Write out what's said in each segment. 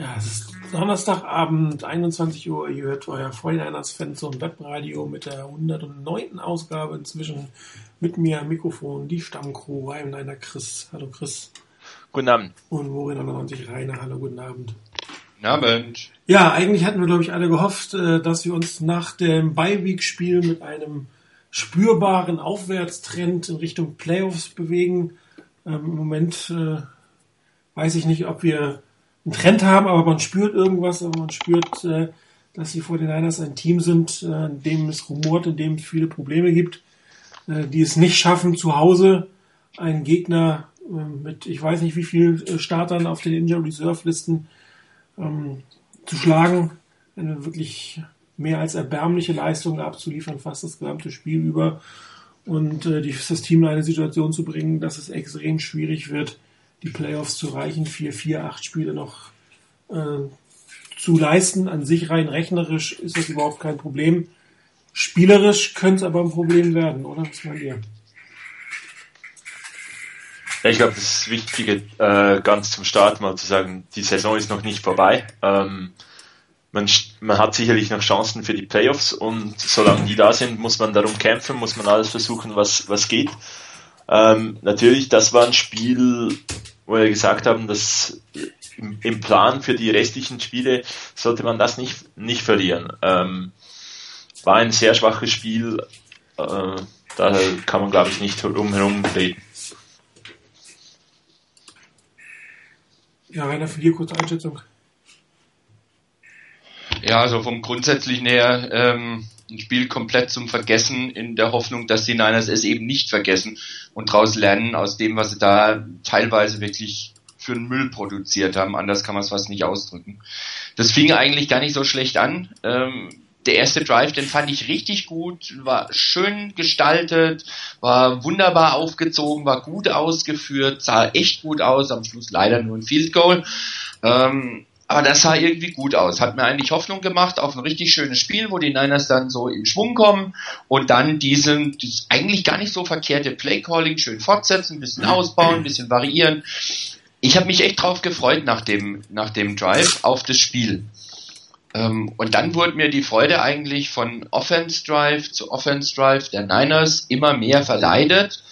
Ja, es ist Donnerstagabend, 21 Uhr. Ihr hört euer 49ers Fanzone Webradio mit der 109. Ausgabe inzwischen mit mir am Mikrofon, die Stammcrew, einer Chris. Hallo Chris. Guten Abend. Und Morin 99 Rainer. Hallo, guten Abend. Guten Abend. Ja, eigentlich hatten wir, glaube ich, alle gehofft, äh, dass wir uns nach dem Bye-Week-Spiel mit einem spürbaren Aufwärtstrend in Richtung Playoffs bewegen. Ähm, Im Moment äh, weiß ich nicht, ob wir einen Trend haben, aber man spürt irgendwas, aber man spürt, äh, dass die 49ers ein Team sind, äh, in dem es rumort, in dem es viele Probleme gibt, äh, die es nicht schaffen, zu Hause einen Gegner äh, mit, ich weiß nicht wie viel äh, Startern auf den Injury Reserve Listen ähm, zu schlagen. Eine wirklich mehr als erbärmliche Leistung abzuliefern, fast das gesamte Spiel über. Und äh, das Team in eine Situation zu bringen, dass es extrem schwierig wird, die Playoffs zu reichen, vier, vier, acht Spiele noch äh, zu leisten. An sich rein rechnerisch ist das überhaupt kein Problem. Spielerisch könnte es aber ein Problem werden, oder? Was meint ihr? Ich glaube, das Wichtige äh, ganz zum Start mal zu sagen, die Saison ist noch nicht vorbei. Ähm, man, man hat sicherlich noch Chancen für die Playoffs und solange die da sind, muss man darum kämpfen, muss man alles versuchen, was, was geht. Ähm, natürlich, das war ein Spiel, wo wir gesagt haben, dass im, im, Plan für die restlichen Spiele sollte man das nicht, nicht verlieren. Ähm, war ein sehr schwaches Spiel, äh, da kann man, glaube ich, nicht rumherum reden. Ja, Rainer, für die kurze Einschätzung. Ja, also vom Grundsätzlichen her ähm, ein Spiel komplett zum Vergessen in der Hoffnung, dass die Niners es eben nicht vergessen und daraus lernen aus dem, was sie da teilweise wirklich für einen Müll produziert haben. Anders kann man es fast nicht ausdrücken. Das fing eigentlich gar nicht so schlecht an. Ähm, der erste Drive, den fand ich richtig gut, war schön gestaltet, war wunderbar aufgezogen, war gut ausgeführt, sah echt gut aus, am Schluss leider nur ein Field Goal. Ähm, aber das sah irgendwie gut aus. Hat mir eigentlich Hoffnung gemacht auf ein richtig schönes Spiel, wo die Niners dann so in Schwung kommen und dann diesen, dieses eigentlich gar nicht so verkehrte Playcalling schön fortsetzen, ein bisschen ausbauen, ein bisschen variieren. Ich habe mich echt drauf gefreut nach dem, nach dem Drive auf das Spiel. Ähm, und dann wurde mir die Freude eigentlich von Offense Drive zu Offense Drive der Niners immer mehr verleidet,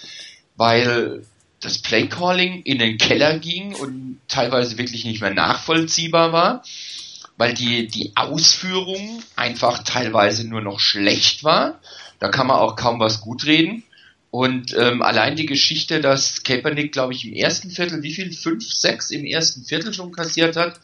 weil das Playcalling in den Keller ging und teilweise wirklich nicht mehr nachvollziehbar war, weil die, die Ausführung einfach teilweise nur noch schlecht war. Da kann man auch kaum was gut reden. Und ähm, allein die Geschichte, dass Kaepernick, glaube ich, im ersten Viertel, wie viel? Fünf, sechs im ersten Viertel schon kassiert hat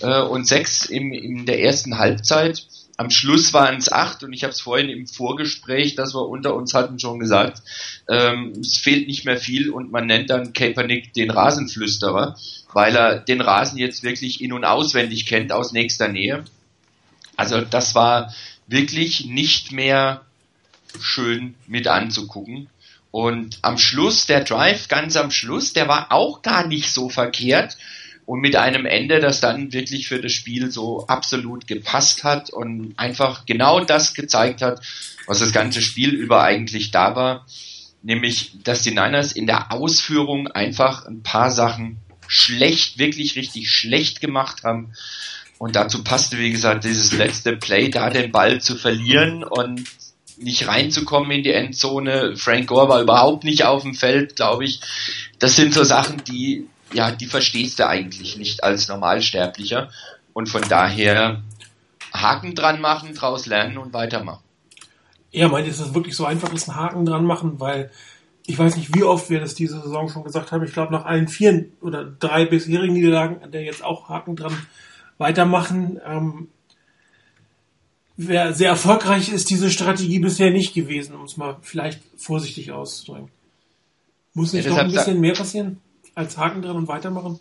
äh, und sechs im, in der ersten Halbzeit am Schluss waren es acht und ich habe es vorhin im Vorgespräch, das wir unter uns hatten, schon gesagt, ähm, es fehlt nicht mehr viel und man nennt dann Kaepernick den Rasenflüsterer, weil er den Rasen jetzt wirklich in- und auswendig kennt aus nächster Nähe. Also das war wirklich nicht mehr schön mit anzugucken. Und am Schluss, der Drive ganz am Schluss, der war auch gar nicht so verkehrt und mit einem Ende, das dann wirklich für das Spiel so absolut gepasst hat und einfach genau das gezeigt hat, was das ganze Spiel über eigentlich da war, nämlich, dass die Niners in der Ausführung einfach ein paar Sachen schlecht, wirklich richtig schlecht gemacht haben. Und dazu passte, wie gesagt, dieses letzte Play, da den Ball zu verlieren und nicht reinzukommen in die Endzone. Frank Gore war überhaupt nicht auf dem Feld, glaube ich. Das sind so Sachen, die ja, die verstehst du eigentlich nicht als Normalsterblicher. Und von daher Haken dran machen, draus lernen und weitermachen. Ja, meint ist es wirklich so einfach ist, einen Haken dran machen, weil ich weiß nicht, wie oft wir das diese Saison schon gesagt haben. Ich glaube, nach allen vier oder drei bisherigen Niederlagen, an der jetzt auch Haken dran weitermachen. Ähm, wer sehr erfolgreich ist diese Strategie bisher nicht gewesen, um es mal vielleicht vorsichtig auszudrücken. Muss nicht ja, noch ein bisschen mehr passieren? Als Haken dran und weitermachen?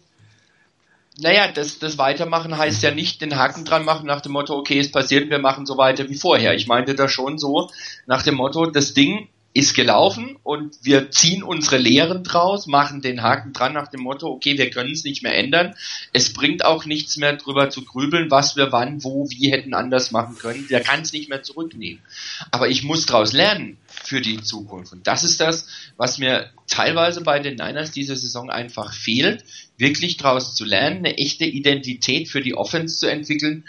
Naja, das, das Weitermachen heißt ja nicht den Haken dran machen nach dem Motto, okay, es passiert, wir machen so weiter wie vorher. Ich meinte da schon so nach dem Motto, das Ding ist gelaufen und wir ziehen unsere Lehren draus, machen den Haken dran nach dem Motto, okay, wir können es nicht mehr ändern. Es bringt auch nichts mehr drüber zu grübeln, was wir wann, wo, wie hätten anders machen können. Der kann es nicht mehr zurücknehmen. Aber ich muss daraus lernen für die Zukunft. Und das ist das, was mir teilweise bei den Niners diese Saison einfach fehlt, wirklich daraus zu lernen, eine echte Identität für die Offense zu entwickeln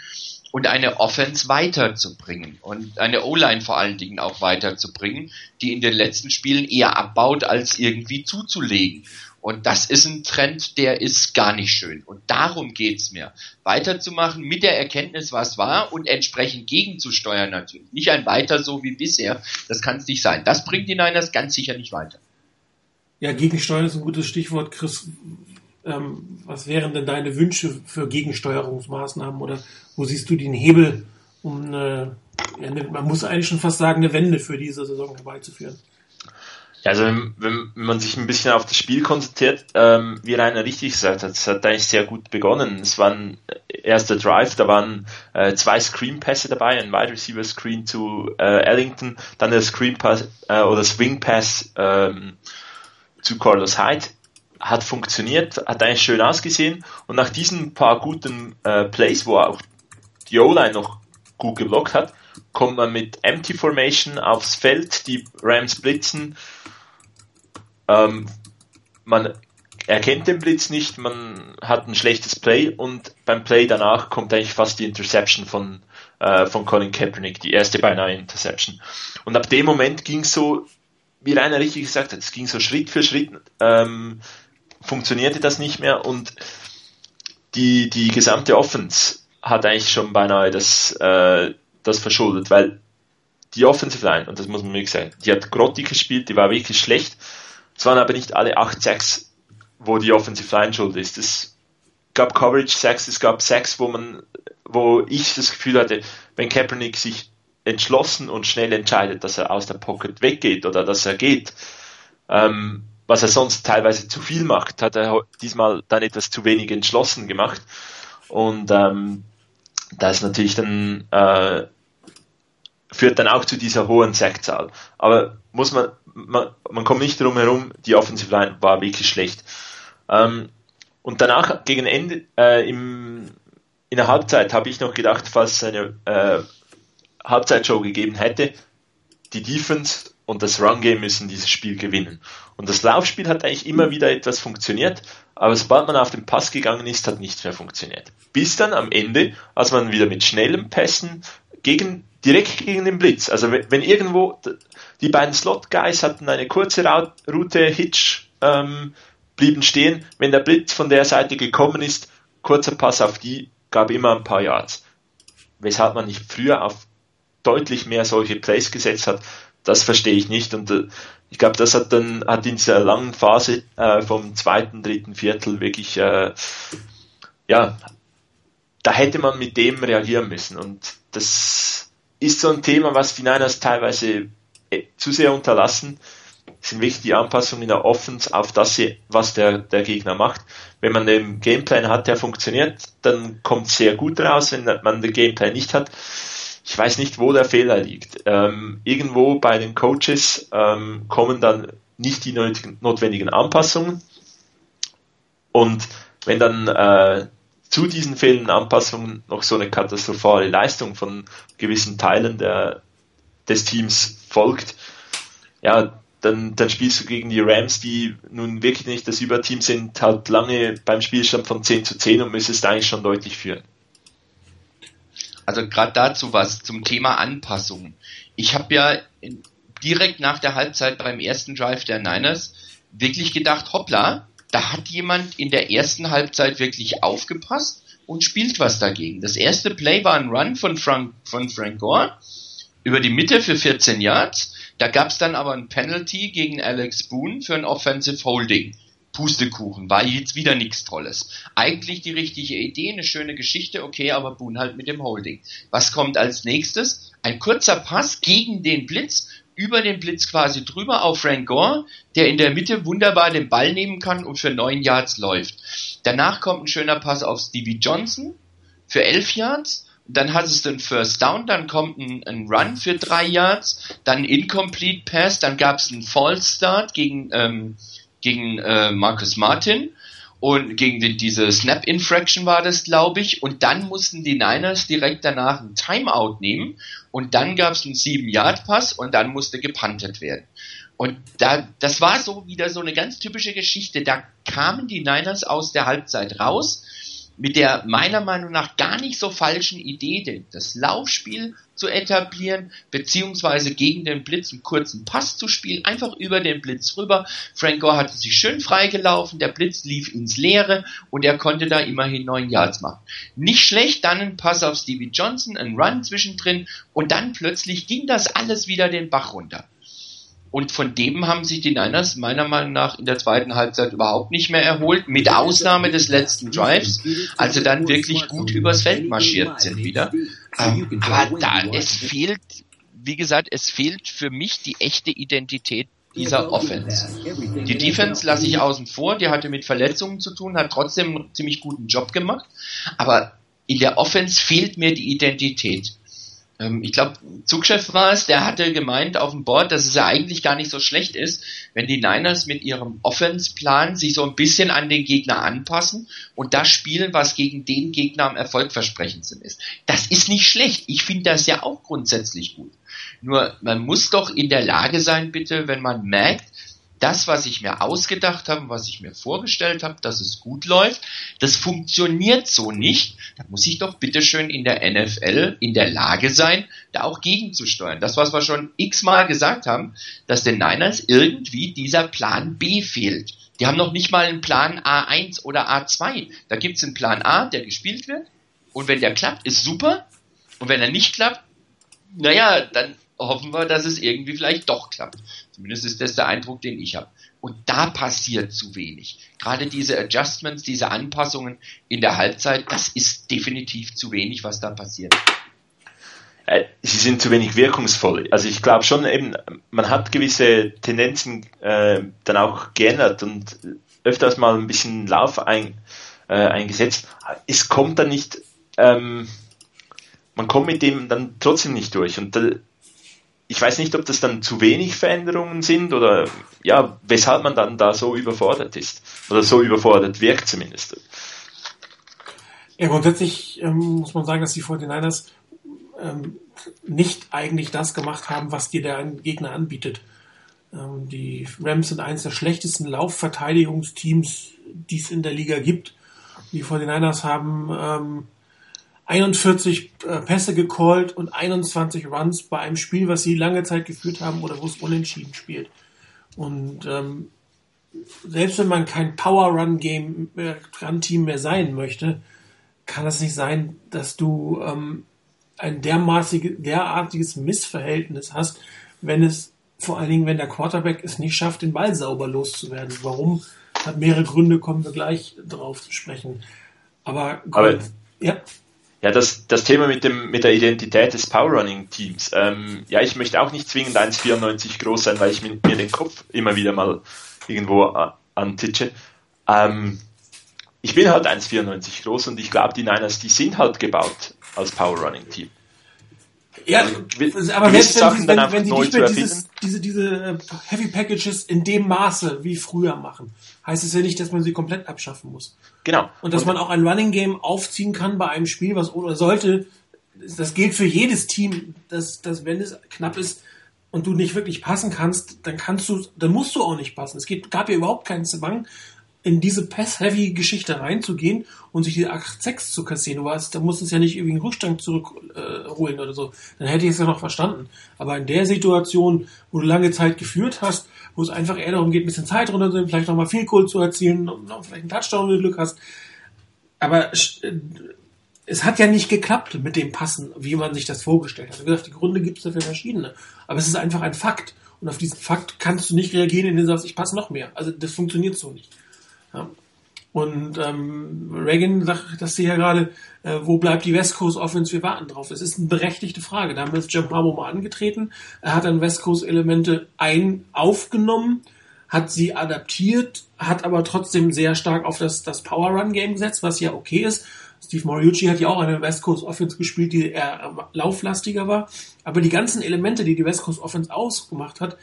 und eine Offense weiterzubringen und eine O-Line vor allen Dingen auch weiterzubringen, die in den letzten Spielen eher abbaut, als irgendwie zuzulegen. Und das ist ein Trend, der ist gar nicht schön. Und darum geht's mir. Weiterzumachen mit der Erkenntnis, was war und entsprechend gegenzusteuern natürlich. Nicht ein Weiter so wie bisher. Das kann es nicht sein. Das bringt die Niners ganz sicher nicht weiter. Ja, gegensteuern ist ein gutes Stichwort, Chris. Ähm, was wären denn deine Wünsche für Gegensteuerungsmaßnahmen oder wo siehst du den Hebel, um eine, ja, man muss eigentlich schon fast sagen, eine Wende für diese Saison herbeizuführen? Also wenn, wenn man sich ein bisschen auf das Spiel konzentriert, ähm, wie Rainer richtig gesagt hat, es hat eigentlich sehr gut begonnen. Es war ein erster Drive, da waren äh, zwei Screen-Pässe dabei, ein Wide Receiver Screen zu äh, Ellington, dann der Screen Pass äh, oder Swing Pass ähm, zu Carlos Hyde hat funktioniert, hat eigentlich schön ausgesehen und nach diesen paar guten äh, Plays, wo auch die O-Line noch gut geblockt hat, kommt man mit Empty Formation aufs Feld, die Rams blitzen, ähm, man erkennt den Blitz nicht, man hat ein schlechtes Play und beim Play danach kommt eigentlich fast die Interception von, äh, von Colin Kaepernick, die erste beinahe Interception. Und ab dem Moment ging so, wie Rainer richtig gesagt hat, es ging so Schritt für Schritt ähm, funktionierte das nicht mehr und die, die gesamte Offense hat eigentlich schon beinahe das, äh, das verschuldet, weil die Offensive Line, und das muss man wirklich sagen, die hat grottig gespielt, die war wirklich schlecht. Es waren aber nicht alle 8 Sacks, wo die Offensive Line schuld ist. Es gab Coverage Sacks, es gab Sacks, wo man, wo ich das Gefühl hatte, wenn Kaepernick sich entschlossen und schnell entscheidet, dass er aus der Pocket weggeht oder dass er geht, ähm, was er sonst teilweise zu viel macht, hat er diesmal dann etwas zu wenig entschlossen gemacht. Und ähm, da ist natürlich dann äh, führt dann auch zu dieser hohen Sackzahl. Aber muss man, man, man kommt nicht drum herum, die Offensive Line war wirklich schlecht. Ähm, und danach gegen Ende äh, im, in der Halbzeit habe ich noch gedacht, falls es eine äh, Halbzeitshow gegeben hätte, die Defense und das Run-Game müssen dieses Spiel gewinnen. Und das Laufspiel hat eigentlich immer wieder etwas funktioniert, aber sobald man auf den Pass gegangen ist, hat nichts mehr funktioniert. Bis dann am Ende, als man wieder mit schnellen Pässen gegen, direkt gegen den Blitz, also wenn, wenn irgendwo die beiden Slot-Guys hatten eine kurze Route, Hitch, ähm, blieben stehen, wenn der Blitz von der Seite gekommen ist, kurzer Pass auf die, gab immer ein paar Yards. Weshalb man nicht früher auf deutlich mehr solche Plays gesetzt hat, das verstehe ich nicht. Und äh, ich glaube, das hat dann hat in dieser langen Phase äh, vom zweiten, dritten Viertel wirklich äh, ja, da hätte man mit dem reagieren müssen. Und das ist so ein Thema, was Niners teilweise äh, zu sehr unterlassen. Das sind wirklich die Anpassungen in der Offense auf das, was der, der Gegner macht. Wenn man den Gameplan hat, der funktioniert, dann kommt sehr gut raus. Wenn man den Gameplan nicht hat, ich weiß nicht, wo der Fehler liegt. Ähm, irgendwo bei den Coaches ähm, kommen dann nicht die notwendigen Anpassungen. Und wenn dann äh, zu diesen fehlenden Anpassungen noch so eine katastrophale Leistung von gewissen Teilen der, des Teams folgt, ja, dann, dann spielst du gegen die Rams, die nun wirklich nicht das Überteam sind, halt lange beim Spielstand von 10 zu 10 und müsstest eigentlich schon deutlich führen. Also gerade dazu was zum Thema Anpassung. Ich habe ja in, direkt nach der Halbzeit beim ersten Drive der Niners wirklich gedacht, hoppla, da hat jemand in der ersten Halbzeit wirklich aufgepasst und spielt was dagegen. Das erste Play war ein Run von Frank, von Frank Gore über die Mitte für 14 Yards. Da gab es dann aber ein Penalty gegen Alex Boone für ein Offensive Holding. Pustekuchen, war jetzt wieder nichts Tolles. Eigentlich die richtige Idee, eine schöne Geschichte, okay, aber Boone halt mit dem Holding. Was kommt als nächstes? Ein kurzer Pass gegen den Blitz, über den Blitz quasi drüber auf Frank Gore, der in der Mitte wunderbar den Ball nehmen kann und für neun Yards läuft. Danach kommt ein schöner Pass auf Stevie Johnson für elf Yards dann hattest du einen First Down, dann kommt ein, ein Run für drei Yards, dann Incomplete Pass, dann gab es einen False Start gegen, ähm, gegen äh, Marcus Martin und gegen die, diese Snap Infraction war das, glaube ich, und dann mussten die Niners direkt danach ein Timeout nehmen und dann gab es einen 7-Yard-Pass und dann musste gepantet werden. Und da, das war so wieder so eine ganz typische Geschichte. Da kamen die Niners aus der Halbzeit raus mit der meiner Meinung nach gar nicht so falschen Idee, das Laufspiel zu etablieren, beziehungsweise gegen den Blitz einen kurzen Pass zu spielen, einfach über den Blitz rüber. Frank Gore hatte sich schön freigelaufen, der Blitz lief ins Leere und er konnte da immerhin neun Yards machen. Nicht schlecht, dann ein Pass auf Stevie Johnson, ein Run zwischendrin und dann plötzlich ging das alles wieder den Bach runter. Und von dem haben sich die Niners meiner Meinung nach in der zweiten Halbzeit überhaupt nicht mehr erholt, mit Ausnahme des letzten Drives, als sie dann wirklich gut übers Feld marschiert sind wieder. Ähm, aber da, es fehlt, wie gesagt, es fehlt für mich die echte Identität dieser Offense. Die Defense lasse ich außen vor, die hatte mit Verletzungen zu tun, hat trotzdem einen ziemlich guten Job gemacht, aber in der Offense fehlt mir die Identität. Ähm, ich glaube, Zugchef war es, der hatte gemeint auf dem Board, dass es ja eigentlich gar nicht so schlecht ist, wenn die Niners mit ihrem Offense-Plan sich so ein bisschen an den Gegner anpassen und das spielen, was gegen den Gegner am erfolgversprechendsten ist. Das ist nicht schlecht. Ich finde das ja auch grundsätzlich gut. Nur man muss doch in der Lage sein, bitte, wenn man merkt, das, was ich mir ausgedacht habe, was ich mir vorgestellt habe, dass es gut läuft, das funktioniert so nicht. Da muss ich doch bitteschön in der NFL in der Lage sein, da auch gegenzusteuern. Das, was wir schon x-mal gesagt haben, dass den Niners irgendwie dieser Plan B fehlt. Die haben noch nicht mal einen Plan A1 oder A2. Da gibt es einen Plan A, der gespielt wird. Und wenn der klappt, ist super. Und wenn er nicht klappt, naja, dann hoffen wir, dass es irgendwie vielleicht doch klappt. Zumindest ist das der Eindruck, den ich habe. Und da passiert zu wenig. Gerade diese Adjustments, diese Anpassungen in der Halbzeit, das ist definitiv zu wenig, was da passiert. Äh, sie sind zu wenig wirkungsvoll. Also ich glaube schon eben, man hat gewisse Tendenzen äh, dann auch geändert und öfters mal ein bisschen Lauf ein, äh, eingesetzt. Es kommt dann nicht, ähm, man kommt mit dem dann trotzdem nicht durch. Und da, ich weiß nicht, ob das dann zu wenig Veränderungen sind oder ja, weshalb man dann da so überfordert ist oder so überfordert wirkt zumindest. Ja, grundsätzlich ähm, muss man sagen, dass die 49ers ähm, nicht eigentlich das gemacht haben, was dir der Gegner anbietet. Ähm, die Rams sind eines der schlechtesten Laufverteidigungsteams, die es in der Liga gibt. Die 49ers haben ähm, 41 äh, Pässe gecallt und 21 Runs bei einem Spiel, was sie lange Zeit geführt haben oder wo es unentschieden spielt. Und ähm, selbst wenn man kein Power-Run-Game, äh, Run-Team mehr sein möchte, kann es nicht sein, dass du ähm, ein dermaßige, derartiges Missverhältnis hast, wenn es vor allen Dingen, wenn der Quarterback es nicht schafft, den Ball sauber loszuwerden. Warum? Hat mehrere Gründe, kommen wir gleich drauf zu sprechen. Aber, Aber ja. Ja, das, das Thema mit, dem, mit der Identität des Powerrunning-Teams. Ähm, ja, ich möchte auch nicht zwingend 1,94 groß sein, weil ich mir, mir, den Kopf immer wieder mal irgendwo äh, antitsche. Ähm, ich bin halt 1,94 groß und ich glaube, die Niners, die sind halt gebaut als Powerrunning-Team. Ja, also, aber selbst wenn, sie, wenn, wenn sie nicht mehr dieses, diese, diese äh, Heavy Packages in dem Maße wie früher machen, heißt es ja nicht, dass man sie komplett abschaffen muss. Genau. Und dass und, man auch ein Running Game aufziehen kann bei einem Spiel, was oder sollte, das gilt für jedes Team, dass, dass wenn es knapp ist und du nicht wirklich passen kannst, dann kannst du, dann musst du auch nicht passen. Es gibt, gab ja überhaupt keinen Zwang, in diese Pass-Heavy-Geschichte reinzugehen und sich die 8-6 zu kassieren. Du weißt, da musst es ja nicht irgendwie einen Rückstand zurückholen äh, oder so. Dann hätte ich es ja noch verstanden. Aber in der Situation, wo du lange Zeit geführt hast, wo es einfach eher darum geht, ein bisschen Zeit runterzunehmen, vielleicht nochmal viel Kohl zu erzielen noch vielleicht einen Touchdown, wenn du Glück hast. Aber äh, es hat ja nicht geklappt mit dem Passen, wie man sich das vorgestellt hat. Wie gesagt, die Gründe gibt es dafür verschiedene. Aber es ist einfach ein Fakt. Und auf diesen Fakt kannst du nicht reagieren, indem du sagst, ich passe noch mehr. Also das funktioniert so nicht. Ja. Und ähm, Reagan sagt das hier gerade, äh, wo bleibt die West Coast Offense? Wir warten drauf. Es ist eine berechtigte Frage. Da haben wir jetzt Jim Harbaugh mal angetreten. Er hat dann West Coast Elemente ein aufgenommen, hat sie adaptiert, hat aber trotzdem sehr stark auf das, das Power Run Game gesetzt, was ja okay ist. Steve Moriucci hat ja auch eine West Coast Offense gespielt, die eher lauflastiger war. Aber die ganzen Elemente, die die West Coast Offense ausgemacht hat,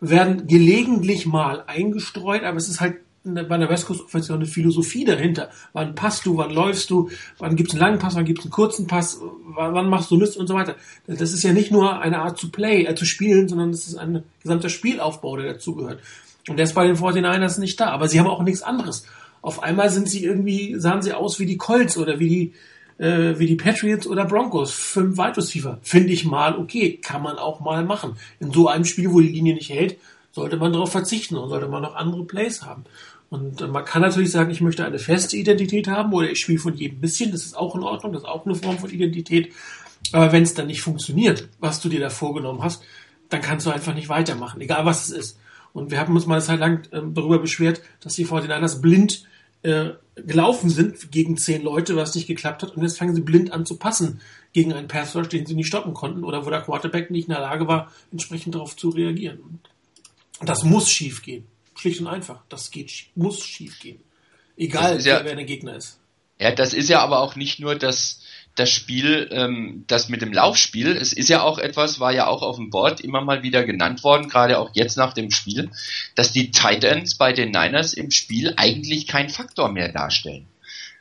werden gelegentlich mal eingestreut, aber es ist halt bei der West Coast Offense eine Philosophie dahinter. Wann passt du, wann läufst du, wann gibt's einen langen Pass, wann gibt's einen kurzen Pass, wann, wann machst du Mist und so weiter. Das ist ja nicht nur eine Art zu play, äh, zu spielen, sondern es ist ein gesamter Spielaufbau, der dazugehört. Und der ist bei den 49ers nicht da, aber sie haben auch nichts anderes. Auf einmal sind sie irgendwie, sahen sie aus wie die Colts oder wie die, äh, wie die Patriots oder Broncos. Fünf Wide Receiver. Finde ich mal okay. Kann man auch mal machen. In so einem Spiel, wo die Linie nicht hält, sollte man darauf verzichten und sollte man noch andere Plays haben. Und äh, man kann natürlich sagen, ich möchte eine feste Identität haben oder ich spiele von jedem bisschen. Das ist auch in Ordnung. Das ist auch eine Form von Identität. Aber wenn es dann nicht funktioniert, was du dir da vorgenommen hast, dann kannst du einfach nicht weitermachen, egal was es ist. Und wir haben uns mal eine Zeit lang äh, darüber beschwert, dass die 49ers blind äh, gelaufen sind gegen zehn Leute, was nicht geklappt hat. Und jetzt fangen sie blind an zu passen gegen einen Pass den sie nicht stoppen konnten oder wo der Quarterback nicht in der Lage war, entsprechend darauf zu reagieren. Das muss schief gehen. Schlicht und einfach. Das geht, muss schief gehen. Egal, ja, wer der Gegner ist. Ja, das ist ja aber auch nicht nur das, das Spiel, ähm, das mit dem Laufspiel, es ist ja auch etwas, war ja auch auf dem Board immer mal wieder genannt worden, gerade auch jetzt nach dem Spiel, dass die Tight Ends bei den Niners im Spiel eigentlich kein Faktor mehr darstellen.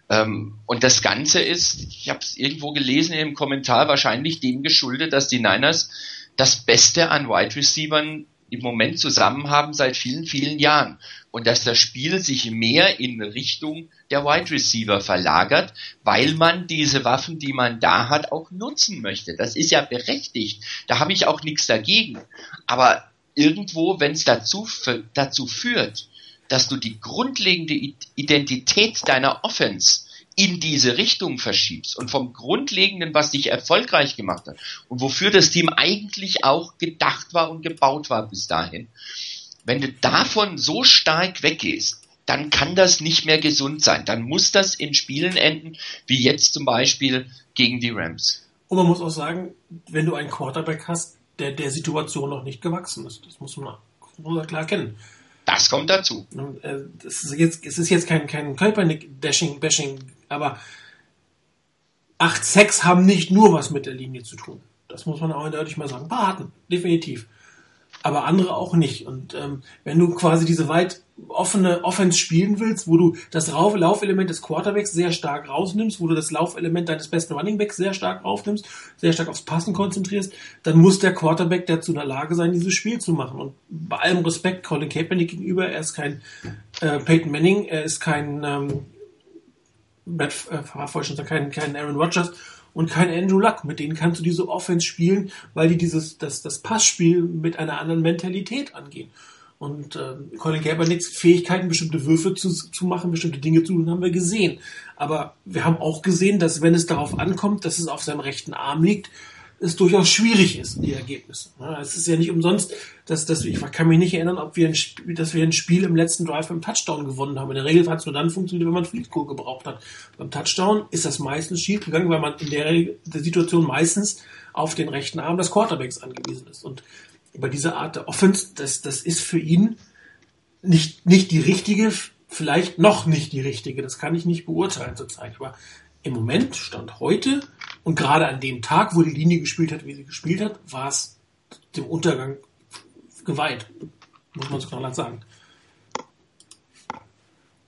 Ähm, und das Ganze ist, ich habe es irgendwo gelesen im Kommentar, wahrscheinlich dem geschuldet, dass die Niners das Beste an Wide Receivern im Moment zusammen haben seit vielen, vielen Jahren. Und dass das Spiel sich mehr in Richtung der Wide Receiver verlagert, weil man diese Waffen, die man da hat, auch nutzen möchte. Das ist ja berechtigt. Da habe ich auch nichts dagegen. Aber irgendwo, wenn es dazu, dazu führt, dass du die grundlegende Identität deiner Offense in diese Richtung verschiebst und vom Grundlegenden, was dich erfolgreich gemacht hat und wofür das Team eigentlich auch gedacht war und gebaut war bis dahin, wenn du davon so stark weggehst, dann kann das nicht mehr gesund sein. Dann muss das in Spielen enden, wie jetzt zum Beispiel gegen die Rams. Und man muss auch sagen, wenn du einen Quarterback hast, der der Situation noch nicht gewachsen ist, das muss man, klar kennen. Das kommt dazu. Äh, es ist jetzt, es ist jetzt kein, kein Körper-Bashing, Bashing, aber 8-6 haben nicht nur was mit der Linie zu tun. Das muss man auch eindeutig mal sagen. Ein definitiv aber andere auch nicht. Und ähm, wenn du quasi diese weit offene Offense spielen willst, wo du das Laufelement des Quarterbacks sehr stark rausnimmst, wo du das Laufelement deines besten Runningbacks sehr stark raufnimmst, sehr stark aufs Passen konzentrierst, dann muss der Quarterback dazu in der Lage sein, dieses Spiel zu machen. Und bei allem Respekt Colin Kaepernick gegenüber, er ist kein äh, Peyton Manning, er ist kein ähm, Brad, äh, kein, kein Aaron Rodgers und kein Andrew Luck. Mit denen kannst du diese Offense spielen, weil die dieses, das, das Passspiel mit einer anderen Mentalität angehen. Und äh, Colin Kaepernicks Fähigkeiten, bestimmte Würfe zu, zu machen, bestimmte Dinge zu tun, haben wir gesehen. Aber wir haben auch gesehen, dass wenn es darauf ankommt, dass es auf seinem rechten Arm liegt, es durchaus schwierig ist, die Ergebnisse. Es ist ja nicht umsonst, dass, dass ich kann mich nicht erinnern, ob wir ein Spiel, dass wir ein Spiel im letzten Drive im Touchdown gewonnen haben. In der Regel hat es nur dann funktioniert, wenn man Field Goal gebraucht hat. Beim Touchdown ist das meistens schief gegangen, weil man in der, der Situation meistens auf den rechten Arm des Quarterbacks angewiesen ist. Und über diese Art der Offense, das, das ist für ihn nicht, nicht die richtige, vielleicht noch nicht die richtige. Das kann ich nicht beurteilen zurzeit. Aber im Moment, Stand heute, und gerade an dem Tag, wo die Linie gespielt hat, wie sie gespielt hat, war es dem Untergang geweiht. Muss man so klar sagen.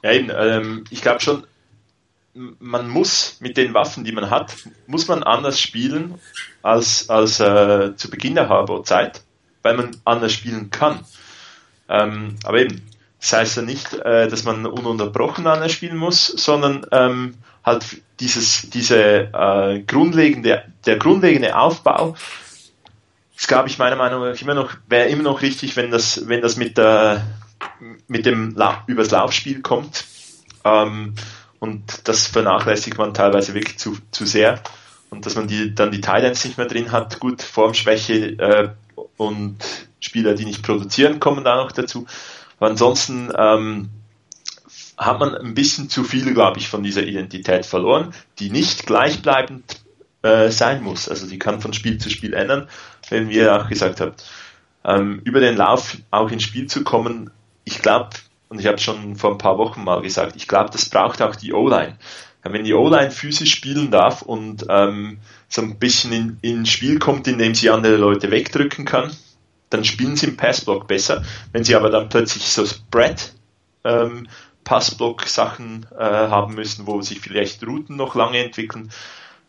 Ja, eben, ähm, ich glaube schon, man muss mit den Waffen, die man hat, muss man anders spielen als, als äh, zu Beginn der Harbor-Zeit, weil man anders spielen kann. Ähm, aber eben, das heißt ja nicht, äh, dass man ununterbrochen anders spielen muss, sondern ähm, halt dieses, diese äh, grundlegende, der grundlegende Aufbau, ist glaube ich meiner Meinung nach immer noch, wäre immer noch richtig, wenn das, wenn das mit der, mit dem La übers Laufspiel kommt. Ähm, und das vernachlässigt man teilweise wirklich zu, zu sehr. Und dass man die, dann die Thailands nicht mehr drin hat, gut, Formschwäche äh, und Spieler, die nicht produzieren, kommen da noch dazu. Aber ansonsten ähm, hat man ein bisschen zu viel, glaube ich, von dieser Identität verloren, die nicht gleichbleibend äh, sein muss. Also die kann von Spiel zu Spiel ändern, wenn wir auch gesagt haben, ähm, über den Lauf auch ins Spiel zu kommen. Ich glaube, und ich habe schon vor ein paar Wochen mal gesagt, ich glaube, das braucht auch die O-Line. wenn die O-Line physisch spielen darf und ähm, so ein bisschen in, ins Spiel kommt, indem sie andere Leute wegdrücken kann, dann spielen sie im Passblock besser. Wenn sie aber dann plötzlich so Spread ähm, Passblock-Sachen äh, haben müssen, wo sich vielleicht Routen noch lange entwickeln,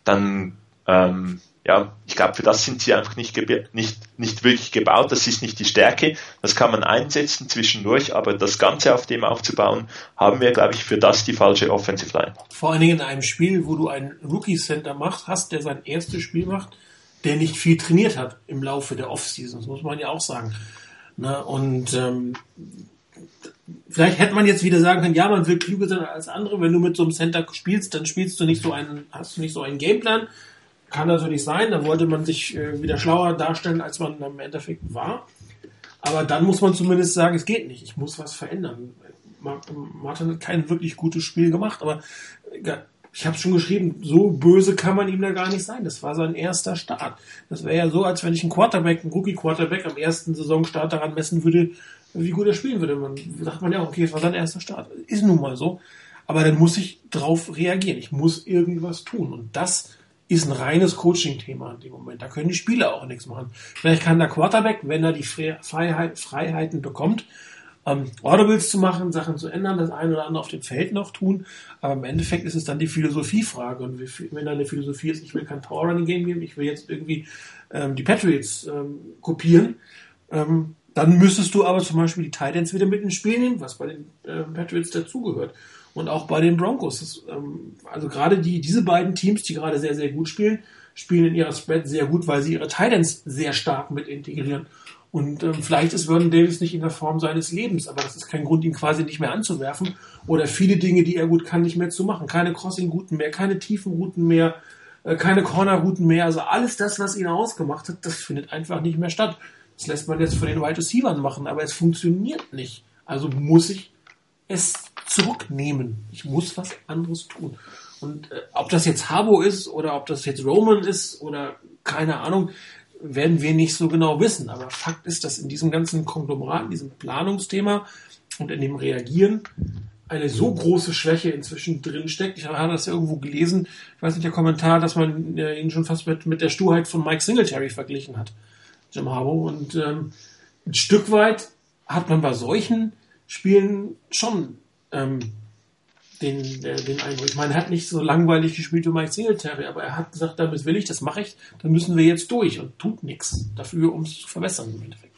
dann ähm, ja, ich glaube, für das sind sie einfach nicht, nicht, nicht wirklich gebaut. Das ist nicht die Stärke. Das kann man einsetzen zwischendurch, aber das Ganze auf dem aufzubauen, haben wir, glaube ich, für das die falsche Offensive Line. Vor allen Dingen in einem Spiel, wo du einen Rookie Center machst, hast, der sein erstes Spiel macht, der nicht viel trainiert hat im Laufe der Offseason. Das muss man ja auch sagen. Na, und ähm, vielleicht hätte man jetzt wieder sagen können, ja, man will klüger sein als andere. Wenn du mit so einem Center spielst, dann spielst du nicht so einen, hast du nicht so einen Gameplan, kann natürlich sein, da wollte man sich äh, wieder schlauer darstellen, als man im Endeffekt war. Aber dann muss man zumindest sagen, es geht nicht, ich muss was verändern. Martin hat kein wirklich gutes Spiel gemacht, aber ich habe schon geschrieben, so böse kann man ihm da gar nicht sein. Das war sein erster Start. Das wäre ja so, als wenn ich einen Quarterback, einen Rookie-Quarterback am ersten Saisonstart daran messen würde, wie gut er spielen würde. Man sagt man ja okay, es war sein erster Start. Ist nun mal so. Aber dann muss ich drauf reagieren. Ich muss irgendwas tun. Und das ist ein reines Coaching-Thema in dem Moment. Da können die Spieler auch nichts machen. Vielleicht kann der Quarterback, wenn er die Freiheit, Freiheiten bekommt, ähm, Audibles zu machen, Sachen zu ändern, das eine oder andere auf dem Feld noch tun. Aber im Endeffekt ist es dann die Philosophiefrage. Und wenn da eine Philosophie ist, ich will kein Power Running Game geben, ich will jetzt irgendwie ähm, die Patriots ähm, kopieren, ähm, dann müsstest du aber zum Beispiel die Titans wieder mit ins Spiel nehmen, was bei den äh, Patriots dazugehört und auch bei den Broncos. Das, ähm, also gerade die, diese beiden Teams, die gerade sehr, sehr gut spielen, spielen in ihrer Spread sehr gut, weil sie ihre Titans sehr stark mit integrieren. Und ähm, vielleicht ist Vernon Davis nicht in der Form seines Lebens, aber das ist kein Grund, ihn quasi nicht mehr anzuwerfen oder viele Dinge, die er gut kann, nicht mehr zu machen. Keine Crossing-Routen mehr, keine tiefen Routen mehr, äh, keine Corner-Routen mehr. Also alles das, was ihn ausgemacht hat, das findet einfach nicht mehr statt. Das lässt man jetzt von den Wide Receivers machen, aber es funktioniert nicht. Also muss ich es zurücknehmen. Ich muss was anderes tun. Und äh, ob das jetzt Habo ist oder ob das jetzt Roman ist oder keine Ahnung, werden wir nicht so genau wissen. Aber Fakt ist, dass in diesem ganzen Konglomerat, in diesem Planungsthema und in dem Reagieren eine so große Schwäche inzwischen drin steckt. Ich habe das ja irgendwo gelesen, ich weiß nicht, der Kommentar, dass man äh, ihn schon fast mit, mit der Sturheit von Mike Singletary verglichen hat, Jim Harbour. Und ähm, ein Stück weit hat man bei solchen Spielen schon ähm, den, äh, den Eindruck. Ich meine, er hat nicht so langweilig gespielt wie Mike Singletary, aber er hat gesagt, damit will ich, das mache ich, dann müssen wir jetzt durch und tut nichts dafür, um es zu verbessern im Endeffekt.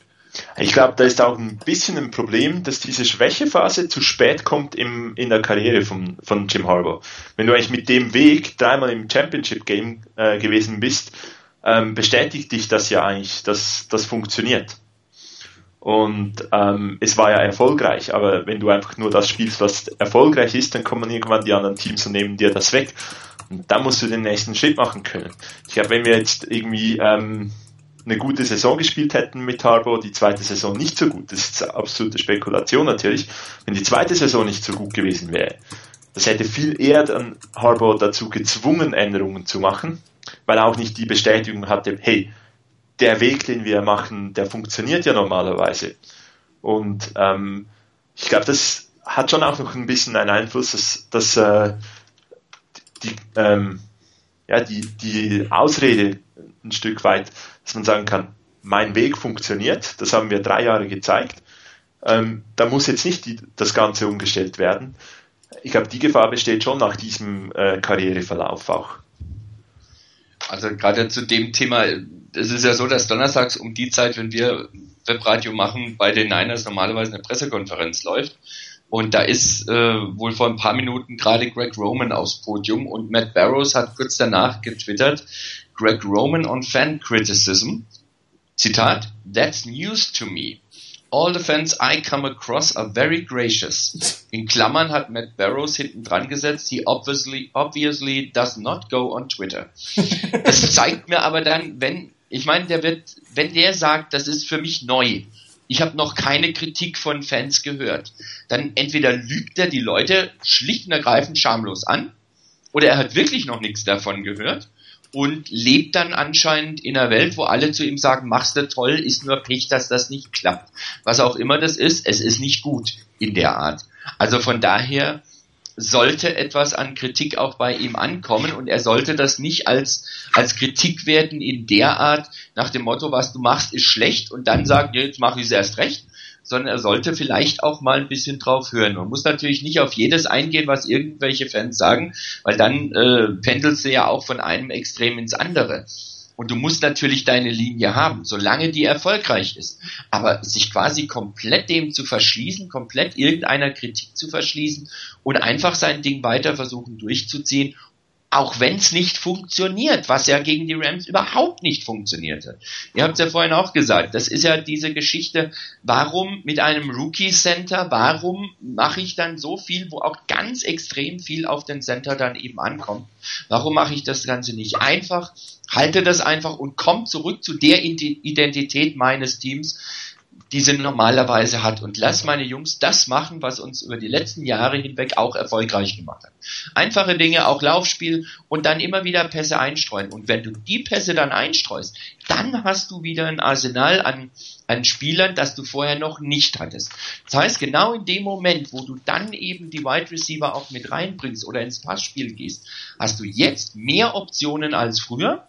Ich glaube, da ist auch ein bisschen ein Problem, dass diese Schwächephase zu spät kommt im, in der Karriere von, von Jim Harbour. Wenn du eigentlich mit dem Weg dreimal im Championship Game äh, gewesen bist, ähm, bestätigt dich das ja eigentlich, dass das funktioniert. Und ähm, es war ja erfolgreich, aber wenn du einfach nur das spielst, was erfolgreich ist, dann kommen irgendwann die anderen Teams und nehmen dir das weg. Und dann musst du den nächsten Schritt machen können. Ich glaube, wenn wir jetzt irgendwie ähm, eine gute Saison gespielt hätten mit Harbour, die zweite Saison nicht so gut, das ist absolute Spekulation natürlich, wenn die zweite Saison nicht so gut gewesen wäre, das hätte viel eher dann Harbour dazu gezwungen, Änderungen zu machen, weil er auch nicht die Bestätigung hatte, hey, der Weg, den wir machen, der funktioniert ja normalerweise. Und ähm, ich glaube, das hat schon auch noch ein bisschen einen Einfluss, dass, dass äh, die, ähm, ja, die, die Ausrede ein Stück weit, dass man sagen kann, mein Weg funktioniert, das haben wir drei Jahre gezeigt. Ähm, da muss jetzt nicht die, das Ganze umgestellt werden. Ich glaube, die Gefahr besteht schon nach diesem äh, Karriereverlauf auch. Also gerade zu dem Thema, es ist ja so, dass donnerstags um die Zeit, wenn wir Webradio machen, bei den Niners normalerweise eine Pressekonferenz läuft. Und da ist äh, wohl vor ein paar Minuten gerade Greg Roman aufs Podium und Matt Barrows hat kurz danach getwittert, Greg Roman on Fan Criticism. Zitat, That's news to me. All the fans I come across are very gracious. In Klammern hat Matt Barrows hinten dran gesetzt, he obviously, obviously does not go on Twitter. Das zeigt mir aber dann, wenn, ich meine, der wird, wenn der sagt, das ist für mich neu, ich habe noch keine Kritik von Fans gehört, dann entweder lügt er die Leute schlicht und ergreifend schamlos an, oder er hat wirklich noch nichts davon gehört, und lebt dann anscheinend in einer Welt, wo alle zu ihm sagen, machst du toll, ist nur Pech, dass das nicht klappt. Was auch immer das ist, es ist nicht gut in der Art. Also von daher sollte etwas an Kritik auch bei ihm ankommen und er sollte das nicht als, als Kritik werten in der Art nach dem Motto, was du machst, ist schlecht und dann sagen, jetzt mache ich es erst recht, sondern er sollte vielleicht auch mal ein bisschen drauf hören. Man muss natürlich nicht auf jedes eingehen, was irgendwelche Fans sagen, weil dann äh, pendelst du ja auch von einem Extrem ins andere. Und du musst natürlich deine Linie haben, solange die erfolgreich ist. Aber sich quasi komplett dem zu verschließen, komplett irgendeiner Kritik zu verschließen und einfach sein Ding weiter versuchen durchzuziehen auch wenn es nicht funktioniert, was ja gegen die Rams überhaupt nicht funktionierte. Ihr habt es ja vorhin auch gesagt, das ist ja diese Geschichte, warum mit einem Rookie Center, warum mache ich dann so viel, wo auch ganz extrem viel auf den Center dann eben ankommt? Warum mache ich das Ganze nicht einfach? Halte das einfach und komm zurück zu der Identität meines Teams, die sie normalerweise hat. Und lass meine Jungs das machen, was uns über die letzten Jahre hinweg auch erfolgreich gemacht hat. Einfache Dinge, auch Laufspiel und dann immer wieder Pässe einstreuen. Und wenn du die Pässe dann einstreust, dann hast du wieder ein Arsenal an, an Spielern, das du vorher noch nicht hattest. Das heißt, genau in dem Moment, wo du dann eben die Wide Receiver auch mit reinbringst oder ins Passspiel gehst, hast du jetzt mehr Optionen als früher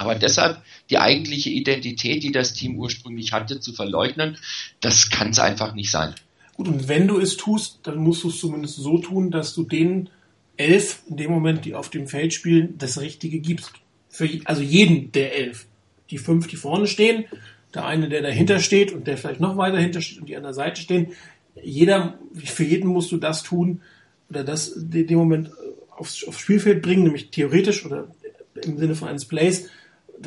aber deshalb die eigentliche Identität, die das Team ursprünglich hatte, zu verleugnen, das kann es einfach nicht sein. Gut, und wenn du es tust, dann musst du es zumindest so tun, dass du den elf in dem Moment, die auf dem Feld spielen, das Richtige gibst. Für, also jeden der elf. Die fünf, die vorne stehen, der eine, der dahinter steht und der vielleicht noch weiter hinter steht und die an der Seite stehen. Jeder, für jeden musst du das tun oder das in dem Moment aufs, aufs Spielfeld bringen, nämlich theoretisch oder im Sinne von eines Plays,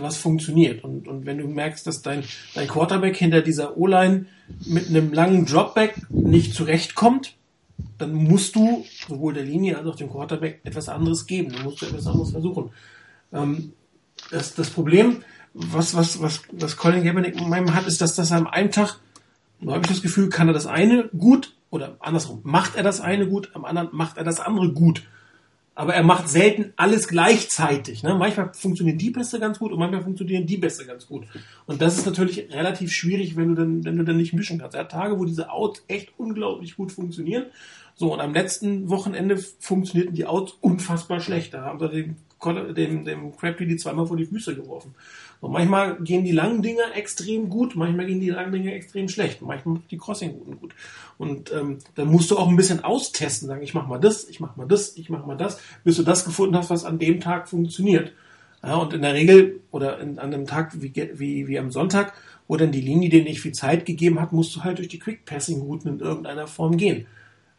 was funktioniert. Und, und wenn du merkst, dass dein, dein Quarterback hinter dieser O-Line mit einem langen Dropback nicht zurechtkommt, dann musst du sowohl der Linie als auch dem Quarterback etwas anderes geben. Dann musst du etwas anderes versuchen. Ähm, das, das Problem, was, was, was, was Colin Kaepernick in meinem hat, ist, dass das am einen Tag, da habe ich das Gefühl, kann er das eine gut oder andersrum, macht er das eine gut, am anderen macht er das andere gut aber er macht selten alles gleichzeitig. Ne? Manchmal funktionieren die Beste ganz gut und manchmal funktionieren die Beste ganz gut. Und das ist natürlich relativ schwierig, wenn du dann, wenn du dann nicht mischen kannst. Er hat Tage, wo diese Outs echt unglaublich gut funktionieren. So, und am letzten Wochenende funktionierten die Outs unfassbar schlecht. Da haben sie dem, dem, dem Crabtree die zweimal vor die Füße geworfen. Und manchmal gehen die langen Dinger extrem gut, manchmal gehen die langen Dinger extrem schlecht, manchmal die Crossing-Routen gut. Und ähm, dann musst du auch ein bisschen austesten, sagen, ich mach mal das, ich mach mal das, ich mach mal das, bis du das gefunden hast, was an dem Tag funktioniert. Ja, und in der Regel, oder in, an einem Tag wie, wie, wie am Sonntag, wo dann die Linie dir nicht viel Zeit gegeben hat, musst du halt durch die Quick-Passing-Routen in irgendeiner Form gehen.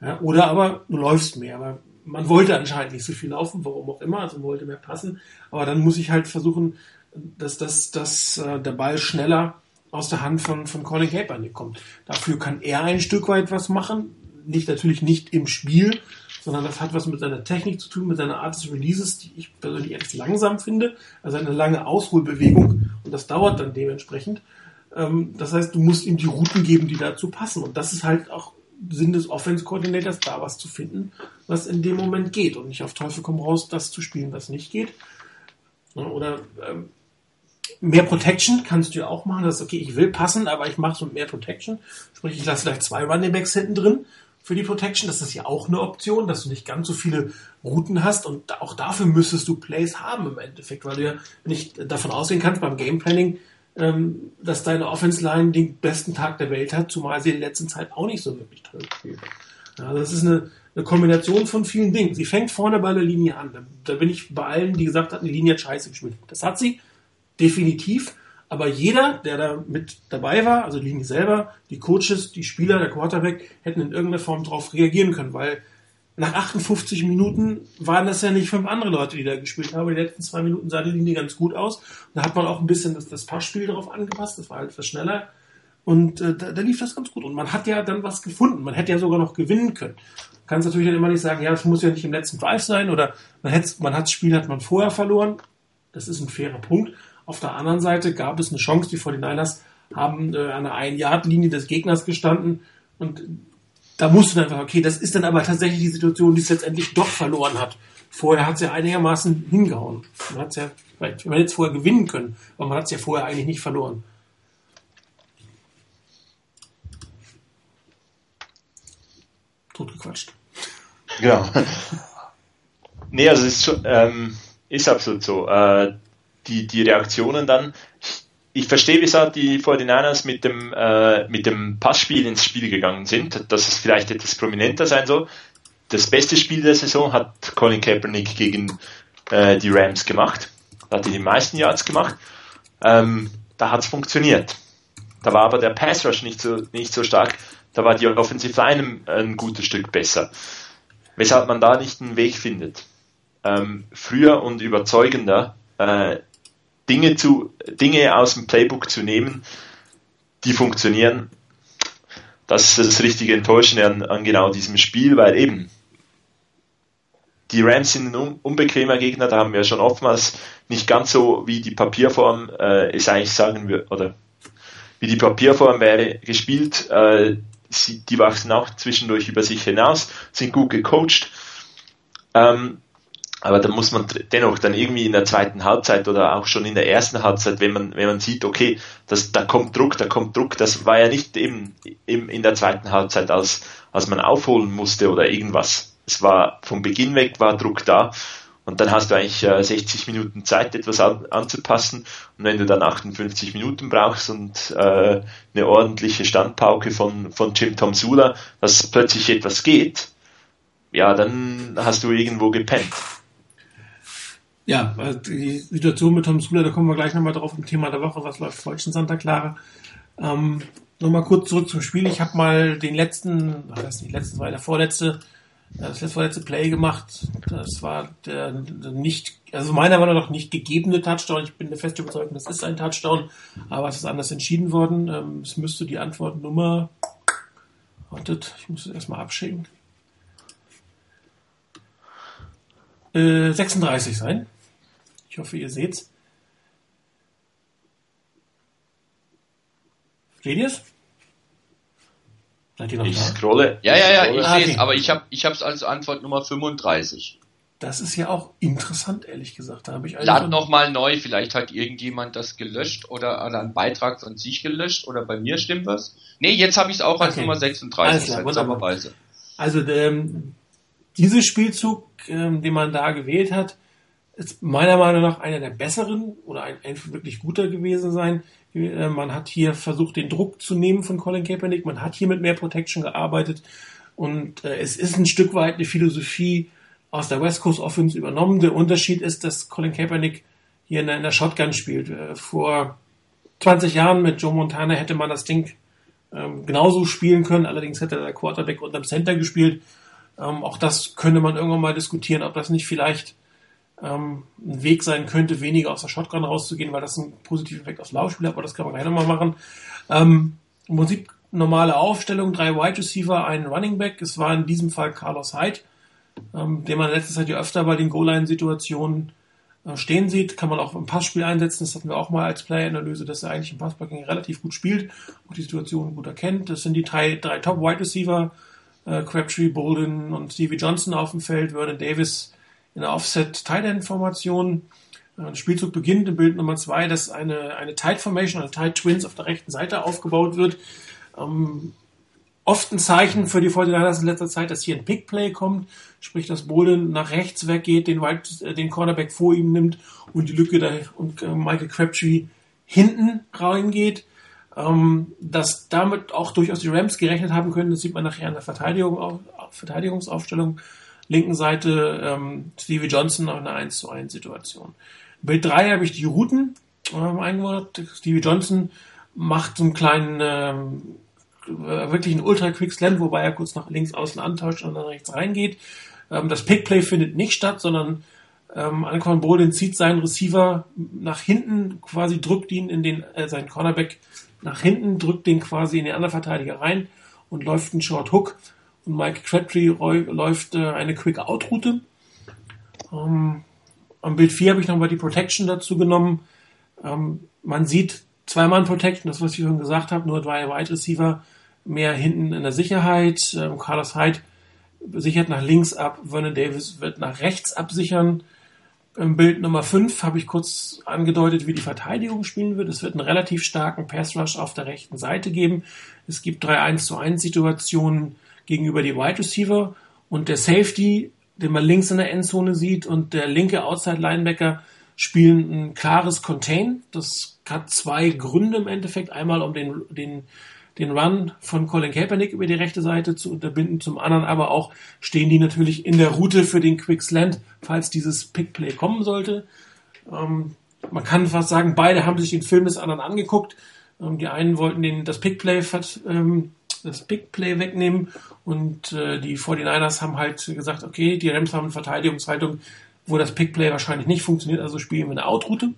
Ja, oder aber du läufst mehr. Aber man wollte anscheinend nicht so viel laufen, warum auch immer, also man wollte mehr passen. Aber dann muss ich halt versuchen, dass, dass, dass äh, der Ball schneller aus der Hand von, von Colin Kaepernick kommt. Dafür kann er ein Stück weit was machen. Nicht natürlich nicht im Spiel, sondern das hat was mit seiner Technik zu tun, mit seiner Art des Releases, die ich persönlich etwas langsam finde. Also eine lange Ausholbewegung und das dauert dann dementsprechend. Ähm, das heißt, du musst ihm die Routen geben, die dazu passen. Und das ist halt auch Sinn des Offense Coordinators, da was zu finden, was in dem Moment geht und nicht auf Teufel komm raus, das zu spielen, was nicht geht. Oder ähm, mehr Protection kannst du ja auch machen. Das ist okay, ich will passen, aber ich mache so mehr Protection. Sprich, ich lasse vielleicht zwei Running Backs hinten drin für die Protection. Das ist ja auch eine Option, dass du nicht ganz so viele Routen hast und auch dafür müsstest du Plays haben im Endeffekt, weil du ja nicht davon ausgehen kannst beim Game Planning, ähm, dass deine Offense Line den besten Tag der Welt hat, zumal sie in der letzten Zeit auch nicht so wirklich toll hat. Also das ist eine, eine Kombination von vielen Dingen. Sie fängt vorne bei der Linie an. Da, bin ich bei allen, die gesagt haben, die Linie hat scheiße gespielt. Das hat sie definitiv. Aber jeder, der da mit dabei war, also die Linie selber, die Coaches, die Spieler, der Quarterback, hätten in irgendeiner Form darauf reagieren können, weil nach 58 Minuten waren das ja nicht fünf andere Leute, die da gespielt haben. Die letzten zwei Minuten sah die Linie ganz gut aus. Da hat man auch ein bisschen das, das Passspiel darauf angepasst. Das war halt etwas schneller. Und äh, da, da lief das ganz gut. Und man hat ja dann was gefunden. Man hätte ja sogar noch gewinnen können. Kannst natürlich dann immer nicht sagen, ja, das muss ja nicht im letzten Drive sein oder man, man hat das Spiel hat man vorher verloren. Das ist ein fairer Punkt. Auf der anderen Seite gab es eine Chance, die 49ers haben äh, an der Ein-Yard-Linie des Gegners gestanden und da musste dann einfach, okay, das ist dann aber tatsächlich die Situation, die es letztendlich doch verloren hat. Vorher hat es ja einigermaßen hingehauen. Man hat es ja, man hätte jetzt vorher gewinnen können, aber man hat es ja vorher eigentlich nicht verloren. Totgequatscht. Genau. Nee, also es ist, ähm, ist absolut so. Äh, die, die Reaktionen dann, ich, verstehe, wieso die 49ers mit dem, äh, mit dem Passspiel ins Spiel gegangen sind, dass es vielleicht etwas prominenter sein soll. Das beste Spiel der Saison hat Colin Kaepernick gegen äh, die Rams gemacht. Da hat er die meisten Yards gemacht. Ähm, da hat es funktioniert. Da war aber der Pass Rush nicht so, nicht so stark. Da war die Offensive Line ein, ein gutes Stück besser. Weshalb man da nicht einen Weg findet. Ähm, früher und überzeugender äh, Dinge, zu, Dinge aus dem Playbook zu nehmen, die funktionieren. Das ist das richtige Enttäuschende an, an genau diesem Spiel, weil eben die Rams sind ein unbequemer Gegner, da haben wir schon oftmals nicht ganz so wie die Papierform äh, es eigentlich sagen würde, oder wie die Papierform wäre gespielt. Äh, sie, die wachsen auch zwischendurch über sich hinaus, sind gut gecoacht. Ähm, aber da muss man dennoch dann irgendwie in der zweiten Halbzeit oder auch schon in der ersten Halbzeit, wenn man, wenn man sieht, okay, das, da kommt Druck, da kommt Druck, das war ja nicht eben, eben in der zweiten Halbzeit, als, als man aufholen musste oder irgendwas. Es war vom Beginn weg war Druck da und dann hast du eigentlich äh, 60 Minuten Zeit, etwas an, anzupassen. Und wenn du dann 58 Minuten brauchst und äh, eine ordentliche Standpauke von, von Jim Tom Sula, dass plötzlich etwas geht, ja, dann hast du irgendwo gepennt. Ja, also die Situation mit Tom Sula, da kommen wir gleich nochmal drauf im Thema der Woche, was läuft falsch in Santa Clara. Ähm, nochmal kurz zurück zum Spiel. Ich habe mal den letzten, ach, das ist nicht letzten, war der vorletzte, das letzte vorletzte Play gemacht. Das war der, nicht, also meiner Meinung nach nicht gegebene Touchdown. Ich bin der fest überzeugt, das ist ein Touchdown, aber es ist anders entschieden worden. Ähm, es müsste die Antwortnummer, wartet, ich muss es erstmal abschicken. Äh, 36 sein. Ich hoffe, ihr seht's. Seht ihr's? Seid ihr noch ich da? scrolle. Ja, ja, ja, ich sehe es, aber ich habe ich hab's als Antwort Nummer 35. Das ist ja auch interessant, ehrlich gesagt. Da habe ich Lad nochmal neu, vielleicht hat irgendjemand das gelöscht oder, oder einen Beitrag von sich gelöscht oder bei mir stimmt was. Nee, jetzt habe ich es auch als okay. Nummer 36 seltsamerweise. Also ähm, dieser Spielzug, ähm, den man da gewählt hat, ist meiner Meinung nach einer der besseren oder ein, ein wirklich guter gewesen sein. Äh, man hat hier versucht, den Druck zu nehmen von Colin Kaepernick. Man hat hier mit mehr Protection gearbeitet. Und äh, es ist ein Stück weit eine Philosophie aus der West Coast Offense übernommen. Der Unterschied ist, dass Colin Kaepernick hier in der, in der Shotgun spielt. Äh, vor 20 Jahren mit Joe Montana hätte man das Ding ähm, genauso spielen können. Allerdings hätte der Quarterback unterm Center gespielt. Ähm, auch das könnte man irgendwann mal diskutieren, ob das nicht vielleicht ähm, ein Weg sein könnte, weniger aus der Shotgun rauszugehen, weil das einen positiven Effekt aufs Laufspiel hat, aber das kann man gleich nochmal machen. Ähm, Im Prinzip normale Aufstellung, drei Wide Receiver, ein Running Back. Es war in diesem Fall Carlos Hyde, ähm, den man letztes Zeit ja öfter bei den Goal-Line-Situationen äh, stehen sieht. Kann man auch im Passspiel einsetzen. Das hatten wir auch mal als Player-Analyse, dass er eigentlich im Passblocking relativ gut spielt und die Situation gut erkennt. Das sind die drei, drei Top-Wide Receiver äh, Crabtree, Bolden und Stevie Johnson auf dem Feld, Vernon Davis in der Offset-Tight-End-Formation. Äh, der Spielzug beginnt im Bild Nummer zwei, dass eine, eine Tight Formation, eine Tight Twins auf der rechten Seite aufgebaut wird. Ähm, oft ein Zeichen für die 49ers in letzter Zeit, dass hier ein Pick-Play kommt, sprich, dass Bolden nach rechts weggeht, den, White, äh, den Cornerback vor ihm nimmt und die Lücke da und äh, Michael Crabtree hinten reingeht. Ähm, dass damit auch durchaus die Rams gerechnet haben können, das sieht man nachher in der Verteidigung, Verteidigungsaufstellung. Linken Seite ähm, Stevie Johnson auf einer 1 zu 1 Situation. Bild 3 habe ich die Routen ähm, eingebaut. Stevie Johnson macht so einen kleinen, ähm, äh, wirklich einen Ultra-Quick Slam, wobei er kurz nach links außen antauscht und dann rechts reingeht. Ähm, das Pickplay findet nicht statt, sondern ähm, Anquan Bolin zieht seinen Receiver nach hinten, quasi drückt ihn in den, äh, seinen Cornerback nach hinten, drückt den quasi in den anderen Verteidiger rein und läuft einen Short Hook. Mike Crabtree läuft äh, eine Quick Out Route. Ähm, am Bild 4 habe ich nochmal die Protection dazu genommen. Ähm, man sieht zwei Mann Protection, das was ich schon gesagt habe, nur zwei Wide Receiver mehr hinten in der Sicherheit. Ähm, Carlos Hyde sichert nach links ab, Vernon Davis wird nach rechts absichern. Im Bild Nummer 5 habe ich kurz angedeutet, wie die Verteidigung spielen wird. Es wird einen relativ starken Pass Rush auf der rechten Seite geben. Es gibt drei 1 zu 1 Situationen gegenüber die Wide Receiver und der Safety, den man links in der Endzone sieht und der linke Outside Linebacker spielen ein klares Contain. Das hat zwei Gründe im Endeffekt. Einmal um den, den, den Run von Colin Kaepernick über die rechte Seite zu unterbinden. Zum anderen aber auch stehen die natürlich in der Route für den Quick Slant, falls dieses Pickplay kommen sollte. Ähm, man kann fast sagen, beide haben sich den Film des anderen angeguckt. Ähm, die einen wollten den, das Pickplay ähm, das Pickplay wegnehmen. Und äh, die 49ers haben halt gesagt, okay, die Rams haben eine Verteidigungshaltung, wo das Pickplay wahrscheinlich nicht funktioniert, also spielen wir eine Outroute.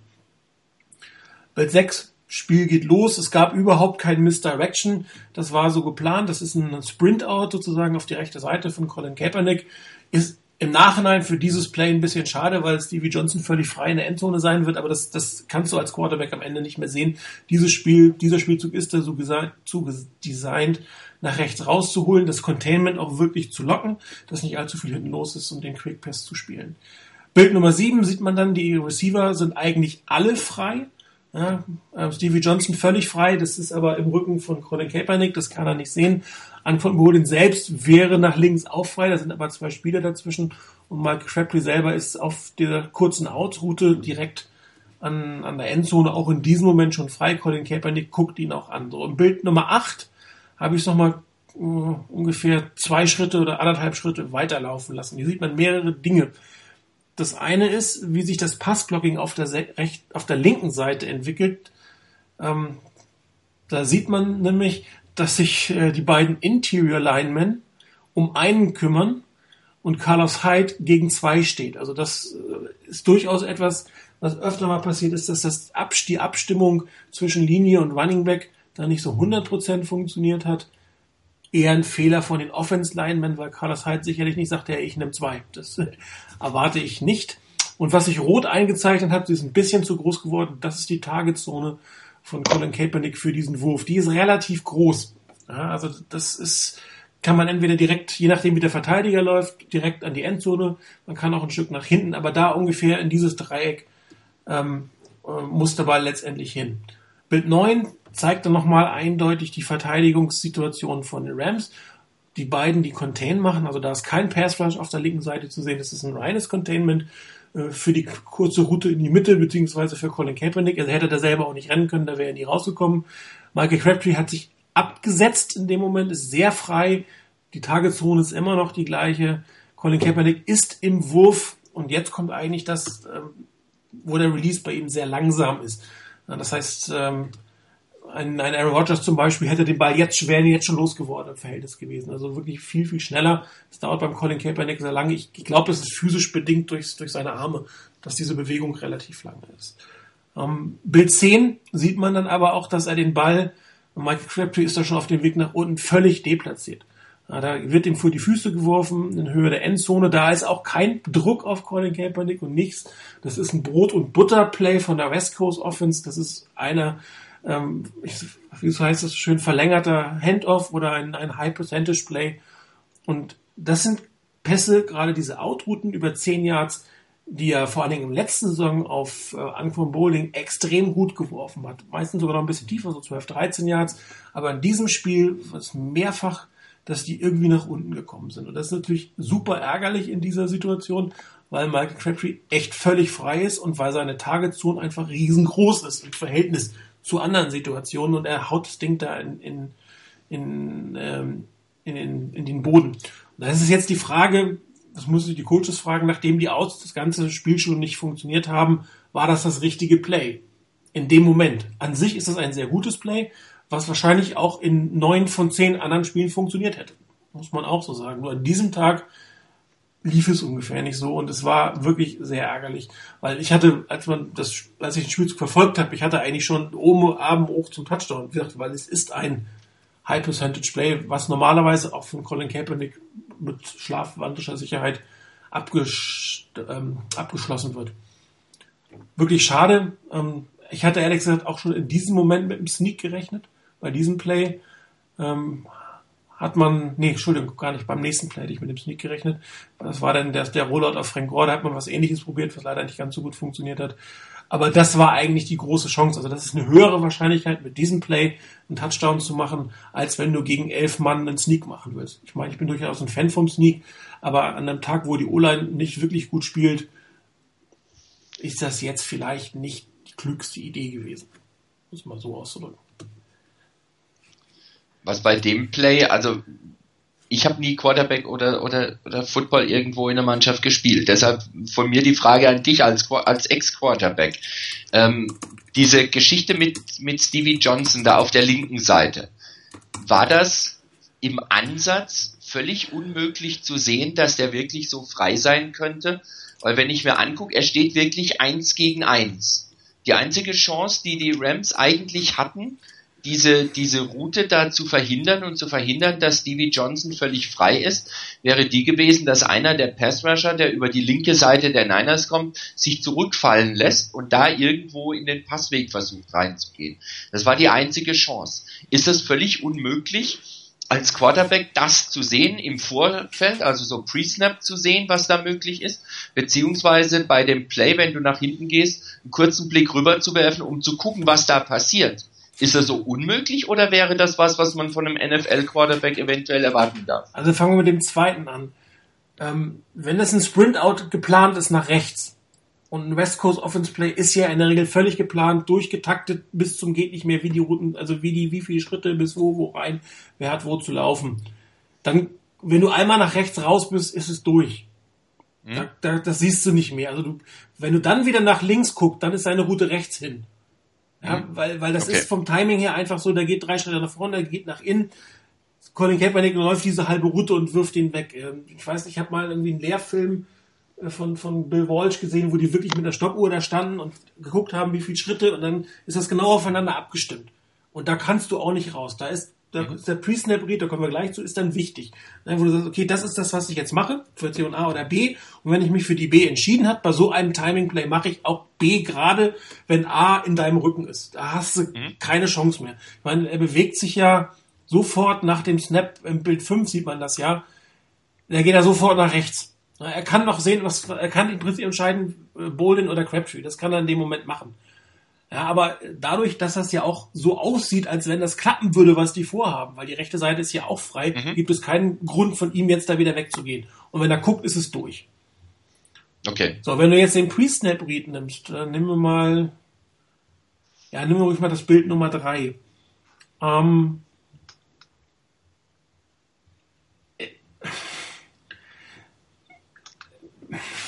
Bild 6, Spiel geht los, es gab überhaupt kein Misdirection, das war so geplant, das ist ein Sprint-Out sozusagen auf die rechte Seite von Colin Kaepernick, ist im Nachhinein für dieses Play ein bisschen schade, weil Stevie Johnson völlig frei in der Endzone sein wird, aber das, das kannst du als Quarterback am Ende nicht mehr sehen. Dieses Spiel, dieser Spielzug ist da so designt, nach rechts rauszuholen, das Containment auch wirklich zu locken, dass nicht allzu viel hinten los ist, um den Quick Pass zu spielen. Bild Nummer 7 sieht man dann, die Receiver sind eigentlich alle frei. Ja, äh, Stevie Johnson völlig frei, das ist aber im Rücken von Colin Kaepernick, das kann er nicht sehen. Anton Bolin selbst wäre nach links auch frei, da sind aber zwei Spieler dazwischen und Mike Crabtree selber ist auf der kurzen Outroute direkt an, an der Endzone auch in diesem Moment schon frei. Colin Kaepernick guckt ihn auch an. So, im Bild Nummer 8 habe ich es nochmal uh, ungefähr zwei Schritte oder anderthalb Schritte weiterlaufen lassen. Hier sieht man mehrere Dinge. Das eine ist, wie sich das Passblocking auf der, recht, auf der linken Seite entwickelt. Ähm, da sieht man nämlich, dass sich äh, die beiden Interior Linemen um einen kümmern und Carlos Hyde gegen zwei steht. Also das äh, ist durchaus etwas, was öfter mal passiert ist, dass das Abs die Abstimmung zwischen Linie und Running Back da nicht so 100% funktioniert hat eher ein Fehler von den Offense-Linemen, weil Carlos Hyde sicherlich nicht sagt, ja, ich nehme zwei. Das erwarte ich nicht. Und was sich rot eingezeichnet hat, sie ist ein bisschen zu groß geworden, das ist die Targetzone von Colin Kaepernick für diesen Wurf. Die ist relativ groß. Ja, also das ist, kann man entweder direkt, je nachdem wie der Verteidiger läuft, direkt an die Endzone, man kann auch ein Stück nach hinten, aber da ungefähr in dieses Dreieck ähm, äh, muss der Ball letztendlich hin. Bild 9 zeigt dann nochmal eindeutig die Verteidigungssituation von den Rams. Die beiden, die Contain machen, also da ist kein Passflash auf der linken Seite zu sehen, das ist ein reines Containment äh, für die kurze Route in die Mitte, beziehungsweise für Colin Kaepernick. Also hätte er selber auch nicht rennen können, da wäre er nie rausgekommen. Michael Crabtree hat sich abgesetzt in dem Moment, ist sehr frei. Die Tageszone ist immer noch die gleiche. Colin Kaepernick ist im Wurf und jetzt kommt eigentlich das, ähm, wo der Release bei ihm sehr langsam ist. Das heißt, ähm, ein, ein Aaron Rodgers zum Beispiel hätte den Ball jetzt schwer jetzt schon losgeworden im Verhältnis gewesen. Also wirklich viel, viel schneller. Das dauert beim Colin Kaepernick sehr lange. Ich, ich glaube, es ist physisch bedingt durch, durch seine Arme, dass diese Bewegung relativ lange ist. Ähm, Bild 10 sieht man dann aber auch, dass er den Ball, Michael Crabtree ist da schon auf dem Weg nach unten, völlig deplatziert. Ja, da wird ihm vor die Füße geworfen, in Höhe der Endzone. Da ist auch kein Druck auf Colin Kaepernick und nichts. Das ist ein Brot- und Butter-Play von der West Coast Offense. Das ist einer ähm, wie heißt das schön, verlängerter Handoff oder ein, ein High-Percentage-Play. Und das sind Pässe, gerade diese Outrouten über 10 Yards, die er vor allen Dingen im letzten Saison auf äh, Anquan Bowling extrem gut geworfen hat. Meistens sogar noch ein bisschen tiefer, so 12, 13 Yards. Aber in diesem Spiel war es mehrfach, dass die irgendwie nach unten gekommen sind. Und das ist natürlich super ärgerlich in dieser Situation, weil Michael Crabtree echt völlig frei ist und weil seine Targetzone einfach riesengroß ist im Verhältnis zu anderen Situationen und er haut das Ding da in, in, in, ähm, in, in, in den Boden. Und das ist jetzt die Frage, das muss ich die Coaches fragen, nachdem die Outs das ganze Spiel schon nicht funktioniert haben, war das das richtige Play? In dem Moment. An sich ist das ein sehr gutes Play, was wahrscheinlich auch in neun von zehn anderen Spielen funktioniert hätte. Muss man auch so sagen. Nur an diesem Tag lief es ungefähr nicht so und es war wirklich sehr ärgerlich, weil ich hatte, als man das, als ich den Spielzug verfolgt habe, ich hatte eigentlich schon oben Abend hoch zum Touchdown gesagt, weil es ist ein High Percentage Play, was normalerweise auch von Colin Kaepernick mit schlafwandlischer Sicherheit abgesch ähm, abgeschlossen wird. Wirklich schade. Ähm, ich hatte ehrlich gesagt auch schon in diesem Moment mit einem Sneak gerechnet, bei diesem Play. Ähm, hat man, nee, Entschuldigung, gar nicht, beim nächsten Play hätte ich mit dem Sneak gerechnet. Das war dann der, der Rollout auf Frank Gore, da hat man was ähnliches probiert, was leider nicht ganz so gut funktioniert hat. Aber das war eigentlich die große Chance. Also das ist eine höhere Wahrscheinlichkeit, mit diesem Play einen Touchdown zu machen, als wenn du gegen elf Mann einen Sneak machen willst. Ich meine, ich bin durchaus ein Fan vom Sneak, aber an einem Tag, wo die O-Line nicht wirklich gut spielt, ist das jetzt vielleicht nicht die klügste Idee gewesen. Muss man so auszudrücken. Was bei dem Play, also ich habe nie Quarterback oder, oder, oder Football irgendwo in der Mannschaft gespielt. Deshalb von mir die Frage an dich als, als Ex-Quarterback. Ähm, diese Geschichte mit, mit Stevie Johnson da auf der linken Seite, war das im Ansatz völlig unmöglich zu sehen, dass der wirklich so frei sein könnte? Weil wenn ich mir angucke, er steht wirklich eins gegen eins. Die einzige Chance, die die Rams eigentlich hatten, diese, diese Route da zu verhindern und zu verhindern, dass Stevie Johnson völlig frei ist, wäre die gewesen, dass einer der Passrusher, der über die linke Seite der Niners kommt, sich zurückfallen lässt und da irgendwo in den Passweg versucht reinzugehen. Das war die einzige Chance. Ist es völlig unmöglich, als Quarterback das zu sehen im Vorfeld, also so Pre-Snap zu sehen, was da möglich ist, beziehungsweise bei dem Play, wenn du nach hinten gehst, einen kurzen Blick rüber zu werfen, um zu gucken, was da passiert. Ist das so unmöglich oder wäre das was, was man von einem NFL-Quarterback eventuell erwarten darf? Also fangen wir mit dem zweiten an. Ähm, wenn das ein Sprint-Out geplant ist nach rechts und ein West Coast Offense Play ist ja in der Regel völlig geplant, durchgetaktet bis zum geht nicht mehr, wie die Routen, also wie die, wie viele Schritte bis wo, wo rein, wer hat wo zu laufen. Dann, wenn du einmal nach rechts raus bist, ist es durch. Hm? Da, da, das siehst du nicht mehr. Also du, wenn du dann wieder nach links guckst, dann ist seine Route rechts hin. Ja, mhm. weil, weil das okay. ist vom Timing her einfach so, der geht drei Schritte nach vorne, der geht nach innen. Colin Kaepernick läuft diese halbe Route und wirft ihn weg. Ähm, ich weiß nicht, ich habe mal irgendwie einen Lehrfilm äh, von, von Bill Walsh gesehen, wo die wirklich mit der Stoppuhr da standen und geguckt haben, wie viele Schritte und dann ist das genau aufeinander abgestimmt. Und da kannst du auch nicht raus. Da ist, da mhm. ist der Pre-Snap-Read, da kommen wir gleich zu, ist dann wichtig. Wo du sagst, okay, das ist das, was ich jetzt mache, für C und A oder B. Und wenn ich mich für die B entschieden habe, bei so einem Timing-Play mache ich auch B gerade, wenn A in deinem Rücken ist. Da hast du mhm. keine Chance mehr. Ich meine, er bewegt sich ja sofort nach dem Snap, im Bild 5 sieht man das ja, da geht er sofort nach rechts. Er kann noch sehen, was er kann im Prinzip entscheiden, äh, Bolden oder Crabtree. Das kann er in dem Moment machen. Ja, aber dadurch, dass das ja auch so aussieht, als wenn das klappen würde, was die vorhaben, weil die rechte Seite ist ja auch frei, mhm. gibt es keinen Grund von ihm jetzt da wieder wegzugehen. Und wenn er guckt, ist es durch. Okay. So, wenn du jetzt den Pre-Snap-Read nimmst, dann nehmen wir mal, ja, nehmen wir ruhig mal das Bild Nummer drei. Ähm,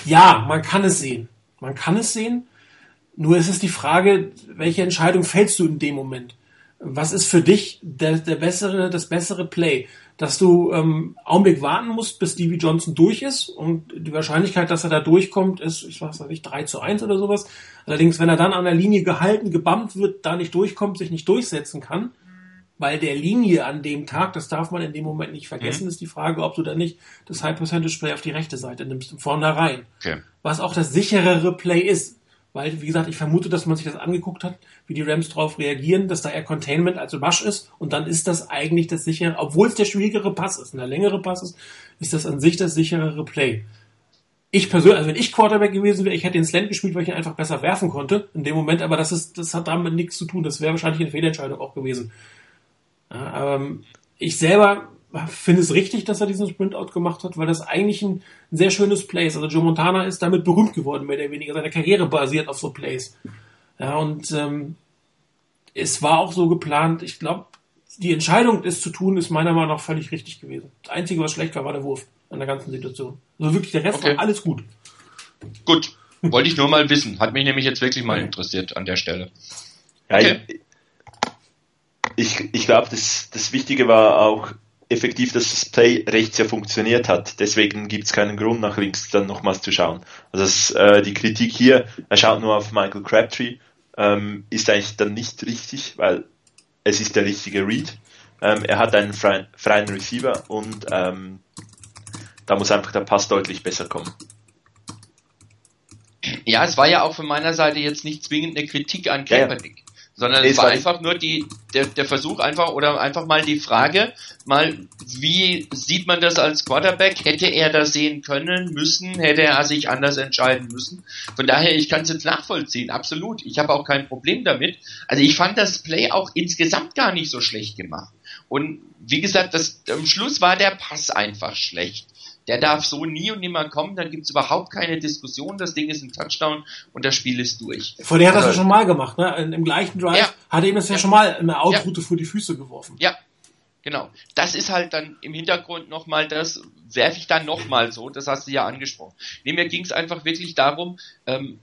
ja, man kann es sehen. Man kann es sehen. Nur ist es die Frage, welche Entscheidung fällst du in dem Moment? Was ist für dich der, der bessere, das bessere Play? Dass du ähm, Augenblick warten musst, bis Stevie Johnson durch ist und die Wahrscheinlichkeit, dass er da durchkommt, ist, ich weiß nicht, 3 zu 1 oder sowas. Allerdings, wenn er dann an der Linie gehalten, gebammt wird, da nicht durchkommt, sich nicht durchsetzen kann, weil der Linie an dem Tag, das darf man in dem Moment nicht vergessen, mhm. ist die Frage, ob du dann nicht das High Percentage Play auf die rechte Seite nimmst, vornherein. Okay. Was auch das sicherere Play ist. Weil, wie gesagt, ich vermute, dass man sich das angeguckt hat, wie die Rams darauf reagieren, dass da eher Containment als Rush ist. Und dann ist das eigentlich das sichere, obwohl es der schwierigere Pass ist und der längere Pass ist, ist das an sich das sicherere Play. Ich persönlich, also wenn ich Quarterback gewesen wäre, ich hätte den Slant gespielt, weil ich ihn einfach besser werfen konnte in dem Moment, aber das ist, das hat damit nichts zu tun. Das wäre wahrscheinlich eine Fehlentscheidung auch gewesen. Ja, ähm, ich selber finde es richtig, dass er diesen Sprintout gemacht hat, weil das eigentlich ein, ein, sehr schönes Play ist. Also Joe Montana ist damit berühmt geworden, mehr oder weniger. Seine Karriere basiert auf so Plays. Ja, und ähm, es war auch so geplant. Ich glaube, die Entscheidung, es zu tun, ist meiner Meinung nach völlig richtig gewesen. Das Einzige, was schlecht war, war der Wurf an der ganzen Situation. Also wirklich, der Rest okay. war alles gut. Gut. Wollte ich nur mal wissen. Hat mich nämlich jetzt wirklich mal interessiert an der Stelle. Okay. Ja, ich, ich glaube, das, das Wichtige war auch effektiv, dass das Play rechts ja funktioniert hat. Deswegen gibt es keinen Grund, nach links dann nochmals zu schauen. Also das, äh, die Kritik hier, er schaut nur auf Michael Crabtree, ähm, ist eigentlich dann nicht richtig, weil es ist der richtige Read. Ähm, er hat einen freien, freien Receiver und ähm, da muss einfach der Pass deutlich besser kommen. Ja, es war ja auch von meiner Seite jetzt nicht zwingend eine Kritik an Kaepernick, sondern es war einfach nur die, der, der Versuch einfach oder einfach mal die Frage, mal, wie sieht man das als Quarterback? Hätte er das sehen können, müssen, hätte er sich anders entscheiden müssen? Von daher, ich kann es jetzt nachvollziehen, absolut. Ich habe auch kein Problem damit. Also ich fand das Play auch insgesamt gar nicht so schlecht gemacht. Und wie gesagt, das, am Schluss war der Pass einfach schlecht der darf so nie und nimmer kommen, dann gibt es überhaupt keine Diskussion, das Ding ist ein Touchdown und das Spiel ist durch. Vor der hat das ja schon mal gemacht, ne? Im gleichen Drive ja. hat er ihm das ja, ja schon mal eine Outroute ja. vor die Füße geworfen. Ja, genau. Das ist halt dann im Hintergrund nochmal das, werfe ich dann nochmal so, das hast du ja angesprochen. Nee, mir ging es einfach wirklich darum, ähm,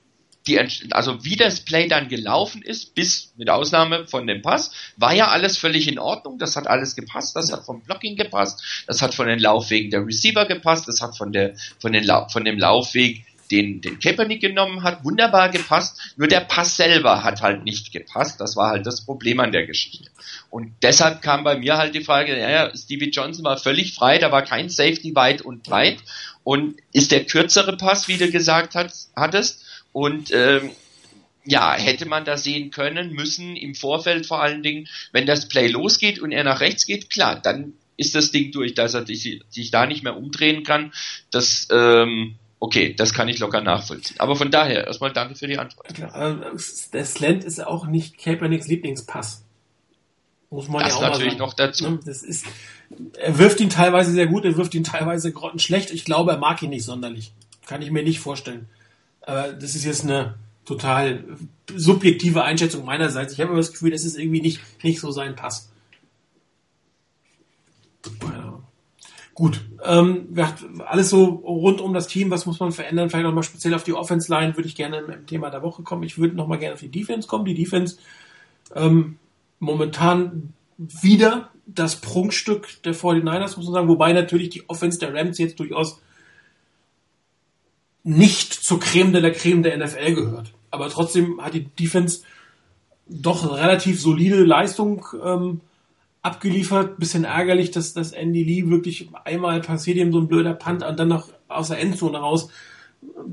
die, also wie das Play dann gelaufen ist, bis mit Ausnahme von dem Pass, war ja alles völlig in Ordnung. Das hat alles gepasst. Das hat vom Blocking gepasst. Das hat von den Laufwegen der Receiver gepasst. Das hat von der, von den, von dem Laufweg, den, den Kaepernick genommen hat, wunderbar gepasst. Nur der Pass selber hat halt nicht gepasst. Das war halt das Problem an der Geschichte. Und deshalb kam bei mir halt die Frage, ja, Stevie Johnson war völlig frei. Da war kein Safety weit und breit. Und ist der kürzere Pass, wie du gesagt hast, hattest, und ähm, ja, hätte man da sehen können, müssen im Vorfeld vor allen Dingen, wenn das Play losgeht und er nach rechts geht, klar, dann ist das Ding durch, dass er sich, sich da nicht mehr umdrehen kann. Das, ähm, okay, das kann ich locker nachvollziehen. Aber von daher, erstmal danke für die Antwort. Der Slant ist auch nicht Kaepernicks Lieblingspass. Muss man das ja auch natürlich noch dazu. Ne, das ist, er wirft ihn teilweise sehr gut, er wirft ihn teilweise grottenschlecht. Ich glaube, er mag ihn nicht sonderlich. Kann ich mir nicht vorstellen. Aber das ist jetzt eine total subjektive Einschätzung meinerseits. Ich habe aber das Gefühl, das ist irgendwie nicht, nicht so sein Pass. Gut, ähm, alles so rund um das Team, was muss man verändern? Vielleicht nochmal speziell auf die Offense-Line würde ich gerne im Thema der Woche kommen. Ich würde nochmal gerne auf die Defense kommen. Die Defense ähm, momentan wieder das Prunkstück der 49ers, muss man sagen, wobei natürlich die Offense der Rams jetzt durchaus nicht zur Creme de la Creme der NFL gehört. Aber trotzdem hat die Defense doch relativ solide Leistung ähm, abgeliefert. Bisschen ärgerlich, dass, dass Andy Lee wirklich einmal passiert ihm so ein blöder Punt und dann noch aus der Endzone raus.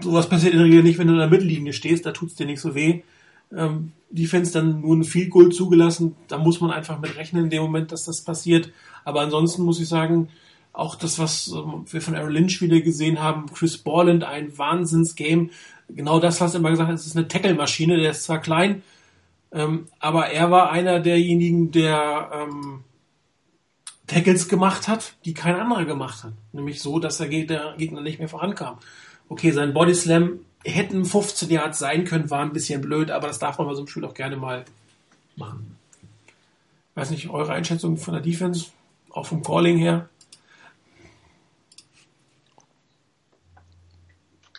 Sowas passiert in der Regel nicht, wenn du in der Mittellinie stehst, da tut's dir nicht so weh. Ähm, Defense dann nur ein Field Goal zugelassen, da muss man einfach mit rechnen in dem Moment, dass das passiert. Aber ansonsten muss ich sagen, auch das, was ähm, wir von Aaron Lynch wieder gesehen haben, Chris Borland, ein Wahnsinns-Game. Genau das, was er immer gesagt es ist eine Tackle-Maschine, der ist zwar klein, ähm, aber er war einer derjenigen, der ähm, Tackles gemacht hat, die kein anderer gemacht hat. Nämlich so, dass der Gegner nicht mehr vorankam. Okay, sein Bodyslam hätten 15 Yards sein können, war ein bisschen blöd, aber das darf man bei so einem Spiel auch gerne mal machen. Weiß nicht, eure Einschätzung von der Defense, auch vom Calling her?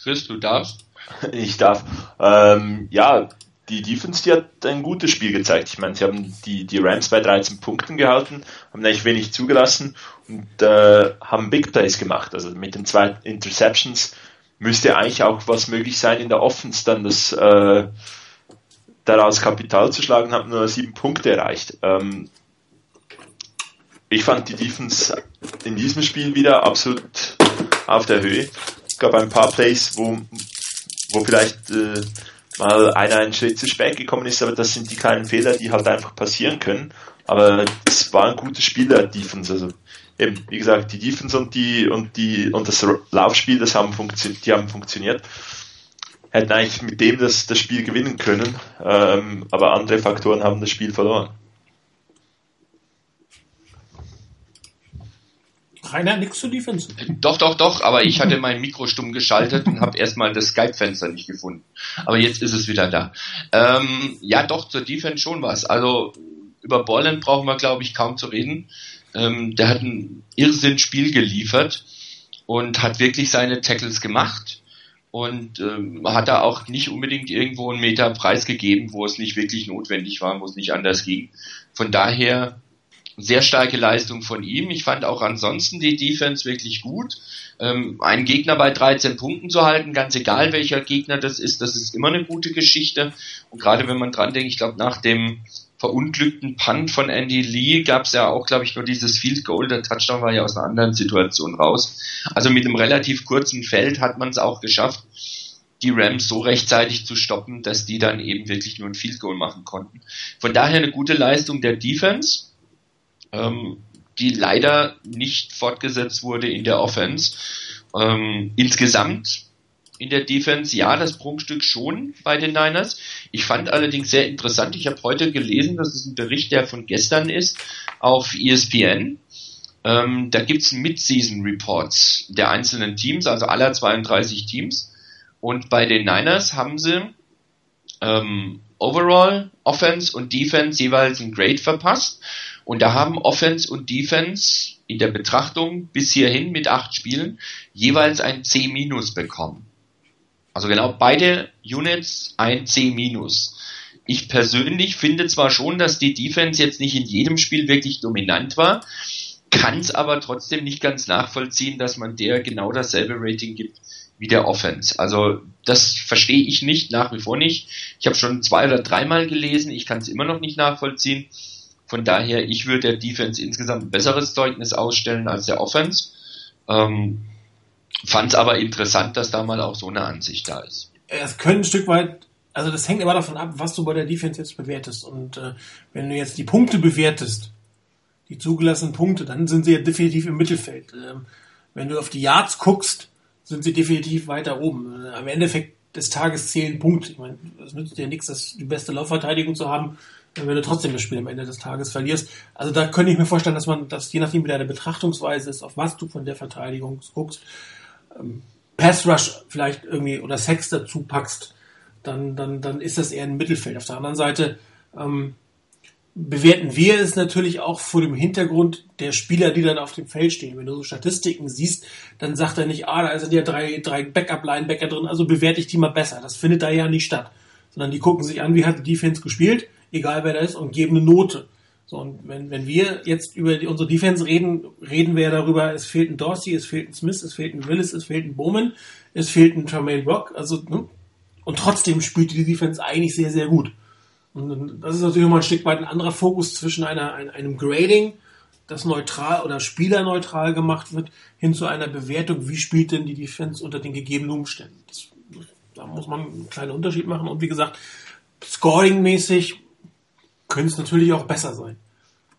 Chris, du darfst. Ich darf. Ähm, ja, die Defense, die hat ein gutes Spiel gezeigt. Ich meine, sie haben die, die Rams bei 13 Punkten gehalten, haben eigentlich wenig zugelassen und äh, haben Big Plays gemacht. Also mit den zwei Interceptions müsste eigentlich auch was möglich sein in der Offense, dann das äh, daraus Kapital zu schlagen, haben nur sieben Punkte erreicht. Ähm, ich fand die Defense in diesem Spiel wieder absolut auf der Höhe gab ein paar Plays, wo, wo vielleicht äh, mal einer einen Schritt zu spät gekommen ist, aber das sind die kleinen Fehler, die halt einfach passieren können. Aber es war ein gutes Spiel der Defense. Also eben, wie gesagt, die Defense und die und die und das Laufspiel, das haben funktioniert, die haben funktioniert. Hätten eigentlich mit dem das, das Spiel gewinnen können, ähm, aber andere Faktoren haben das Spiel verloren. Rainer, nichts zu Defense. Doch, doch, doch, aber ich hatte mein Mikro stumm geschaltet und habe erstmal das Skype-Fenster nicht gefunden. Aber jetzt ist es wieder da. Ähm, ja, doch, zur Defense schon was. Also über Borland brauchen wir, glaube ich, kaum zu reden. Ähm, der hat ein Irrsinn-Spiel geliefert und hat wirklich seine Tackles gemacht und ähm, hat da auch nicht unbedingt irgendwo einen Meter preisgegeben, wo es nicht wirklich notwendig war, wo es nicht anders ging. Von daher sehr starke Leistung von ihm. Ich fand auch ansonsten die Defense wirklich gut. Ähm, einen Gegner bei 13 Punkten zu halten, ganz egal welcher Gegner das ist, das ist immer eine gute Geschichte. Und gerade wenn man dran denkt, ich glaube nach dem verunglückten Punt von Andy Lee gab es ja auch, glaube ich, nur dieses Field Goal. Der Touchdown war ja aus einer anderen Situation raus. Also mit einem relativ kurzen Feld hat man es auch geschafft, die Rams so rechtzeitig zu stoppen, dass die dann eben wirklich nur ein Field Goal machen konnten. Von daher eine gute Leistung der Defense, ähm, die leider nicht fortgesetzt wurde in der Offense. Ähm, insgesamt in der Defense, ja, das Prunkstück schon bei den Niners. Ich fand allerdings sehr interessant, ich habe heute gelesen, das ist ein Bericht, der von gestern ist, auf ESPN. Ähm, da gibt's Mid-Season Reports der einzelnen Teams, also aller 32 Teams. Und bei den Niners haben sie ähm, Overall, Offense und Defense jeweils ein Grade verpasst. Und da haben Offense und Defense in der Betrachtung bis hierhin mit acht Spielen jeweils ein C- bekommen. Also genau beide Units ein C-. Ich persönlich finde zwar schon, dass die Defense jetzt nicht in jedem Spiel wirklich dominant war, kann es aber trotzdem nicht ganz nachvollziehen, dass man der genau dasselbe Rating gibt wie der Offense. Also das verstehe ich nicht, nach wie vor nicht. Ich habe schon zwei oder dreimal gelesen, ich kann es immer noch nicht nachvollziehen. Von daher, ich würde der Defense insgesamt ein besseres Zeugnis ausstellen als der Offense. Ähm, Fand es aber interessant, dass da mal auch so eine Ansicht da ist. Es können ein Stück weit, also das hängt immer davon ab, was du bei der Defense jetzt bewertest. Und äh, wenn du jetzt die Punkte bewertest, die zugelassenen Punkte, dann sind sie ja definitiv im Mittelfeld. Ähm, wenn du auf die Yards guckst, sind sie definitiv weiter oben. Äh, am Endeffekt des Tages zählen Punkte. Ich meine, es nützt dir nichts, das die beste Laufverteidigung zu haben, wenn du trotzdem das Spiel am Ende des Tages verlierst. Also da könnte ich mir vorstellen, dass man, dass je nachdem wie deine Betrachtungsweise ist, auf was du von der Verteidigung guckst, ähm, Pass Rush vielleicht irgendwie oder Sex dazu packst, dann, dann, dann ist das eher ein Mittelfeld. Auf der anderen Seite ähm, bewerten wir es natürlich auch vor dem Hintergrund der Spieler, die dann auf dem Feld stehen. Wenn du so Statistiken siehst, dann sagt er nicht, ah, da sind ja drei, drei Backup-Linebacker drin, also bewerte ich die mal besser. Das findet da ja nicht statt. Sondern die gucken sich an, wie hat die Defense gespielt, egal wer da ist, und geben eine Note. So, und wenn, wenn wir jetzt über die, unsere Defense reden, reden wir darüber, es fehlt ein Dorsey, es fehlt ein Smith, es fehlt ein Willis, es fehlt ein Bowman, es fehlt ein Tremaine Rock, also, ne? und trotzdem spielt die Defense eigentlich sehr, sehr gut. Und das ist natürlich nochmal ein Stück weit ein anderer Fokus zwischen einer, einem Grading, das neutral oder spielerneutral gemacht wird, hin zu einer Bewertung, wie spielt denn die Defense unter den gegebenen Umständen. Das, da muss man einen kleinen Unterschied machen. Und wie gesagt, scoring-mäßig könnte es natürlich auch besser sein.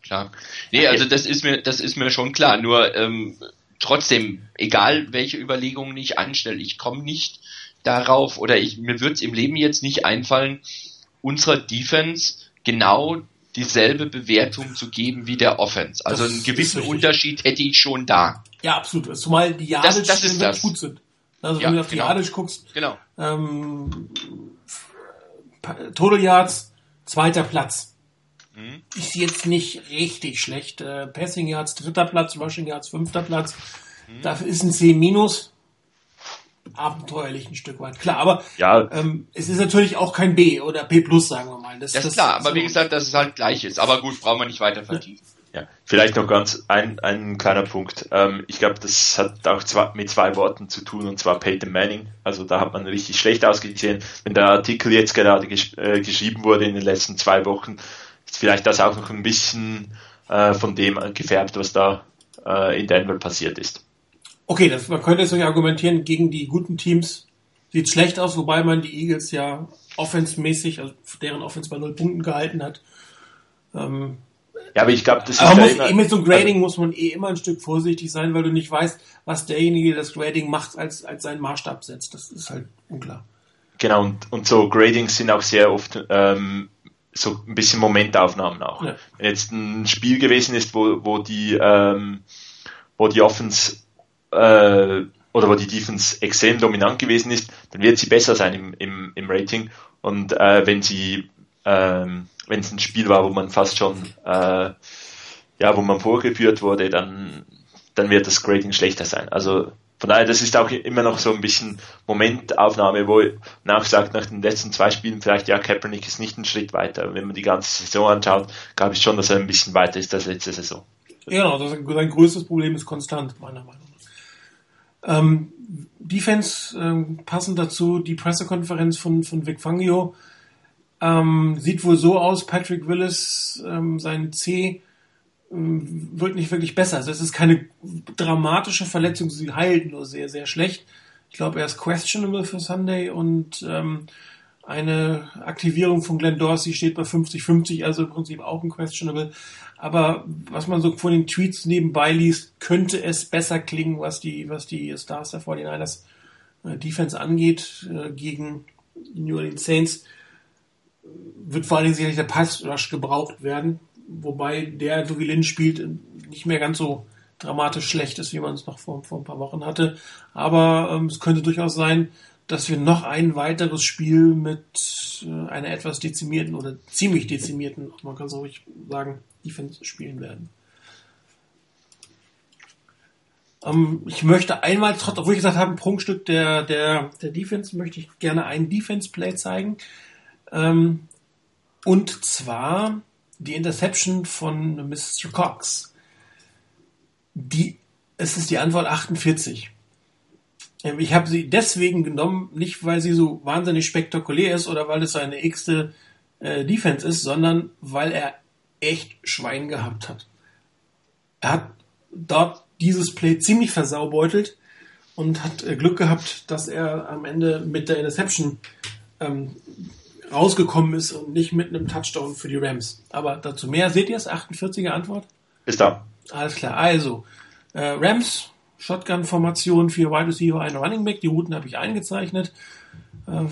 Klar. Nee, also das ist mir, das ist mir schon klar. Nur ähm, trotzdem, egal welche Überlegungen ich anstelle, ich komme nicht darauf oder ich, mir wird es im Leben jetzt nicht einfallen, unserer Defense genau dieselbe Bewertung zu geben wie der Offense. Also das einen gewissen Unterschied hätte ich schon da. Ja, absolut. Zumal die Jahre das, das ist das. gut sind. Also ja, wenn du auf die genau. Yardisch guckst, genau. ähm, Total Yards, zweiter Platz. Mhm. Ist jetzt nicht richtig schlecht. Äh, Passing Yards dritter Platz, Rushing Yards fünfter Platz. Mhm. Dafür ist ein C minus abenteuerlich ein Stück weit. Klar, aber ja. ähm, es ist natürlich auch kein B oder B plus, sagen wir mal. Das, das ist klar, aber so wie gesagt, dass es halt gleich ist. Aber gut, brauchen wir nicht weiter vertiefen. Ja, vielleicht noch ganz ein, ein kleiner Punkt. Ähm, ich glaube, das hat auch zwei, mit zwei Worten zu tun, und zwar Peyton Manning. Also da hat man richtig schlecht ausgesehen. Wenn der Artikel jetzt gerade gesch äh, geschrieben wurde in den letzten zwei Wochen, ist vielleicht das auch noch ein bisschen äh, von dem gefärbt, was da äh, in Denver passiert ist. Okay, das, man könnte jetzt natürlich argumentieren, gegen die guten Teams sieht schlecht aus, wobei man die Eagles ja offensmäßig, also deren Offense bei null Punkten gehalten hat. Ähm, ja, aber ich glaube, das ist aber muss, immer, mit so einem Grading muss man eh immer ein Stück vorsichtig sein, weil du nicht weißt, was derjenige, der das Grading macht, als, als seinen Maßstab setzt. Das ist halt unklar. Genau, und, und so Gradings sind auch sehr oft ähm, so ein bisschen Momentaufnahmen auch. Ja. Wenn jetzt ein Spiel gewesen ist, wo, wo die ähm, wo die Offense äh, oder wo die Defense extrem dominant gewesen ist, dann wird sie besser sein im, im, im Rating. Und äh, wenn sie, ähm, wenn es ein Spiel war, wo man fast schon, äh, ja, wo man vorgeführt wurde, dann, dann wird das Grading schlechter sein. Also von daher, das ist auch immer noch so ein bisschen Momentaufnahme, wo nachsagt nach den letzten zwei Spielen vielleicht, ja, Kaepernick ist nicht einen Schritt weiter. Wenn man die ganze Saison anschaut, glaube ich schon, dass er ein bisschen weiter ist als letzte Saison. Genau, sein größtes Problem ist konstant, meiner Meinung nach. Ähm, Defense, ähm, passend dazu, die Pressekonferenz von, von Vic Fangio ähm, sieht wohl so aus, Patrick Willis, ähm, sein C wird nicht wirklich besser. Also es ist keine dramatische Verletzung, sie heilt nur sehr, sehr schlecht. Ich glaube, er ist questionable für Sunday und ähm, eine Aktivierung von Glenn Dorsey steht bei 50-50, also im Prinzip auch ein questionable. Aber was man so von den Tweets nebenbei liest, könnte es besser klingen, was die, was die Stars der 49ers äh, Defense angeht äh, gegen die New Orleans Saints. Wird vor allen Dingen sicherlich der Pass Rush gebraucht werden, wobei der, wie Lynn spielt, nicht mehr ganz so dramatisch schlecht ist, wie man es noch vor, vor ein paar Wochen hatte. Aber ähm, es könnte durchaus sein, dass wir noch ein weiteres Spiel mit äh, einer etwas dezimierten oder ziemlich dezimierten, man kann so ruhig sagen, Defense spielen werden. Ähm, ich möchte einmal, trotz, obwohl ich gesagt habe, ein Prunkstück der, der, der Defense, möchte ich gerne einen Defense-Play zeigen. Ähm, und zwar die Interception von Mr. Cox. Die, es ist die Antwort 48. Ähm, ich habe sie deswegen genommen, nicht weil sie so wahnsinnig spektakulär ist oder weil es seine x-te äh, Defense ist, sondern weil er echt Schwein gehabt hat. Er hat dort dieses Play ziemlich versaubeutelt und hat äh, Glück gehabt, dass er am Ende mit der Interception ähm, rausgekommen ist und nicht mit einem Touchdown für die Rams. Aber dazu mehr. Seht ihr es? 48er Antwort? Ist da. Alles klar. Also, äh, Rams, Shotgun-Formation, vier Wide Receiver, ein Running Back. Die Routen habe ich eingezeichnet. Äh,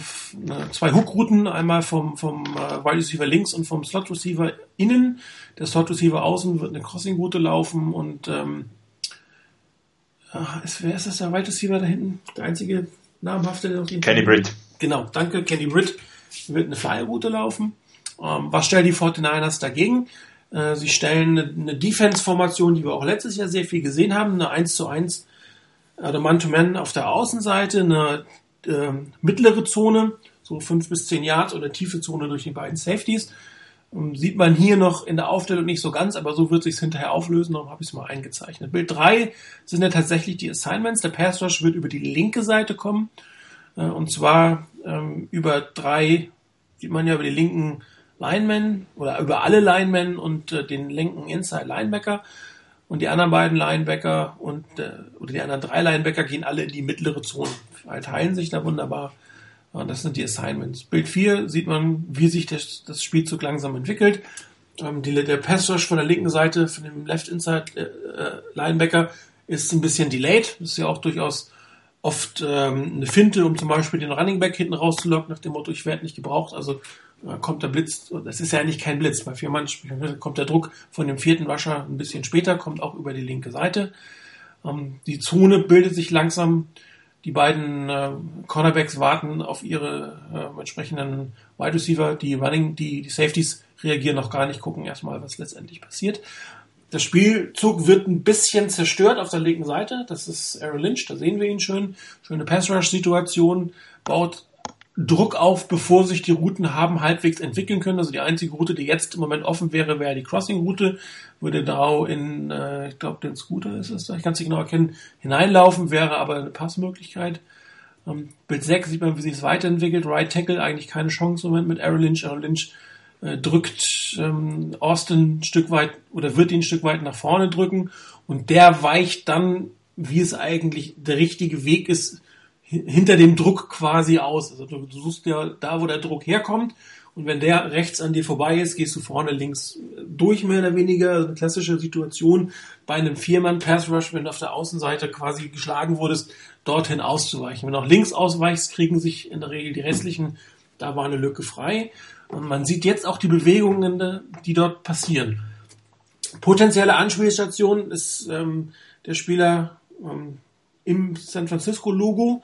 zwei Hook-Routen, einmal vom, vom äh, Wide Receiver links und vom Slot Receiver innen. Der Slot Receiver außen wird eine Crossing-Route laufen und ähm, ist, wer ist das, der Wide Receiver da hinten? Der einzige namhafte, der noch Kenny Britt. Genau, danke, Kenny Britt wird eine Fly-Route laufen. Ähm, was stellen die 49ers dagegen? Äh, sie stellen eine, eine Defense-Formation, die wir auch letztes Jahr sehr viel gesehen haben, eine 1 zu 1 oder Man-to-Man auf der Außenseite, eine äh, mittlere Zone, so 5 bis 10 Yards oder tiefe Zone durch die beiden Safeties. Ähm, sieht man hier noch in der Aufstellung nicht so ganz, aber so wird sich hinterher auflösen, darum habe ich es mal eingezeichnet. Bild 3 sind ja tatsächlich die Assignments. Der Pass Rush wird über die linke Seite kommen. Äh, und zwar ähm, über drei, sieht man ja über die linken Linemen oder über alle Linemen und äh, den linken Inside Linebacker. Und die anderen beiden Linebacker und äh, oder die anderen drei Linebacker gehen alle in die mittlere Zone. Teilen sich da wunderbar. Und das sind die Assignments. Bild 4 sieht man, wie sich das, das Spielzug langsam entwickelt. Ähm, die, der Pass von der linken Seite, von dem Left Inside äh, äh, Linebacker, ist ein bisschen delayed. Das ist ja auch durchaus oft ähm, eine Finte, um zum Beispiel den Running Back hinten rauszulocken, nach dem Motto, ich werde nicht gebraucht. Also äh, kommt der Blitz, das ist ja eigentlich kein Blitz, bei vier Mann kommt der Druck von dem vierten Wascher ein bisschen später, kommt auch über die linke Seite. Ähm, die Zone bildet sich langsam, die beiden äh, Cornerbacks warten auf ihre äh, entsprechenden Wide Receiver, die Running, die, die Safeties reagieren noch gar nicht, gucken erstmal, was letztendlich passiert. Der Spielzug wird ein bisschen zerstört auf der linken Seite. Das ist Aaron Lynch, da sehen wir ihn schön. Schöne Pass-Rush-Situation, baut Druck auf, bevor sich die Routen haben halbwegs entwickeln können. Also die einzige Route, die jetzt im Moment offen wäre, wäre die Crossing-Route. Würde Drau in, äh, ich glaube, den Scooter ist es, ich kann es nicht genau erkennen, hineinlaufen, wäre aber eine Passmöglichkeit. Ähm, Bild 6 sieht man, wie sich es weiterentwickelt. Right Tackle eigentlich keine Chance im Moment mit Aaron Lynch. Aaron Lynch äh, drückt ähm, Austin ein Stück weit oder wird ihn ein Stück weit nach vorne drücken und der weicht dann, wie es eigentlich der richtige Weg ist, hinter dem Druck quasi aus. Also du, du suchst ja da, wo der Druck herkommt und wenn der rechts an dir vorbei ist, gehst du vorne links durch, mehr oder weniger. Also eine klassische Situation bei einem Viermann-Pass-Rush, wenn du auf der Außenseite quasi geschlagen wurdest, dorthin auszuweichen. Wenn du auch links ausweichst, kriegen sich in der Regel die restlichen, da war eine Lücke frei. Und man sieht jetzt auch die Bewegungen, die dort passieren. Potenzielle Anspielstation ist ähm, der Spieler ähm, im San Francisco-Logo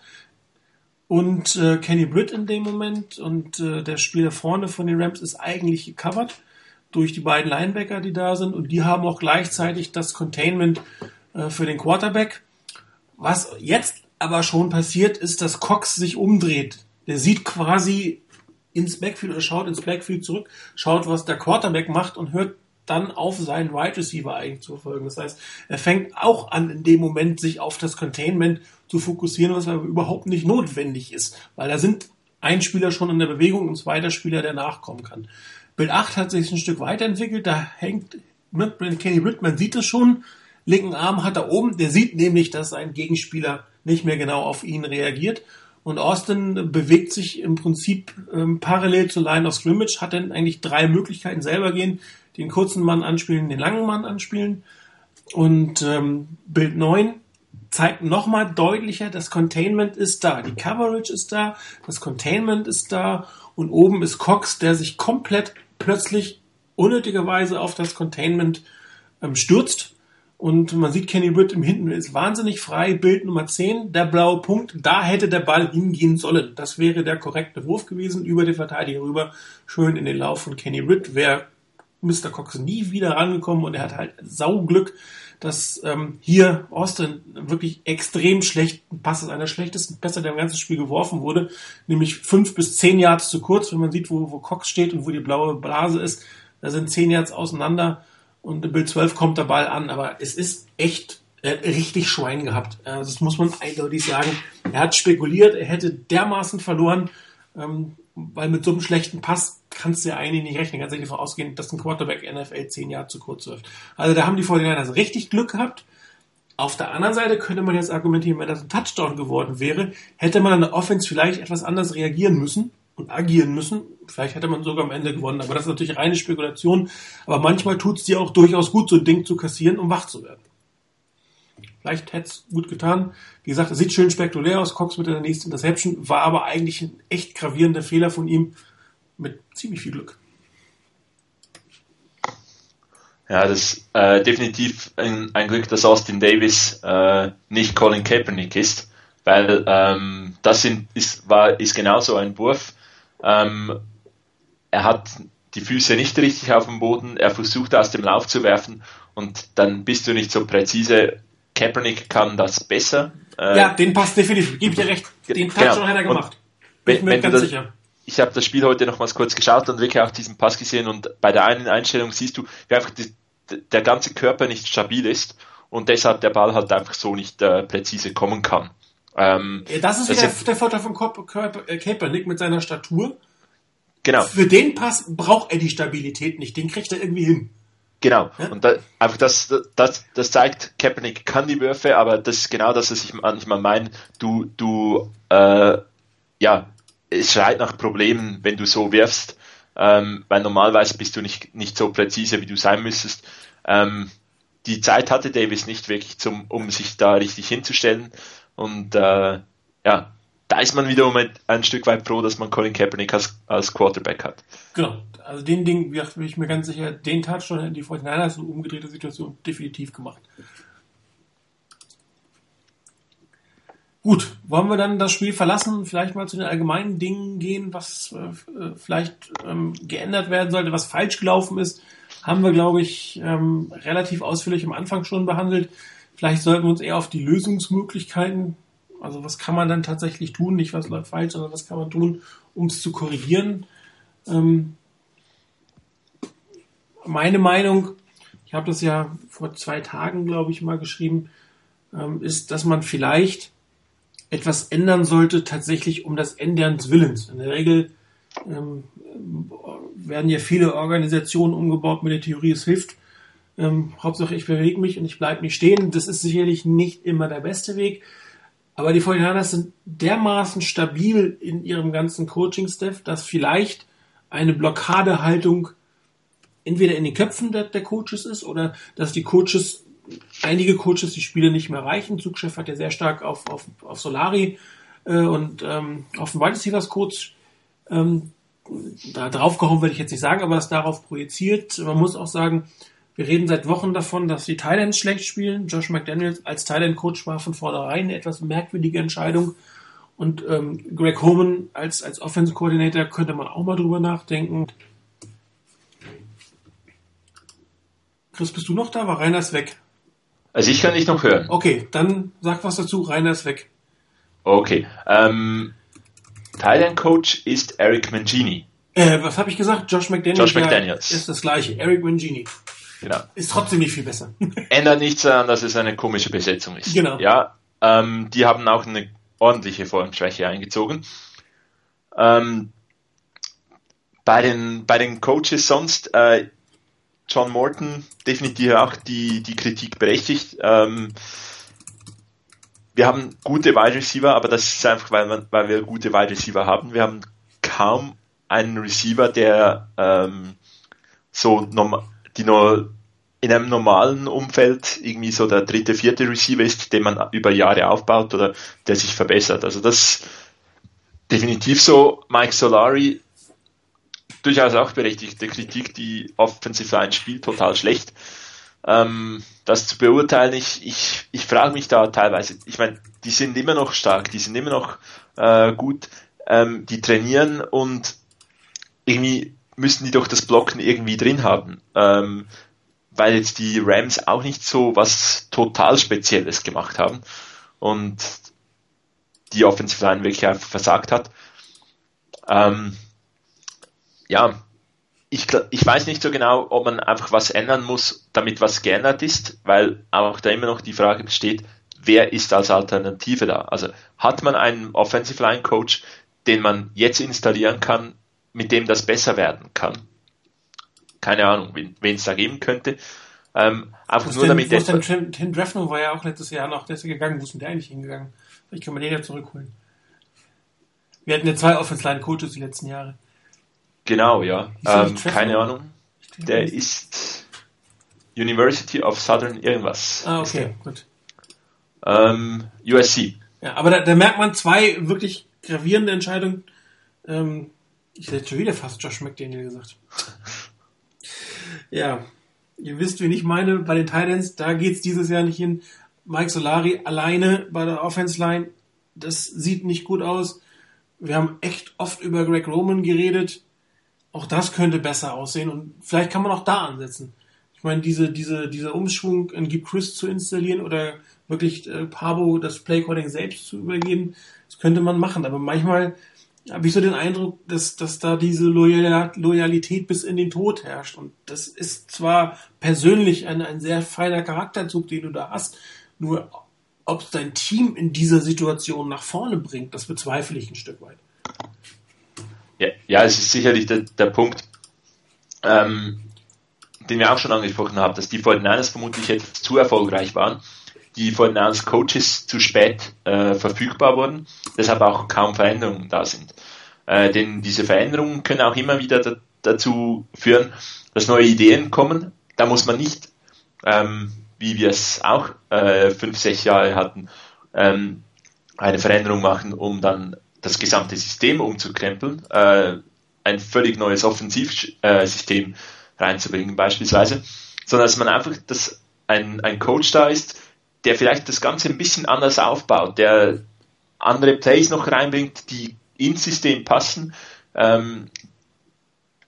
und äh, Kenny Britt in dem Moment. Und äh, der Spieler vorne von den Rams ist eigentlich gecovert durch die beiden Linebacker, die da sind. Und die haben auch gleichzeitig das Containment äh, für den Quarterback. Was jetzt aber schon passiert, ist, dass Cox sich umdreht. Der sieht quasi ins Backfield oder schaut ins Backfield zurück, schaut, was der Quarterback macht und hört dann auf seinen Wide Receiver eigentlich zu verfolgen. Das heißt, er fängt auch an, in dem Moment sich auf das Containment zu fokussieren, was aber überhaupt nicht notwendig ist, weil da sind ein Spieler schon in der Bewegung und zweiter Spieler, der nachkommen kann. Bild 8 hat sich ein Stück weiterentwickelt, da hängt mit Kenny Britt, man sieht es schon, linken Arm hat er oben, der sieht nämlich, dass sein Gegenspieler nicht mehr genau auf ihn reagiert. Und Austin bewegt sich im Prinzip ähm, parallel zur Line of Scrimmage, hat dann eigentlich drei Möglichkeiten selber gehen, den kurzen Mann anspielen, den langen Mann anspielen. Und ähm, Bild 9 zeigt nochmal deutlicher, das Containment ist da, die Coverage ist da, das Containment ist da und oben ist Cox, der sich komplett plötzlich unnötigerweise auf das Containment ähm, stürzt. Und man sieht Kenny Britt im Hinten ist wahnsinnig frei. Bild Nummer 10, der blaue Punkt. Da hätte der Ball hingehen sollen. Das wäre der korrekte Wurf gewesen. Über den Verteidiger rüber. Schön in den Lauf von Kenny Britt. Wäre Mr. Cox nie wieder rangekommen und er hat halt Sauglück, dass ähm, hier Austin wirklich extrem schlechten Pass ist, einer schlechtesten Pässe, der im ganzen Spiel geworfen wurde, nämlich fünf bis zehn Yards zu kurz, wenn man sieht, wo, wo Cox steht und wo die blaue Blase ist, da sind zehn Yards auseinander und Bild 12 kommt der Ball an, aber es ist echt äh, richtig Schwein gehabt. Also das muss man eindeutig sagen. Er hat spekuliert, er hätte dermaßen verloren, ähm, weil mit so einem schlechten Pass kannst du ja eigentlich nicht rechnen. Ganz ehrlich davon ausgehen, dass ein Quarterback NFL zehn Jahre zu kurz wirft. Also da haben die 49ers richtig Glück gehabt. Auf der anderen Seite könnte man jetzt argumentieren, wenn das ein Touchdown geworden wäre, hätte man an der Offense vielleicht etwas anders reagieren müssen und agieren müssen. Vielleicht hätte man sogar am Ende gewonnen, aber das ist natürlich reine Spekulation. Aber manchmal tut es dir auch durchaus gut, so ein Ding zu kassieren, um wach zu werden. Vielleicht hätte es gut getan. Wie gesagt, es sieht schön spektakulär aus. Cox mit der nächsten Interception war aber eigentlich ein echt gravierender Fehler von ihm mit ziemlich viel Glück. Ja, das ist äh, definitiv ein, ein, Glück, dass Austin Davis äh, nicht Colin Kaepernick ist, weil ähm, das sind, ist, war, ist genauso ein Wurf. Ähm, er hat die Füße nicht richtig auf dem Boden, er versucht aus dem Lauf zu werfen und dann bist du nicht so präzise. Kaepernick kann das besser. Äh, ja, den passt definitiv, ich dir recht. Den Touchdown genau. hat er gemacht. Bin ich mir ganz das, sicher ich habe das Spiel heute nochmals kurz geschaut und wirklich auch diesen Pass gesehen und bei der einen Einstellung siehst du, wie einfach die, der ganze Körper nicht stabil ist und deshalb der Ball halt einfach so nicht äh, präzise kommen kann. Ähm, das ist wieder das der Vorteil von äh, Kaepernick mit seiner Statur. Genau. Für den Pass braucht er die Stabilität nicht, den kriegt er irgendwie hin. Genau. Ja? Und da, einfach das, das, das zeigt, Kaepernick kann die Würfe, aber das ist genau das, was ich manchmal meine. Du, du, äh, ja, es schreit nach Problemen, wenn du so wirfst, ähm, weil normalerweise bist du nicht, nicht so präzise, wie du sein müsstest. Ähm, die Zeit hatte Davis nicht wirklich, zum, um sich da richtig hinzustellen. Und äh, ja, da ist man wiederum ein, ein Stück weit froh, dass man Colin Kaepernick als, als Quarterback hat. Genau, also den Ding, bin ich mir ganz sicher, den Touchdown hätten die 49ers in umgedrehter Situation definitiv gemacht. Gut, wollen wir dann das Spiel verlassen, vielleicht mal zu den allgemeinen Dingen gehen, was äh, vielleicht ähm, geändert werden sollte, was falsch gelaufen ist, haben wir, glaube ich, ähm, relativ ausführlich am Anfang schon behandelt. Vielleicht sollten wir uns eher auf die Lösungsmöglichkeiten, also was kann man dann tatsächlich tun, nicht was läuft falsch, sondern was kann man tun, um es zu korrigieren. Ähm, meine Meinung, ich habe das ja vor zwei Tagen, glaube ich, mal geschrieben, ähm, ist, dass man vielleicht etwas ändern sollte, tatsächlich um das Änderns Willens. In der Regel ähm, werden ja viele Organisationen umgebaut mit der Theorie, es hilft. Ähm, Hauptsache ich bewege mich und ich bleibe nicht stehen. Das ist sicherlich nicht immer der beste Weg. Aber die 49 sind dermaßen stabil in ihrem ganzen Coaching-Staff, dass vielleicht eine Blockadehaltung entweder in den Köpfen der, der Coaches ist oder dass die Coaches einige Coaches die Spiele nicht mehr reichen. Zugchef hat ja sehr stark auf, auf, auf Solari äh, und ähm, auf den Receivers Coach ähm, da draufgehauen würde ich jetzt nicht sagen, aber es darauf projiziert. Man muss auch sagen, wir reden seit Wochen davon, dass die Thailands schlecht spielen. Josh McDaniels als Thailand Coach war von vornherein eine etwas merkwürdige Entscheidung. Und ähm, Greg Homan als, als Offensive Coordinator könnte man auch mal drüber nachdenken. Chris, bist du noch da? War Rainer ist weg. Also ich kann dich noch hören. Okay, dann sag was dazu. Rainer ist weg. Okay. Ähm, Thailand Coach ist Eric Mangini. Äh, was habe ich gesagt? Josh McDaniels. Josh McDaniels. Ist das gleiche. Eric Mangini. Genau. Ist trotzdem nicht viel besser. Ändert nichts daran, dass es eine komische Besetzung ist. Genau. Ja, ähm, die haben auch eine ordentliche Formschwäche eingezogen. Ähm, bei den, bei den Coaches sonst, äh, John Morton definitiv auch die, die Kritik berechtigt. Ähm, wir haben gute Wide Receiver, aber das ist einfach, weil, man, weil wir gute Wide Receiver haben. Wir haben kaum einen Receiver, der ähm, so normal, die nur in einem normalen Umfeld irgendwie so der dritte, vierte Receiver ist, den man über Jahre aufbaut oder der sich verbessert. Also das definitiv so. Mike Solari durchaus auch berechtigte Kritik, die Offensive Line spielt total schlecht. Ähm, das zu beurteilen, ich, ich, ich frage mich da teilweise, ich meine, die sind immer noch stark, die sind immer noch äh, gut, ähm, die trainieren und irgendwie müssten die doch das Blocken irgendwie drin haben. Ähm, weil jetzt die Rams auch nicht so was total Spezielles gemacht haben und die Offensive Line wirklich einfach versagt hat. Ähm, ja, ich, ich weiß nicht so genau, ob man einfach was ändern muss, damit was geändert ist, weil auch da immer noch die Frage besteht, wer ist als Alternative da? Also hat man einen Offensive Line Coach, den man jetzt installieren kann, mit dem das besser werden kann? keine Ahnung, wen es da geben könnte. Ähm, einfach nur denn, damit der. Tim, Tim Drefno war ja auch letztes Jahr noch, der ist ja gegangen, wo ist denn der eigentlich hingegangen? Vielleicht können wir den ja zurückholen. Wir hatten ja zwei Offensive Coaches die letzten Jahre. Genau, ja. Ähm, keine Ahnung. Der ist University of Southern irgendwas. Ah, okay, gut. Ähm, USC. Ja, aber da, da, merkt man zwei wirklich gravierende Entscheidungen. Ähm, ich hätte schon wieder fast Josh McDaniel gesagt. Ja, ihr wisst, wen ich meine, bei den Titans, da geht's dieses Jahr nicht hin. Mike Solari alleine bei der Offense Line, das sieht nicht gut aus. Wir haben echt oft über Greg Roman geredet. Auch das könnte besser aussehen und vielleicht kann man auch da ansetzen. Ich meine, diese, diese, dieser Umschwung in Gib Chris zu installieren oder wirklich äh, Pabo das Playcalling selbst zu übergeben, das könnte man machen. Aber manchmal habe ich so den Eindruck, dass, dass da diese Loyalität bis in den Tod herrscht. Und das ist zwar persönlich ein, ein sehr feiner Charakterzug, den du da hast, nur ob es dein Team in dieser Situation nach vorne bringt, das bezweifle ich ein Stück weit. Ja, ja es ist sicherlich der, der Punkt, ähm, den wir auch schon angesprochen haben, dass die 49ers vermutlich jetzt zu erfolgreich waren die von als Coaches zu spät äh, verfügbar wurden, deshalb auch kaum Veränderungen da sind. Äh, denn diese Veränderungen können auch immer wieder da, dazu führen, dass neue Ideen kommen. Da muss man nicht, ähm, wie wir es auch äh, fünf, sechs Jahre hatten, ähm, eine Veränderung machen, um dann das gesamte System umzukrempeln, äh, ein völlig neues Offensivsystem reinzubringen beispielsweise, sondern dass man einfach, dass ein, ein Coach da ist, der vielleicht das Ganze ein bisschen anders aufbaut, der andere Plays noch reinbringt, die ins System passen ähm,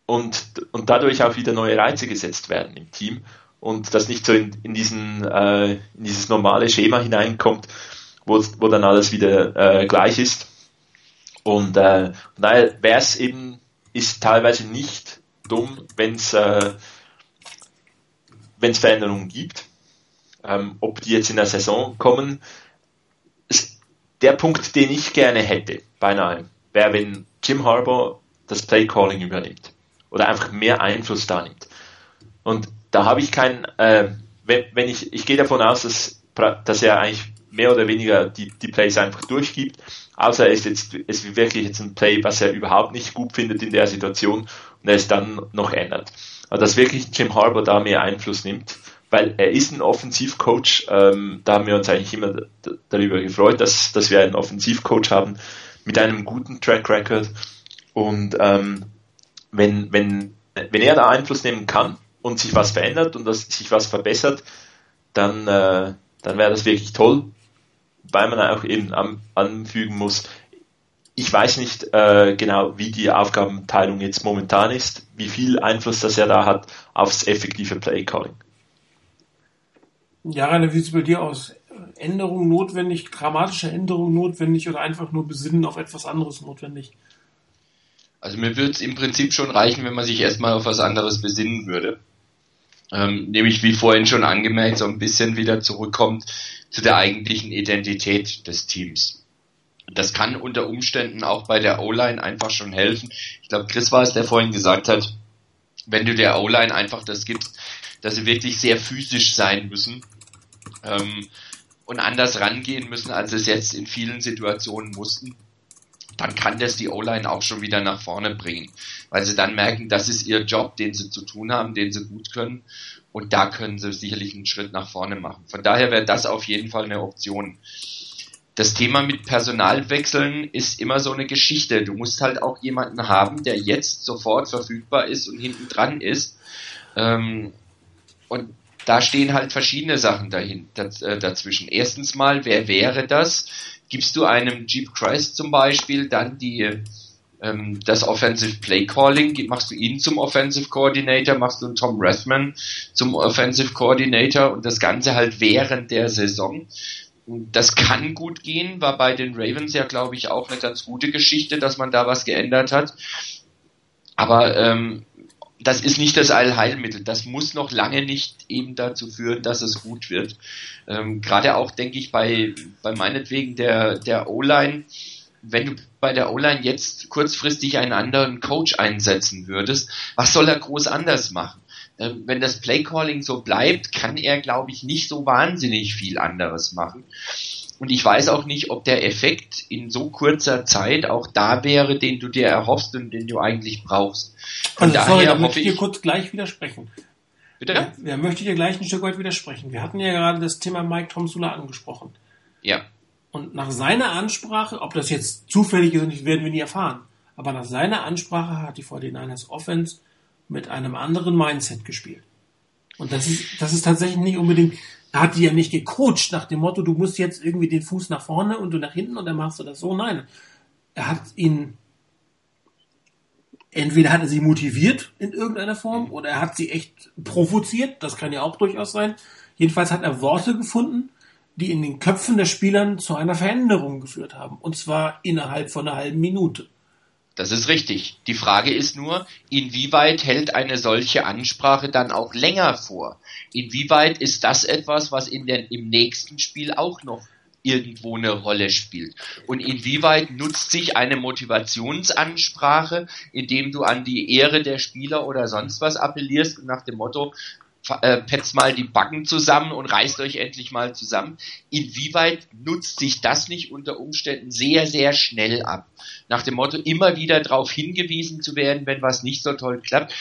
und, und dadurch auch wieder neue Reize gesetzt werden im Team und das nicht so in, in, diesen, äh, in dieses normale Schema hineinkommt, wo, wo dann alles wieder äh, gleich ist. Und äh, daher wäre es eben, ist teilweise nicht dumm, wenn es äh, Veränderungen gibt ähm, ob die jetzt in der Saison kommen. Der Punkt, den ich gerne hätte, beinahe, wäre, wenn Jim Harbour das Play Calling übernimmt oder einfach mehr Einfluss da nimmt. Und da habe ich keinen, äh, wenn, wenn ich, ich gehe davon aus, dass, dass er eigentlich mehr oder weniger die, die Plays einfach durchgibt, außer er ist jetzt, ist wirklich jetzt ein Play, was er überhaupt nicht gut findet in der Situation und er es dann noch ändert. Also dass wirklich Jim Harbour da mehr Einfluss nimmt weil er ist ein Offensivcoach. Ähm, da haben wir uns eigentlich immer darüber gefreut, dass, dass wir einen Offensivcoach haben mit einem guten Track Record. Und ähm, wenn, wenn, wenn er da Einfluss nehmen kann und sich was verändert und dass sich was verbessert, dann, äh, dann wäre das wirklich toll, weil man auch eben an, anfügen muss, ich weiß nicht äh, genau, wie die Aufgabenteilung jetzt momentan ist, wie viel Einfluss das er da hat aufs effektive Playcalling. Ja, Rainer, wie sieht es bei dir aus? Änderungen notwendig, dramatische Änderungen notwendig oder einfach nur besinnen auf etwas anderes notwendig? Also mir würde es im Prinzip schon reichen, wenn man sich erstmal auf was anderes besinnen würde. Ähm, nämlich wie vorhin schon angemerkt, so ein bisschen wieder zurückkommt zu der eigentlichen Identität des Teams. Das kann unter Umständen auch bei der O-Line einfach schon helfen. Ich glaube, Chris war es, der vorhin gesagt hat, wenn du der O-Line einfach das gibst, dass sie wirklich sehr physisch sein müssen. Ähm, und anders rangehen müssen, als es jetzt in vielen Situationen mussten, dann kann das die O-Line auch schon wieder nach vorne bringen, weil sie dann merken, das ist ihr Job, den sie zu tun haben, den sie gut können und da können sie sicherlich einen Schritt nach vorne machen. Von daher wäre das auf jeden Fall eine Option. Das Thema mit Personalwechseln ist immer so eine Geschichte. Du musst halt auch jemanden haben, der jetzt sofort verfügbar ist und hinten dran ist. Ähm, und da stehen halt verschiedene Sachen dahin, äh, dazwischen. Erstens mal, wer wäre das? Gibst du einem Jeep Christ zum Beispiel dann die, ähm, das Offensive Play Calling, machst du ihn zum Offensive Coordinator, machst du einen Tom Rathman zum Offensive Coordinator und das Ganze halt während der Saison. Das kann gut gehen, war bei den Ravens ja, glaube ich, auch eine ganz gute Geschichte, dass man da was geändert hat. Aber ähm, das ist nicht das Allheilmittel. Das muss noch lange nicht eben dazu führen, dass es gut wird. Ähm, Gerade auch, denke ich, bei, bei meinetwegen der, der O-Line, wenn du bei der O-Line jetzt kurzfristig einen anderen Coach einsetzen würdest, was soll er groß anders machen? Ähm, wenn das Playcalling so bleibt, kann er, glaube ich, nicht so wahnsinnig viel anderes machen. Und ich weiß auch nicht, ob der Effekt in so kurzer Zeit auch da wäre, den du dir erhoffst und den du eigentlich brauchst. Von also, daher sorry, da möchte ich dir kurz gleich widersprechen. Bitte? Ja, möchte ich dir gleich ein Stück weit widersprechen. Wir hatten ja gerade das Thema Mike Tomsula angesprochen. Ja. Und nach seiner Ansprache, ob das jetzt zufällig ist, nicht, werden wir nie erfahren. Aber nach seiner Ansprache hat die 49ers Offense mit einem anderen Mindset gespielt. Und das ist, das ist tatsächlich nicht unbedingt er hat die ja nicht gecoacht nach dem Motto, du musst jetzt irgendwie den Fuß nach vorne und du nach hinten und dann machst du das so. Nein. Er hat ihn, entweder hat er sie motiviert in irgendeiner Form oder er hat sie echt provoziert. Das kann ja auch durchaus sein. Jedenfalls hat er Worte gefunden, die in den Köpfen der Spielern zu einer Veränderung geführt haben. Und zwar innerhalb von einer halben Minute. Das ist richtig. Die Frage ist nur, inwieweit hält eine solche Ansprache dann auch länger vor? Inwieweit ist das etwas, was in den, im nächsten Spiel auch noch irgendwo eine Rolle spielt? Und inwieweit nutzt sich eine Motivationsansprache, indem du an die Ehre der Spieler oder sonst was appellierst nach dem Motto, äh, petzt mal die Backen zusammen und reißt euch endlich mal zusammen. Inwieweit nutzt sich das nicht unter Umständen sehr, sehr schnell ab? Nach dem Motto, immer wieder darauf hingewiesen zu werden, wenn was nicht so toll klappt.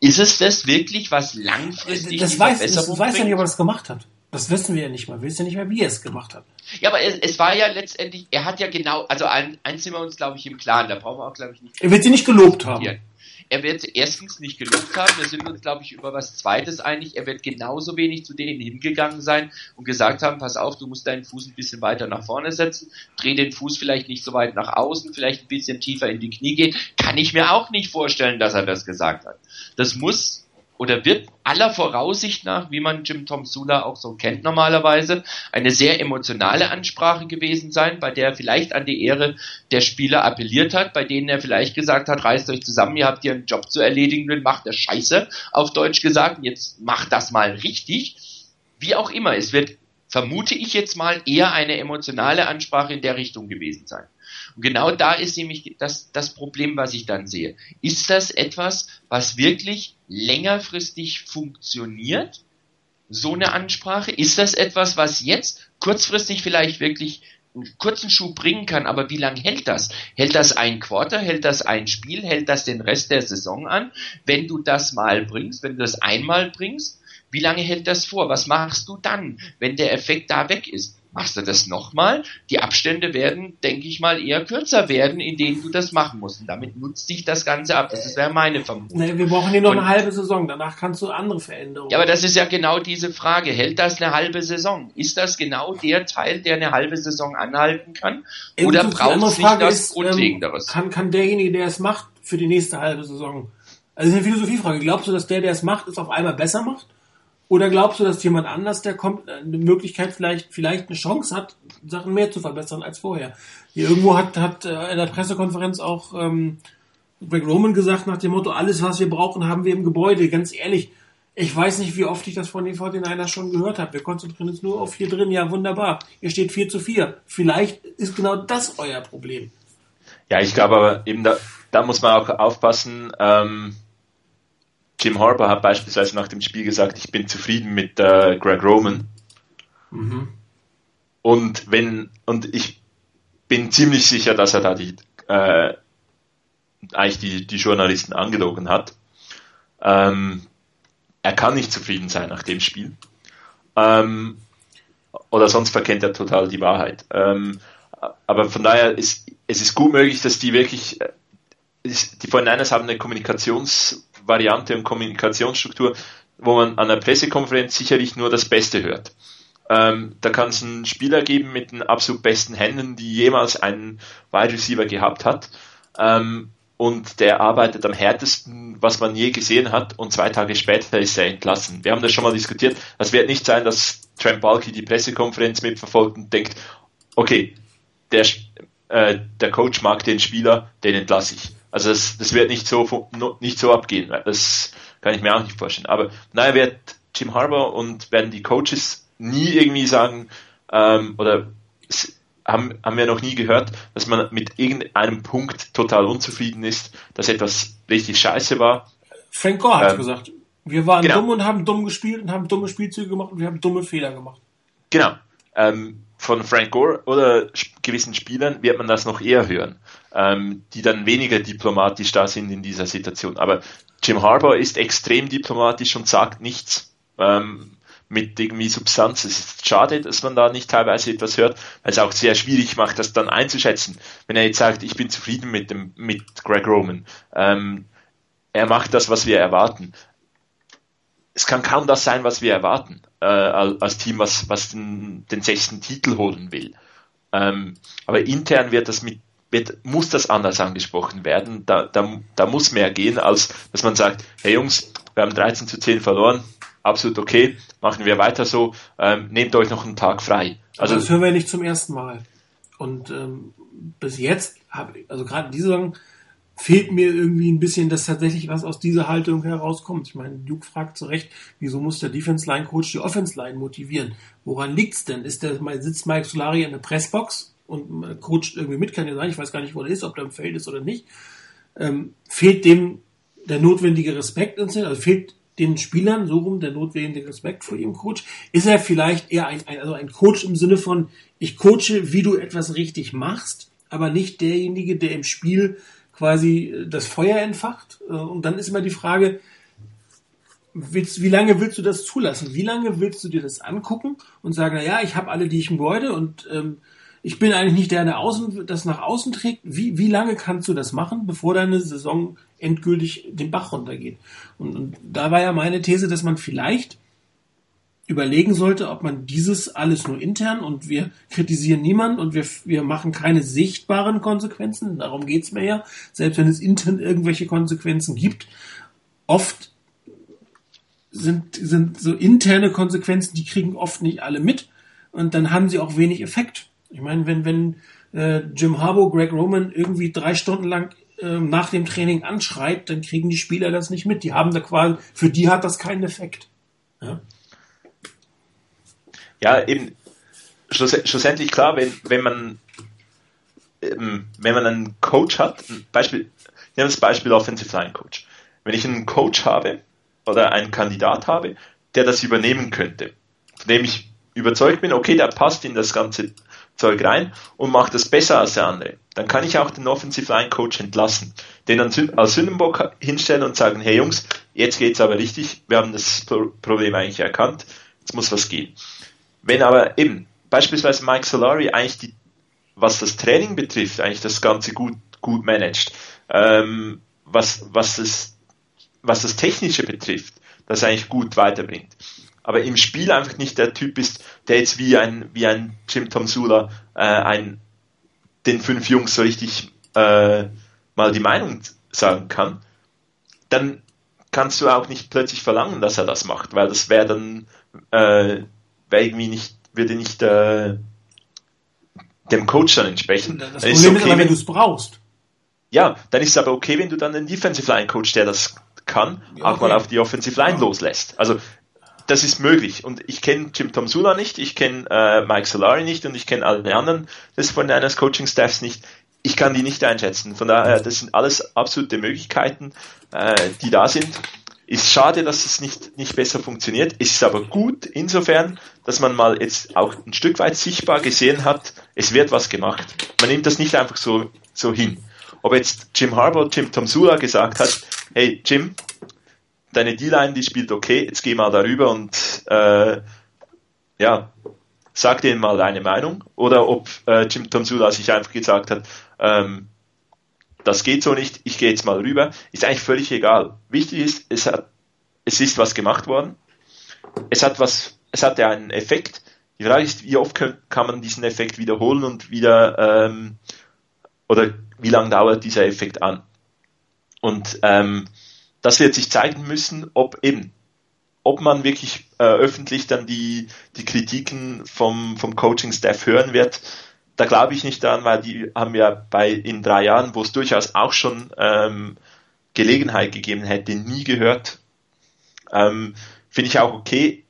Ist es das wirklich, was langfristig das weiß, Verbesserung Das weiß ja nicht, ob er das gemacht hat. Das wissen wir ja nicht mal. Wir wissen ja nicht mehr, wie er es gemacht hat. Ja, aber es, es, war ja letztendlich, er hat ja genau, also ein, eins sind wir uns, glaube ich, im Klaren, da brauchen wir auch, glaube ich, nicht. Er wird sie nicht gelobt haben. Er wird erstens nicht gelobt haben, wir sind uns, glaube ich, über was Zweites einig. Er wird genauso wenig zu denen hingegangen sein und gesagt haben, pass auf, du musst deinen Fuß ein bisschen weiter nach vorne setzen, dreh den Fuß vielleicht nicht so weit nach außen, vielleicht ein bisschen tiefer in die Knie gehen. Kann ich mir auch nicht vorstellen, dass er das gesagt hat. Das muss oder wird aller Voraussicht nach, wie man Jim Tom Sula auch so kennt normalerweise, eine sehr emotionale Ansprache gewesen sein, bei der er vielleicht an die Ehre der Spieler appelliert hat, bei denen er vielleicht gesagt hat, reißt euch zusammen, ihr habt hier einen Job zu erledigen, dann macht der Scheiße, auf Deutsch gesagt, jetzt macht das mal richtig. Wie auch immer, es wird, vermute ich jetzt mal, eher eine emotionale Ansprache in der Richtung gewesen sein. Und genau da ist nämlich das, das Problem, was ich dann sehe. Ist das etwas, was wirklich längerfristig funktioniert? So eine Ansprache? Ist das etwas, was jetzt kurzfristig vielleicht wirklich einen kurzen Schuh bringen kann, aber wie lange hält das? Hält das ein Quarter, hält das ein Spiel, hält das den Rest der Saison an? Wenn du das mal bringst, wenn du das einmal bringst, wie lange hält das vor? Was machst du dann, wenn der Effekt da weg ist? Machst du das nochmal? Die Abstände werden, denke ich mal, eher kürzer werden, in denen du das machen musst. Und damit nutzt sich das Ganze ab. Das wäre meine Vermutung. Nee, wir brauchen hier noch Und, eine halbe Saison. Danach kannst du andere Veränderungen. Ja, aber das ist ja genau diese Frage. Hält das eine halbe Saison? Ist das genau der Teil, der eine halbe Saison anhalten kann? Oder braucht es nicht das ist, ähm, Grundlegenderes? kann, kann derjenige, der es macht, für die nächste halbe Saison? Also das ist eine Philosophiefrage. Glaubst du, dass der, der es macht, es auf einmal besser macht? Oder glaubst du, dass jemand anders, der kommt, eine Möglichkeit vielleicht, vielleicht eine Chance hat, Sachen mehr zu verbessern als vorher? Hier irgendwo hat, hat äh, in der Pressekonferenz auch ähm, Greg Roman gesagt nach dem Motto, alles was wir brauchen, haben wir im Gebäude. Ganz ehrlich, ich weiß nicht, wie oft ich das von den 49ers schon gehört habe. Wir konzentrieren uns nur auf hier drin. Ja, wunderbar. Ihr steht 4 zu 4. Vielleicht ist genau das euer Problem. Ja, ich glaube aber eben da, da muss man auch aufpassen, ähm, Jim Harper hat beispielsweise nach dem Spiel gesagt, ich bin zufrieden mit äh, Greg Roman. Mhm. Und wenn, und ich bin ziemlich sicher, dass er da die, äh, eigentlich die, die Journalisten angelogen hat. Ähm, er kann nicht zufrieden sein nach dem Spiel. Ähm, oder sonst verkennt er total die Wahrheit. Ähm, aber von daher ist es ist gut möglich, dass die wirklich, äh, die von Niners haben eine Kommunikationsvariante und Kommunikationsstruktur, wo man an einer Pressekonferenz sicherlich nur das Beste hört. Ähm, da kann es einen Spieler geben mit den absolut besten Händen, die jemals einen Wide Receiver gehabt hat. Ähm, und der arbeitet am härtesten, was man je gesehen hat, und zwei Tage später ist er entlassen. Wir haben das schon mal diskutiert. Es wird nicht sein, dass Trent Balky die Pressekonferenz mitverfolgt und denkt, okay, der, äh, der Coach mag den Spieler, den entlasse ich. Also das, das wird nicht so nicht so abgehen. Das kann ich mir auch nicht vorstellen. Aber naja, wird Jim Harbour und werden die Coaches nie irgendwie sagen, ähm, oder haben, haben wir noch nie gehört, dass man mit irgendeinem Punkt total unzufrieden ist, dass etwas richtig scheiße war. Frank Gore hat ähm, gesagt, wir waren genau. dumm und haben dumm gespielt und haben dumme Spielzüge gemacht und wir haben dumme Fehler gemacht. Genau. Ähm, von Frank Gore oder gewissen Spielern wird man das noch eher hören, ähm, die dann weniger diplomatisch da sind in dieser Situation. Aber Jim Harbour ist extrem diplomatisch und sagt nichts. Ähm, mit irgendwie Substanz. Es ist schade, dass man da nicht teilweise etwas hört, weil es auch sehr schwierig macht, das dann einzuschätzen. Wenn er jetzt sagt, ich bin zufrieden mit dem mit Greg Roman, ähm, er macht das, was wir erwarten. Es kann kaum das sein, was wir erwarten äh, als Team, was was den, den sechsten Titel holen will. Ähm, aber intern wird das mit wird, muss das anders angesprochen werden. Da, da, da muss mehr gehen, als dass man sagt, hey Jungs, wir haben 13 zu 10 verloren, absolut okay, machen wir weiter so, ähm, nehmt euch noch einen Tag frei. Also das hören wir nicht zum ersten Mal. Und ähm, bis jetzt, hab, also gerade diese Saison, fehlt mir irgendwie ein bisschen, dass tatsächlich was aus dieser Haltung herauskommt. Ich meine, Duke fragt zu Recht, wieso muss der Defense Line Coach die Offense Line motivieren? Woran liegt's denn? Ist der, sitzt Mike Solari in der Pressbox und coacht irgendwie mit, kann ja sein, ich weiß gar nicht, wo er ist, ob der im Feld ist oder nicht. Ähm, fehlt dem der notwendige Respekt, also fehlt den Spielern so rum der notwendige Respekt vor ihrem Coach? Ist er vielleicht eher ein, ein, also ein Coach im Sinne von, ich coache, wie du etwas richtig machst, aber nicht derjenige, der im Spiel quasi äh, das Feuer entfacht? Äh, und dann ist immer die Frage, willst, wie lange willst du das zulassen? Wie lange willst du dir das angucken und sagen, na ja, ich habe alle, die ich im Gebäude und ähm, ich bin eigentlich nicht der, der außen, das nach außen trägt. Wie, wie lange kannst du das machen, bevor deine Saison endgültig den Bach runtergeht? Und, und da war ja meine These, dass man vielleicht überlegen sollte, ob man dieses alles nur intern und wir kritisieren niemand und wir, wir machen keine sichtbaren Konsequenzen, darum geht's mir ja, selbst wenn es intern irgendwelche Konsequenzen gibt, oft sind, sind so interne Konsequenzen, die kriegen oft nicht alle mit und dann haben sie auch wenig Effekt. Ich meine, wenn, wenn äh, Jim Harbaugh Greg Roman irgendwie drei Stunden lang äh, nach dem Training anschreit, dann kriegen die Spieler das nicht mit. Die haben da quasi, für die hat das keinen Effekt. Ja, ja eben, schluss, schlussendlich klar, wenn, wenn man ähm, wenn man einen Coach hat, Beispiel, ich nehme das Beispiel Offensive Line Coach. Wenn ich einen Coach habe oder einen Kandidat habe, der das übernehmen könnte, von dem ich überzeugt bin, okay, der passt in das ganze Zeug rein und macht das besser als der andere. Dann kann ich auch den Offensive Line Coach entlassen, den als Sündenbock hinstellen und sagen, hey Jungs, jetzt geht's aber richtig, wir haben das Problem eigentlich erkannt, jetzt muss was gehen. Wenn aber eben beispielsweise Mike Solari eigentlich die, was das Training betrifft, eigentlich das Ganze gut, gut managt, ähm, was, was das, was das Technische betrifft, das eigentlich gut weiterbringt aber im Spiel einfach nicht der Typ ist, der jetzt wie ein, wie ein Jim Tom Sula äh, ein, den fünf Jungs so richtig äh, mal die Meinung sagen kann, dann kannst du auch nicht plötzlich verlangen, dass er das macht, weil das wäre dann äh, wär irgendwie nicht, würde nicht äh, dem Coach dann entsprechen. Das dann Problem ist, okay, ist aber, wenn du es brauchst. Ja, dann ist es aber okay, wenn du dann einen Defensive Line Coach, der das kann, ja, auch mal auf die Offensive Line ja. loslässt. Also das ist möglich. Und ich kenne Jim Tom Sula nicht, ich kenne äh, Mike Solari nicht und ich kenne alle anderen des von eines Coaching Staffs nicht. Ich kann die nicht einschätzen. Von daher, das sind alles absolute Möglichkeiten, äh, die da sind. Ist schade, dass es nicht, nicht besser funktioniert. Es ist aber gut insofern, dass man mal jetzt auch ein Stück weit sichtbar gesehen hat, es wird was gemacht. Man nimmt das nicht einfach so, so hin. Ob jetzt Jim Harbour, Jim Tomsula gesagt hat, hey Jim, deine D-Line, die spielt okay, jetzt geh mal darüber und äh, ja, sag denen mal deine Meinung. Oder ob äh, Jim Tomsula sich einfach gesagt hat, ähm, das geht so nicht, ich gehe jetzt mal rüber, ist eigentlich völlig egal. Wichtig ist, es, hat, es ist was gemacht worden. Es hat was, es hatte einen Effekt. Die Frage ist, wie oft kann, man diesen Effekt wiederholen und wieder ähm, oder wie lange dauert dieser Effekt an? Und ähm, das wird sich zeigen müssen, ob eben, ob man wirklich äh, öffentlich dann die, die Kritiken vom, vom Coaching-Staff hören wird, da glaube ich nicht daran, weil die haben ja bei in drei Jahren, wo es durchaus auch schon ähm, Gelegenheit gegeben hätte, nie gehört. Ähm, Finde ich auch okay.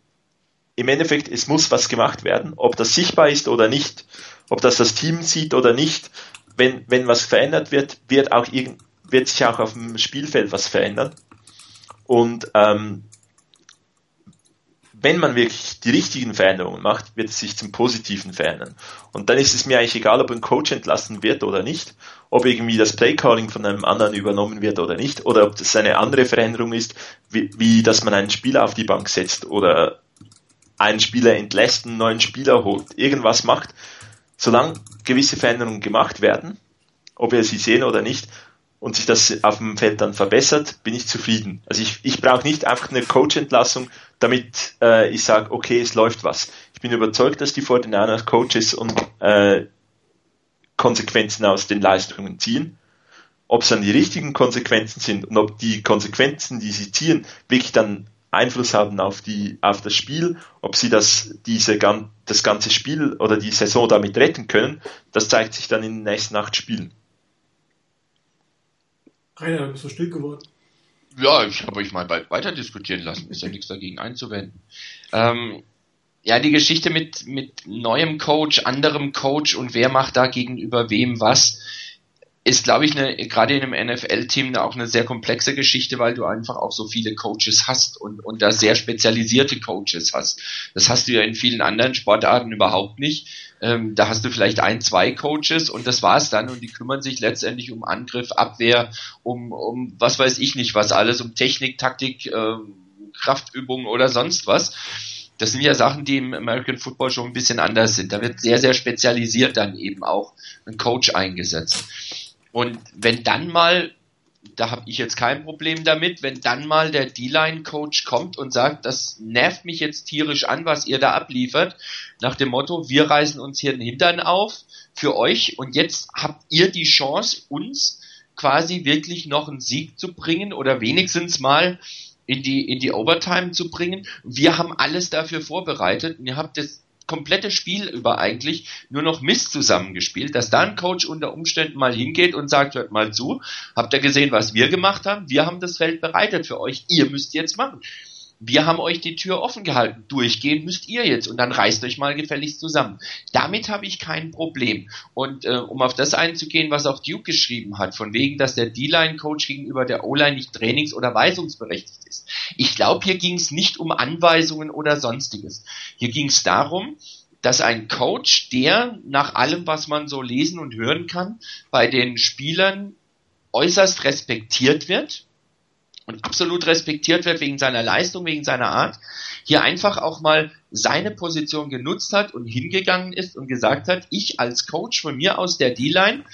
Im Endeffekt, es muss was gemacht werden, ob das sichtbar ist oder nicht, ob das das Team sieht oder nicht. Wenn, wenn was verändert wird, wird auch irgend, wird sich auch auf dem Spielfeld was verändern. Und ähm, wenn man wirklich die richtigen Veränderungen macht, wird es sich zum Positiven verändern. Und dann ist es mir eigentlich egal, ob ein Coach entlassen wird oder nicht, ob irgendwie das Playcalling von einem anderen übernommen wird oder nicht, oder ob das eine andere Veränderung ist, wie, wie dass man einen Spieler auf die Bank setzt oder einen Spieler entlässt, einen neuen Spieler holt, irgendwas macht. Solange gewisse Veränderungen gemacht werden, ob wir sie sehen oder nicht, und sich das auf dem Feld dann verbessert, bin ich zufrieden. Also ich, ich brauche nicht einfach eine Coach-Entlassung, damit äh, ich sage, okay, es läuft was. Ich bin überzeugt, dass die 49ers Coaches und äh, Konsequenzen aus den Leistungen ziehen. Ob es dann die richtigen Konsequenzen sind und ob die Konsequenzen, die sie ziehen, wirklich dann Einfluss haben auf die auf das Spiel, ob sie das diese das ganze Spiel oder die Saison damit retten können, das zeigt sich dann in den nächsten acht Spielen. Rainer, du bist so still geworden. Ja, ich habe euch mal weiter diskutieren lassen. Ist ja nichts dagegen einzuwenden. Ähm, ja, die Geschichte mit, mit neuem Coach, anderem Coach und wer macht da gegenüber wem was, ist, glaube ich, eine, gerade in einem NFL-Team auch eine sehr komplexe Geschichte, weil du einfach auch so viele Coaches hast und, und da sehr spezialisierte Coaches hast. Das hast du ja in vielen anderen Sportarten überhaupt nicht. Ähm, da hast du vielleicht ein, zwei Coaches und das war's dann und die kümmern sich letztendlich um Angriff, Abwehr, um, um was weiß ich nicht was alles, um Technik, Taktik, äh, Kraftübungen oder sonst was. Das sind ja Sachen, die im American Football schon ein bisschen anders sind. Da wird sehr, sehr spezialisiert dann eben auch ein Coach eingesetzt. Und wenn dann mal da habe ich jetzt kein Problem damit, wenn dann mal der D-Line-Coach kommt und sagt, das nervt mich jetzt tierisch an, was ihr da abliefert, nach dem Motto, wir reißen uns hier den Hintern auf für euch und jetzt habt ihr die Chance, uns quasi wirklich noch einen Sieg zu bringen oder wenigstens mal in die, in die Overtime zu bringen. Wir haben alles dafür vorbereitet und ihr habt das komplette Spiel über eigentlich nur noch Mist zusammengespielt, dass da ein Coach unter Umständen mal hingeht und sagt, hört mal zu, habt ihr gesehen, was wir gemacht haben? Wir haben das Feld bereitet für euch, ihr müsst jetzt machen wir haben euch die Tür offen gehalten. Durchgehen müsst ihr jetzt und dann reißt euch mal gefälligst zusammen. Damit habe ich kein Problem. Und äh, um auf das einzugehen, was auch Duke geschrieben hat, von wegen, dass der D-Line-Coach gegenüber der O-Line nicht trainings- oder weisungsberechtigt ist. Ich glaube, hier ging es nicht um Anweisungen oder sonstiges. Hier ging es darum, dass ein Coach, der nach allem, was man so lesen und hören kann, bei den Spielern äußerst respektiert wird, und absolut respektiert wird wegen seiner Leistung, wegen seiner Art, hier einfach auch mal seine Position genutzt hat und hingegangen ist und gesagt hat, ich als Coach von mir aus der D-Line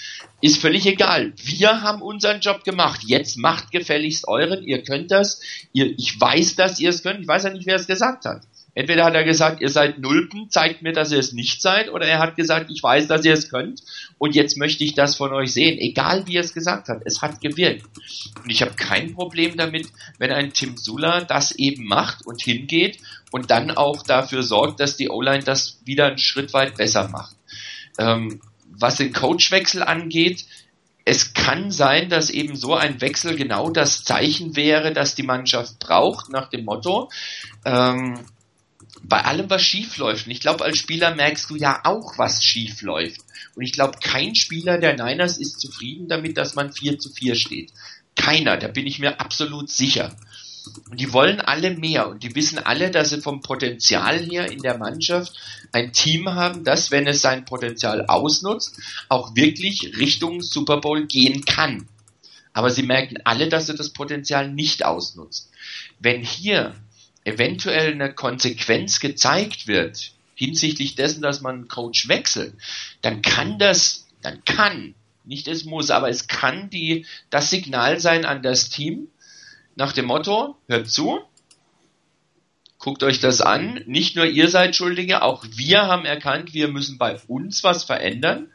ist völlig egal. Wir haben unseren Job gemacht. Jetzt macht gefälligst euren. Ihr könnt das. Ihr, ich weiß, dass ihr es könnt. Ich weiß ja nicht, wer es gesagt hat. Entweder hat er gesagt, ihr seid Nulpen, zeigt mir, dass ihr es nicht seid, oder er hat gesagt, ich weiß, dass ihr es könnt und jetzt möchte ich das von euch sehen. Egal wie er es gesagt hat, es hat gewirkt. Und ich habe kein Problem damit, wenn ein Tim Sula das eben macht und hingeht und dann auch dafür sorgt, dass die O-Line das wieder einen Schritt weit besser macht. Ähm, was den Coachwechsel angeht, es kann sein, dass eben so ein Wechsel genau das Zeichen wäre, das die Mannschaft braucht, nach dem Motto, ähm, bei allem, was schief läuft, und ich glaube, als Spieler merkst du ja auch, was schief läuft. Und ich glaube, kein Spieler der Niners ist zufrieden damit, dass man 4 zu 4 steht. Keiner, da bin ich mir absolut sicher. Und die wollen alle mehr und die wissen alle, dass sie vom Potenzial her in der Mannschaft ein Team haben, das, wenn es sein Potenzial ausnutzt, auch wirklich Richtung Super Bowl gehen kann. Aber sie merken alle, dass sie das Potenzial nicht ausnutzt. Wenn hier eventuell eine Konsequenz gezeigt wird, hinsichtlich dessen, dass man einen Coach wechselt, dann kann das, dann kann, nicht es muss, aber es kann die, das Signal sein an das Team, nach dem Motto, hört zu, guckt euch das an, nicht nur ihr seid Schuldige, auch wir haben erkannt, wir müssen bei uns was verändern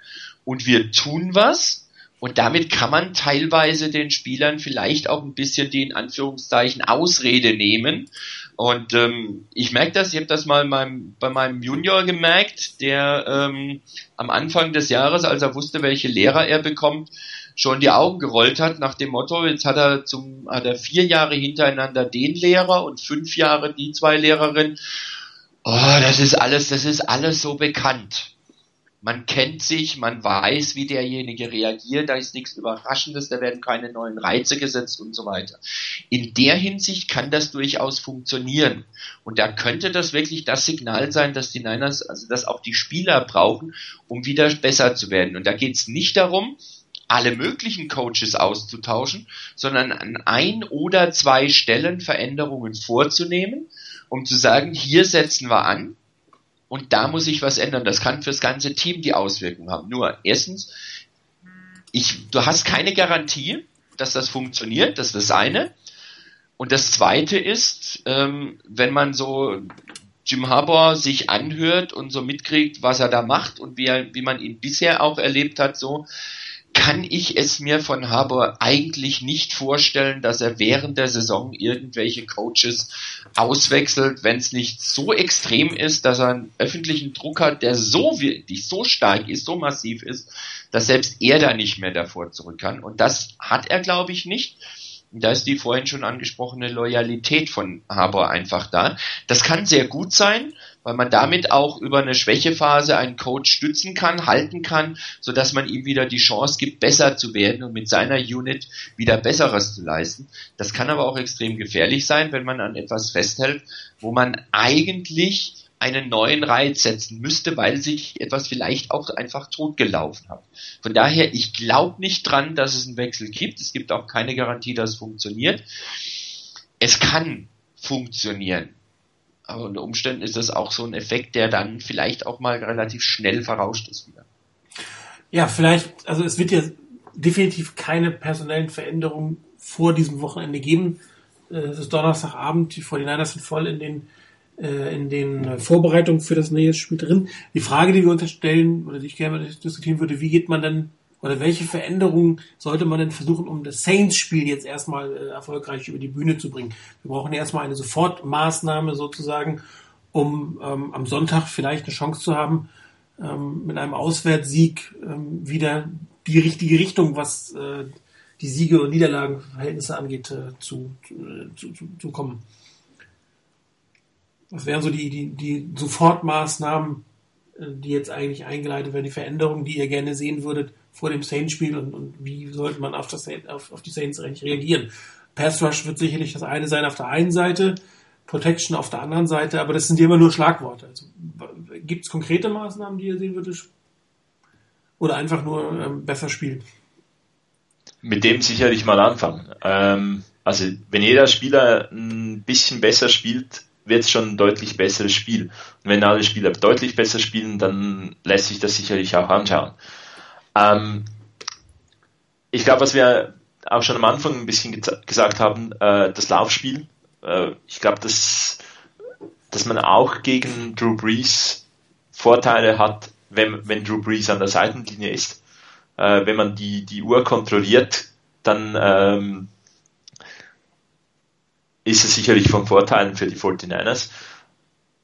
und wir tun was und damit kann man teilweise den Spielern vielleicht auch ein bisschen die in Anführungszeichen Ausrede nehmen. Und ähm, ich merke das, ich habe das mal meinem, bei meinem Junior gemerkt, der ähm, am Anfang des Jahres, als er wusste, welche Lehrer er bekommt, schon die Augen gerollt hat nach dem Motto, jetzt hat er zum, hat er vier Jahre hintereinander den Lehrer und fünf Jahre die zwei Lehrerinnen. Oh, das ist alles, das ist alles so bekannt man kennt sich, man weiß, wie derjenige reagiert, da ist nichts Überraschendes, da werden keine neuen Reize gesetzt und so weiter. In der Hinsicht kann das durchaus funktionieren. Und da könnte das wirklich das Signal sein, dass die Niners, also dass auch die Spieler brauchen, um wieder besser zu werden. Und da geht es nicht darum, alle möglichen Coaches auszutauschen, sondern an ein oder zwei Stellen Veränderungen vorzunehmen, um zu sagen, hier setzen wir an, und da muss ich was ändern. Das kann fürs ganze Team die Auswirkungen haben. Nur, erstens, ich, du hast keine Garantie, dass das funktioniert. Das ist das eine. Und das zweite ist, ähm, wenn man so Jim Harbour sich anhört und so mitkriegt, was er da macht und wie, er, wie man ihn bisher auch erlebt hat, so, kann ich es mir von Harbour eigentlich nicht vorstellen, dass er während der Saison irgendwelche Coaches auswechselt, wenn es nicht so extrem ist, dass er einen öffentlichen Druck hat, der so wirklich so stark ist, so massiv ist, dass selbst er da nicht mehr davor zurück kann. Und das hat er, glaube ich, nicht. Da ist die vorhin schon angesprochene Loyalität von Harbour einfach da. Das kann sehr gut sein, weil man damit auch über eine Schwächephase einen Coach stützen kann, halten kann, so dass man ihm wieder die Chance gibt, besser zu werden und mit seiner Unit wieder Besseres zu leisten. Das kann aber auch extrem gefährlich sein, wenn man an etwas festhält, wo man eigentlich einen neuen Reiz setzen müsste, weil sich etwas vielleicht auch einfach totgelaufen hat. Von daher, ich glaube nicht dran, dass es einen Wechsel gibt. Es gibt auch keine Garantie, dass es funktioniert. Es kann funktionieren. Aber unter Umständen ist das auch so ein Effekt, der dann vielleicht auch mal relativ schnell verrauscht ist wieder. Ja, vielleicht, also es wird ja definitiv keine personellen Veränderungen vor diesem Wochenende geben. Äh, es ist Donnerstagabend, die 49ers sind voll in den, äh, in den Vorbereitungen für das nächste Spiel drin. Die Frage, die wir uns stellen, oder die ich gerne diskutieren würde, wie geht man denn oder welche Veränderungen sollte man denn versuchen, um das Saints-Spiel jetzt erstmal äh, erfolgreich über die Bühne zu bringen? Wir brauchen erstmal eine Sofortmaßnahme sozusagen, um ähm, am Sonntag vielleicht eine Chance zu haben, ähm, mit einem Auswärtssieg ähm, wieder die richtige Richtung, was äh, die Siege und Niederlagenverhältnisse angeht, äh, zu, äh, zu, zu, zu kommen. Was wären so die, die, die Sofortmaßnahmen, äh, die jetzt eigentlich eingeleitet werden, die Veränderungen, die ihr gerne sehen würdet, vor dem Saints-Spiel und, und wie sollte man auf, das, auf, auf die Saints eigentlich reagieren. Pass Rush wird sicherlich das eine sein auf der einen Seite, Protection auf der anderen Seite, aber das sind ja immer nur Schlagworte. Also, Gibt es konkrete Maßnahmen, die ihr sehen würdet? Oder einfach nur ähm, besser spielen? Mit dem sicherlich mal anfangen. Ähm, also wenn jeder Spieler ein bisschen besser spielt, wird es schon ein deutlich besseres Spiel. Und wenn alle Spieler deutlich besser spielen, dann lässt sich das sicherlich auch anschauen. Ähm, ich glaube, was wir auch schon am Anfang ein bisschen gesagt haben, äh, das Laufspiel. Äh, ich glaube, dass, dass man auch gegen Drew Brees Vorteile hat, wenn, wenn Drew Brees an der Seitenlinie ist. Äh, wenn man die, die Uhr kontrolliert, dann ähm, ist es sicherlich von Vorteilen für die 49ers.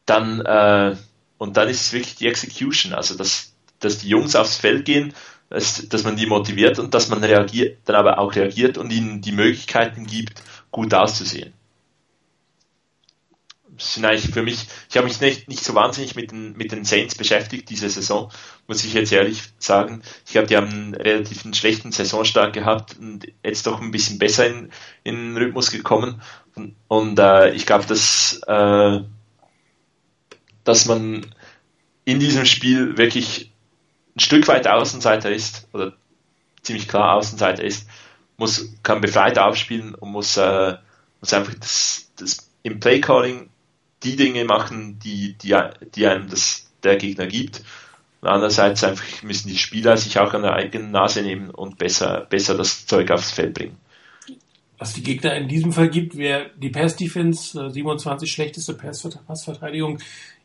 Dann, äh, und dann ist es wirklich die Execution, also dass, dass die Jungs aufs Feld gehen dass, man die motiviert und dass man reagiert, dann aber auch reagiert und ihnen die Möglichkeiten gibt, gut auszusehen. sind eigentlich für mich, ich habe mich nicht, nicht so wahnsinnig mit den, mit den Saints beschäftigt diese Saison, muss ich jetzt ehrlich sagen. Ich glaube, die haben einen relativ schlechten Saisonstart gehabt und jetzt doch ein bisschen besser in, in den Rhythmus gekommen. Und, und äh, ich glaube, dass, äh, dass man in diesem Spiel wirklich ein Stück weit Außenseiter ist, oder ziemlich klar Außenseiter ist, muss, kann befreit aufspielen und muss, äh, muss einfach das, das im Playcalling die Dinge machen, die, die, die einem das, der Gegner gibt. Und andererseits einfach müssen die Spieler sich auch an der eigenen Nase nehmen und besser, besser das Zeug aufs Feld bringen. Was die Gegner in diesem Fall gibt, wäre die Pass-Defense, 27 äh, schlechteste Passverteidigung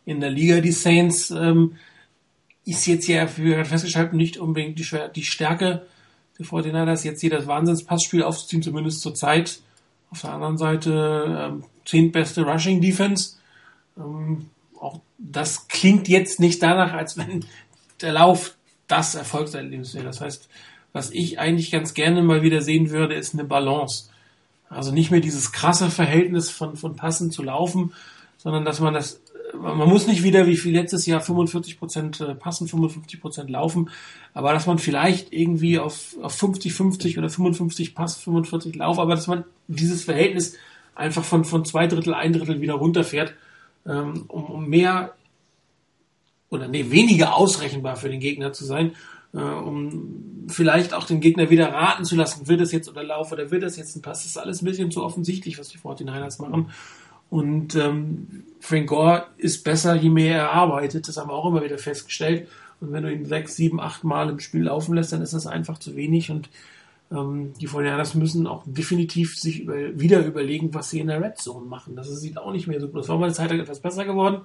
in der Liga, die Saints, ähm, ist jetzt ja für festgestellt nicht unbedingt die, die Stärke der 49ers, jetzt hier das Wahnsinnspassspiel aufzuziehen, zumindest zur Zeit. Auf der anderen Seite ähm, zehntbeste Rushing Defense. Ähm, auch das klingt jetzt nicht danach, als wenn der Lauf das Erfolgserlebnis wäre. Das heißt, was ich eigentlich ganz gerne mal wieder sehen würde, ist eine Balance. Also nicht mehr dieses krasse Verhältnis von, von Passen zu Laufen, sondern dass man das, man muss nicht wieder wie letztes Jahr 45 Prozent äh, passen, 55 Prozent laufen, aber dass man vielleicht irgendwie auf, auf 50, 50 oder 55 Pass, 45 Lauf, aber dass man dieses Verhältnis einfach von, von zwei Drittel, ein Drittel wieder runterfährt, ähm, um, um mehr oder nee, weniger ausrechenbar für den Gegner zu sein, äh, um vielleicht auch den Gegner wieder raten zu lassen, wird es jetzt oder Lauf oder wird es jetzt ein Pass. Das ist alles ein bisschen zu offensichtlich, was die 49ers machen. Und ähm, Frank Gore ist besser, je mehr er arbeitet. Das haben wir auch immer wieder festgestellt. Und wenn du ihn sechs, sieben, acht Mal im Spiel laufen lässt, dann ist das einfach zu wenig. Und ähm, die 49ers müssen auch definitiv sich über, wieder überlegen, was sie in der Red Zone machen. Das sieht auch nicht mehr so gut aus. War mal eine Zeit lang etwas besser geworden.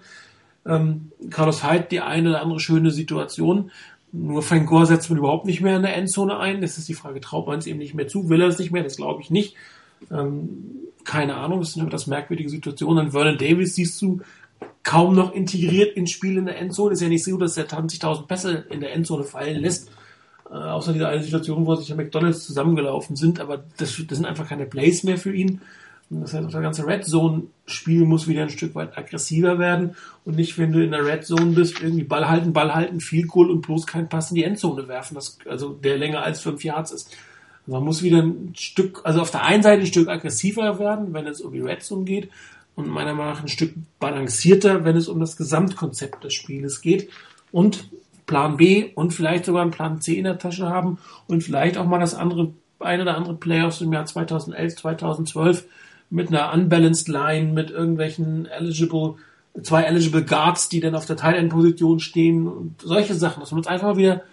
Ähm, Carlos Hyde, die eine oder andere schöne Situation. Nur Frank Gore setzt man überhaupt nicht mehr in der Endzone ein. Das ist die Frage, traut man es ihm nicht mehr zu? Will er es nicht mehr? Das glaube ich nicht. Ähm, keine Ahnung, das eine etwas merkwürdige Situation. Dann Vernon Davis siehst du kaum noch integriert ins Spiel in der Endzone. Ist ja nicht so, dass er 20.000 Pässe in der Endzone fallen lässt. Äh, außer dieser eine Situation, wo sich der McDonalds zusammengelaufen sind, aber das, das sind einfach keine Plays mehr für ihn. Das heißt, auch das ganze Red Zone-Spiel muss wieder ein Stück weit aggressiver werden und nicht, wenn du in der Red Zone bist, irgendwie Ball halten, Ball halten, viel Goal und bloß keinen Pass in die Endzone werfen, das, also der länger als fünf Yards ist. Man muss wieder ein Stück, also auf der einen Seite ein Stück aggressiver werden, wenn es um die Red Zone geht und meiner Meinung nach ein Stück balancierter, wenn es um das Gesamtkonzept des Spieles geht und Plan B und vielleicht sogar einen Plan C in der Tasche haben und vielleicht auch mal das andere, eine oder andere Playoffs im Jahr 2011, 2012 mit einer unbalanced Line, mit irgendwelchen eligible, zwei eligible Guards, die dann auf der Tight End Position stehen und solche Sachen, dass man uns einfach mal wieder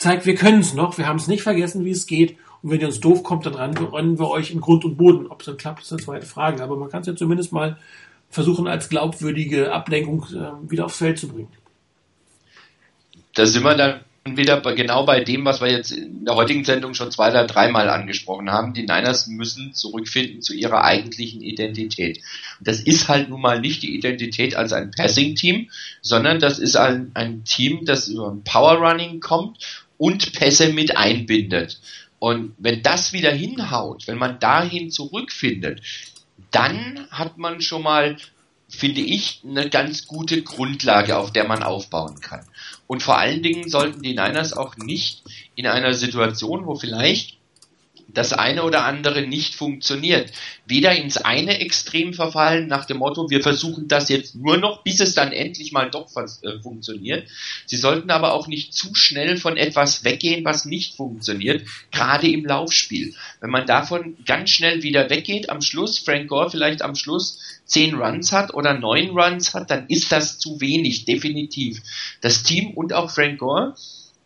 zeigt, wir können es noch, wir haben es nicht vergessen, wie es geht. Und wenn ihr uns doof kommt, dann rennen wir euch in Grund und Boden. Ob es dann klappt, ist eine zweite Frage. Aber man kann es ja zumindest mal versuchen, als glaubwürdige Ablenkung äh, wieder aufs Feld zu bringen da sind wir dann wieder genau bei dem, was wir jetzt in der heutigen Sendung schon zwei oder dreimal angesprochen haben. Die Niners müssen zurückfinden zu ihrer eigentlichen Identität. Und das ist halt nun mal nicht die Identität als ein Passing-Team, sondern das ist ein, ein Team, das über ein Power-Running kommt und Pässe mit einbindet. Und wenn das wieder hinhaut, wenn man dahin zurückfindet, dann hat man schon mal finde ich, eine ganz gute Grundlage, auf der man aufbauen kann. Und vor allen Dingen sollten die Niners auch nicht in einer Situation, wo vielleicht das eine oder andere nicht funktioniert. Weder ins eine Extrem verfallen nach dem Motto, wir versuchen das jetzt nur noch, bis es dann endlich mal doch äh, funktioniert. Sie sollten aber auch nicht zu schnell von etwas weggehen, was nicht funktioniert, gerade im Laufspiel. Wenn man davon ganz schnell wieder weggeht, am Schluss, Frank Gore vielleicht am Schluss zehn Runs hat oder neun Runs hat, dann ist das zu wenig, definitiv. Das Team und auch Frank Gore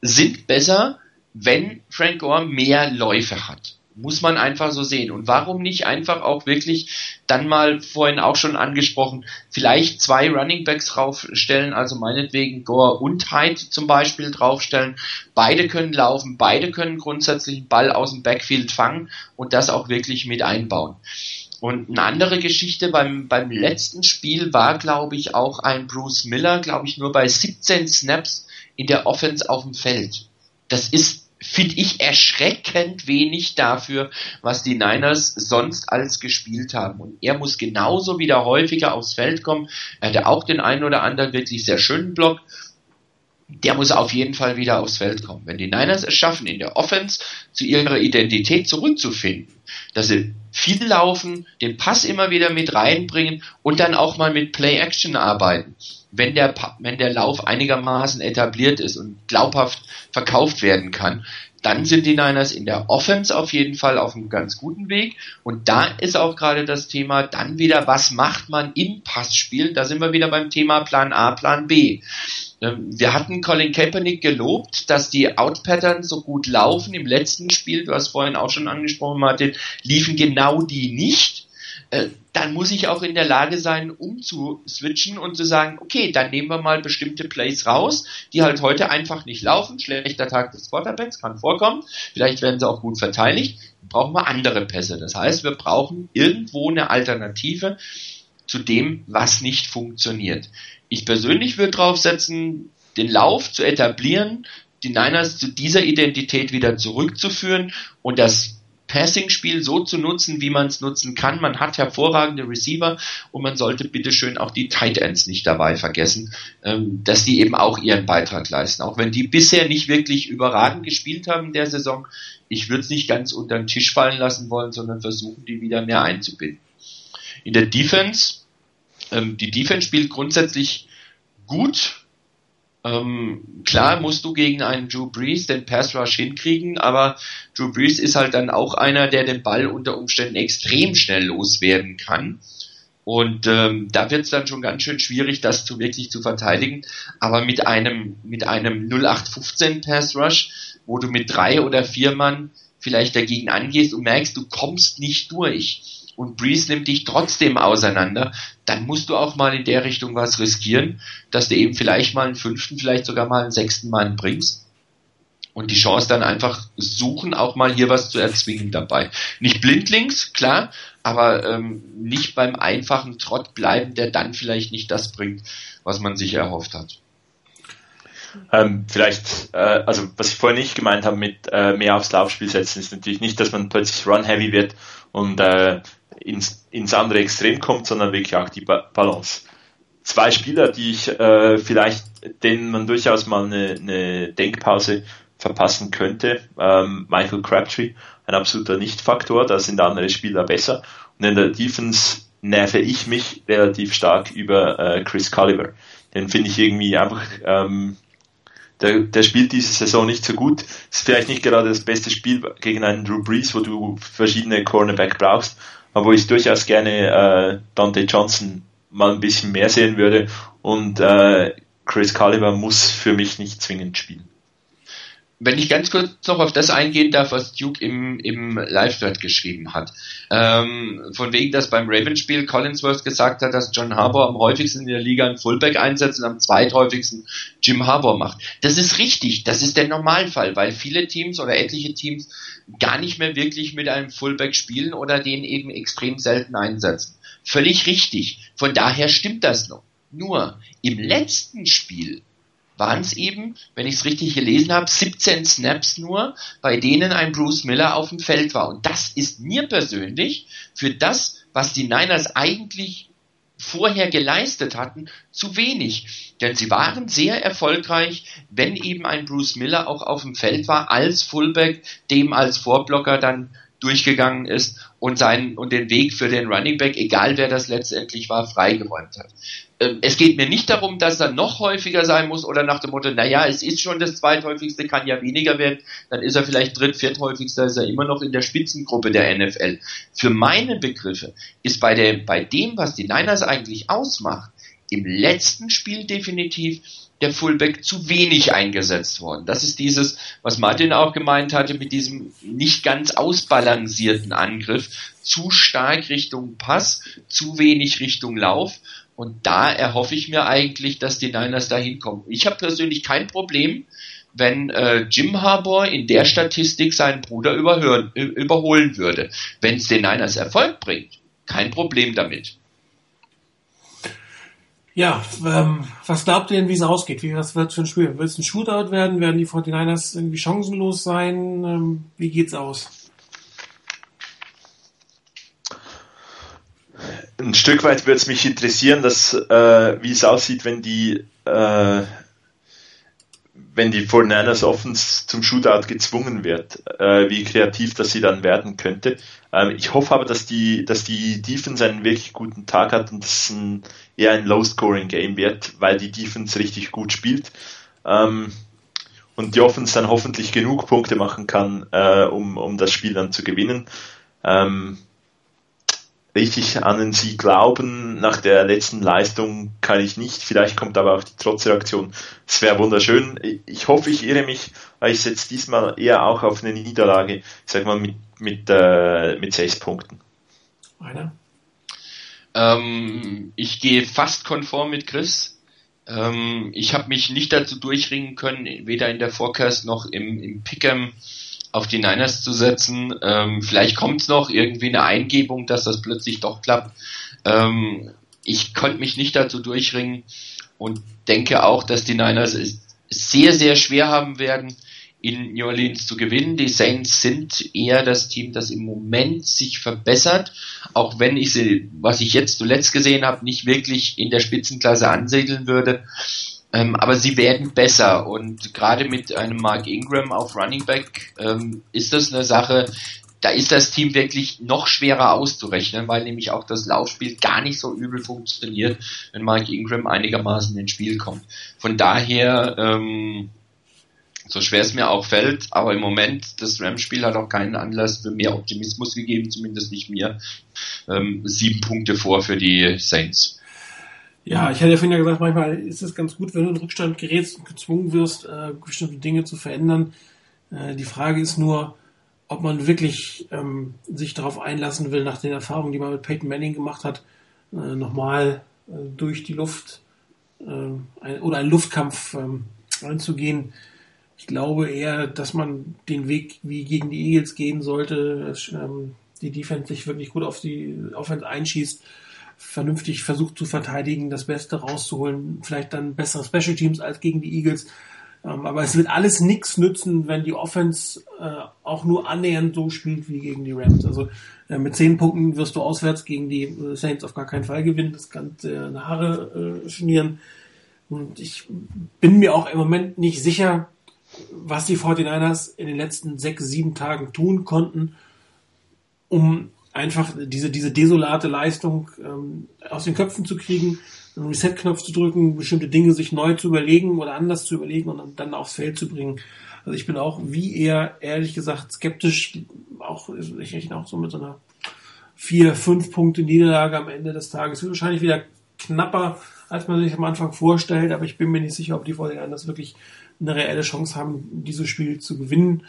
sind besser, wenn Frank Gore mehr Läufe hat. Muss man einfach so sehen. Und warum nicht einfach auch wirklich dann mal vorhin auch schon angesprochen, vielleicht zwei Running Backs draufstellen, also meinetwegen Gore und Hyde zum Beispiel draufstellen. Beide können laufen, beide können grundsätzlich einen Ball aus dem Backfield fangen und das auch wirklich mit einbauen. Und eine andere Geschichte beim, beim letzten Spiel war, glaube ich, auch ein Bruce Miller, glaube ich, nur bei 17 Snaps in der Offense auf dem Feld. Das ist finde ich erschreckend wenig dafür, was die Niners sonst alles gespielt haben. Und er muss genauso wieder häufiger aufs Feld kommen. Er hatte auch den einen oder anderen wirklich sehr schönen Block. Der muss auf jeden Fall wieder aufs Feld kommen. Wenn die Niners es schaffen, in der Offense zu ihrer Identität zurückzufinden, dass sie viel laufen, den Pass immer wieder mit reinbringen und dann auch mal mit Play-Action arbeiten, wenn der, wenn der Lauf einigermaßen etabliert ist und glaubhaft verkauft werden kann, dann sind die Niners in der Offense auf jeden Fall auf einem ganz guten Weg. Und da ist auch gerade das Thema dann wieder, was macht man im Passspiel? Da sind wir wieder beim Thema Plan A, Plan B. Ähm, wir hatten Colin Kaepernick gelobt, dass die Out-Patterns so gut laufen. Im letzten Spiel, du hast vorhin auch schon angesprochen, Martin, liefen genau die nicht. Äh, dann muss ich auch in der Lage sein, umzuswitchen und zu sagen, okay, dann nehmen wir mal bestimmte Plays raus, die halt heute einfach nicht laufen. Schlechter Tag des Quarterbacks kann vorkommen. Vielleicht werden sie auch gut verteidigt. Brauchen wir andere Pässe. Das heißt, wir brauchen irgendwo eine Alternative zu dem, was nicht funktioniert. Ich persönlich würde drauf setzen, den Lauf zu etablieren, die Niners zu dieser Identität wieder zurückzuführen und das Passing-Spiel so zu nutzen, wie man es nutzen kann. Man hat hervorragende Receiver und man sollte bitteschön auch die Tight Ends nicht dabei vergessen, ähm, dass die eben auch ihren Beitrag leisten. Auch wenn die bisher nicht wirklich überragend gespielt haben in der Saison, ich würde es nicht ganz unter den Tisch fallen lassen wollen, sondern versuchen, die wieder mehr einzubinden. In der Defense, ähm, die Defense spielt grundsätzlich gut, ähm, klar musst du gegen einen Drew Brees den Pass Rush hinkriegen, aber Drew Brees ist halt dann auch einer, der den Ball unter Umständen extrem schnell loswerden kann. Und ähm, da wird es dann schon ganz schön schwierig, das zu wirklich zu verteidigen. Aber mit einem mit einem 0815 Pass Rush, wo du mit drei oder vier Mann vielleicht dagegen angehst und merkst, du kommst nicht durch und Breeze nimmt dich trotzdem auseinander, dann musst du auch mal in der Richtung was riskieren, dass du eben vielleicht mal einen fünften, vielleicht sogar mal einen sechsten Mann bringst und die Chance dann einfach suchen, auch mal hier was zu erzwingen dabei. Nicht blindlings, klar, aber ähm, nicht beim einfachen Trott bleiben, der dann vielleicht nicht das bringt, was man sich erhofft hat. Ähm, vielleicht, äh, also was ich vorher nicht gemeint habe mit äh, mehr aufs Laufspiel setzen, ist natürlich nicht, dass man plötzlich run-heavy wird und äh, ins, ins andere Extrem kommt, sondern wirklich auch die ba Balance. Zwei Spieler, die ich äh, vielleicht, denen man durchaus mal eine, eine Denkpause verpassen könnte. Ähm, Michael Crabtree, ein absoluter Nicht-Faktor, da sind andere Spieler besser. Und in der Defense nerve ich mich relativ stark über äh, Chris Culliver. Den finde ich irgendwie einfach, ähm, der, der spielt diese Saison nicht so gut. Ist vielleicht nicht gerade das beste Spiel gegen einen Drew Brees, wo du verschiedene Cornerback brauchst, aber wo ich durchaus gerne äh, Dante Johnson mal ein bisschen mehr sehen würde und äh, Chris Culliver muss für mich nicht zwingend spielen. Wenn ich ganz kurz noch auf das eingehen darf, was Duke im, im Live-Thread geschrieben hat. Ähm, von wegen, dass beim Ravens-Spiel Collinsworth gesagt hat, dass John Harbour am häufigsten in der Liga einen Fullback einsetzt und am zweithäufigsten Jim Harbour macht. Das ist richtig, das ist der Normalfall, weil viele Teams oder etliche Teams gar nicht mehr wirklich mit einem Fullback spielen oder den eben extrem selten einsetzen. Völlig richtig. Von daher stimmt das noch. Nur im letzten Spiel waren es eben, wenn ich es richtig gelesen habe, 17 Snaps nur, bei denen ein Bruce Miller auf dem Feld war. Und das ist mir persönlich für das, was die Niners eigentlich vorher geleistet hatten, zu wenig. Denn sie waren sehr erfolgreich, wenn eben ein Bruce Miller auch auf dem Feld war, als Fullback, dem als Vorblocker dann durchgegangen ist und seinen und den Weg für den Running Back, egal wer das letztendlich war, freigeräumt hat. Ähm, es geht mir nicht darum, dass er noch häufiger sein muss oder nach dem Motto, naja, es ist schon das zweithäufigste, kann ja weniger werden, dann ist er vielleicht dritt, vierthäufigster, ist er immer noch in der Spitzengruppe der NFL. Für meine Begriffe ist bei, der, bei dem, was die Niners eigentlich ausmacht, im letzten Spiel definitiv der Fullback zu wenig eingesetzt worden. Das ist dieses, was Martin auch gemeint hatte, mit diesem nicht ganz ausbalancierten Angriff. Zu stark Richtung Pass, zu wenig Richtung Lauf. Und da erhoffe ich mir eigentlich, dass die Niners da hinkommen. Ich habe persönlich kein Problem, wenn äh, Jim Harbour in der Statistik seinen Bruder überhören, überholen würde. Wenn es den Niners Erfolg bringt, kein Problem damit. Ja, ähm, was glaubt ihr denn, wie es ausgeht? Wie, was wird für ein Spiel? Wird es ein Shootout werden? Werden die 49ers irgendwie chancenlos sein? Ähm, wie geht's aus? Ein Stück weit würde es mich interessieren, dass, äh, wie es aussieht, wenn die, äh, wenn die 49ers Offense zum Shootout gezwungen wird, äh, wie kreativ das sie dann werden könnte. Ähm, ich hoffe aber, dass die, dass die Defense einen wirklich guten Tag hat und es ein, eher ein Low-Scoring-Game wird, weil die Defense richtig gut spielt. Ähm, und die Offense dann hoffentlich genug Punkte machen kann, äh, um, um das Spiel dann zu gewinnen. Ähm, richtig an sie glauben. Nach der letzten Leistung kann ich nicht. Vielleicht kommt aber auch die Trotzreaktion. Es wäre wunderschön. Ich hoffe, ich irre mich, weil ich setze diesmal eher auch auf eine Niederlage, ich sag mal mit, mit, äh, mit sechs Punkten. Einer? Ähm, ich gehe fast konform mit Chris. Ähm, ich habe mich nicht dazu durchringen können, weder in der Forecast noch im, im Pick'em auf die Niners zu setzen. Ähm, vielleicht kommt es noch irgendwie eine Eingebung, dass das plötzlich doch klappt. Ähm, ich konnte mich nicht dazu durchringen und denke auch, dass die Niners es sehr, sehr schwer haben werden, in New Orleans zu gewinnen. Die Saints sind eher das Team, das im Moment sich verbessert, auch wenn ich sie, was ich jetzt zuletzt gesehen habe, nicht wirklich in der Spitzenklasse ansiedeln würde. Ähm, aber sie werden besser und gerade mit einem Mark Ingram auf Running Back ähm, ist das eine Sache, da ist das Team wirklich noch schwerer auszurechnen, weil nämlich auch das Laufspiel gar nicht so übel funktioniert, wenn Mark Ingram einigermaßen ins Spiel kommt. Von daher, ähm, so schwer es mir auch fällt, aber im Moment, das Rams-Spiel hat auch keinen Anlass für mehr Optimismus gegeben, zumindest nicht mir. Ähm, sieben Punkte vor für die Saints. Ja, ich hatte ja vorhin ja gesagt, manchmal ist es ganz gut, wenn du in Rückstand gerätst und gezwungen wirst, äh, bestimmte Dinge zu verändern. Äh, die Frage ist nur, ob man wirklich ähm, sich darauf einlassen will, nach den Erfahrungen, die man mit Peyton Manning gemacht hat, äh, nochmal äh, durch die Luft äh, ein, oder einen Luftkampf ähm, einzugehen. Ich glaube eher, dass man den Weg wie gegen die Eagles gehen sollte, dass, ähm, die Defense sich wirklich gut auf die Offense einschießt vernünftig versucht zu verteidigen, das Beste rauszuholen, vielleicht dann bessere Special Teams als gegen die Eagles. Ähm, aber es wird alles nichts nützen, wenn die Offense äh, auch nur annähernd so spielt wie gegen die Rams. Also äh, mit zehn Punkten wirst du auswärts gegen die äh, Saints auf gar keinen Fall gewinnen. Das kann äh, Haare schnieren. Und ich bin mir auch im Moment nicht sicher, was die 49ers in den letzten sechs, sieben Tagen tun konnten, um einfach diese, diese desolate Leistung ähm, aus den Köpfen zu kriegen, einen Reset-Knopf zu drücken, bestimmte Dinge sich neu zu überlegen oder anders zu überlegen und dann aufs Feld zu bringen. Also ich bin auch wie eher, ehrlich gesagt, skeptisch, auch ich rechne auch so mit so einer vier, fünf Punkte Niederlage am Ende des Tages. Wird wahrscheinlich wieder knapper, als man sich am Anfang vorstellt, aber ich bin mir nicht sicher, ob die Vorderlanders wirklich eine reelle Chance haben, dieses Spiel zu gewinnen.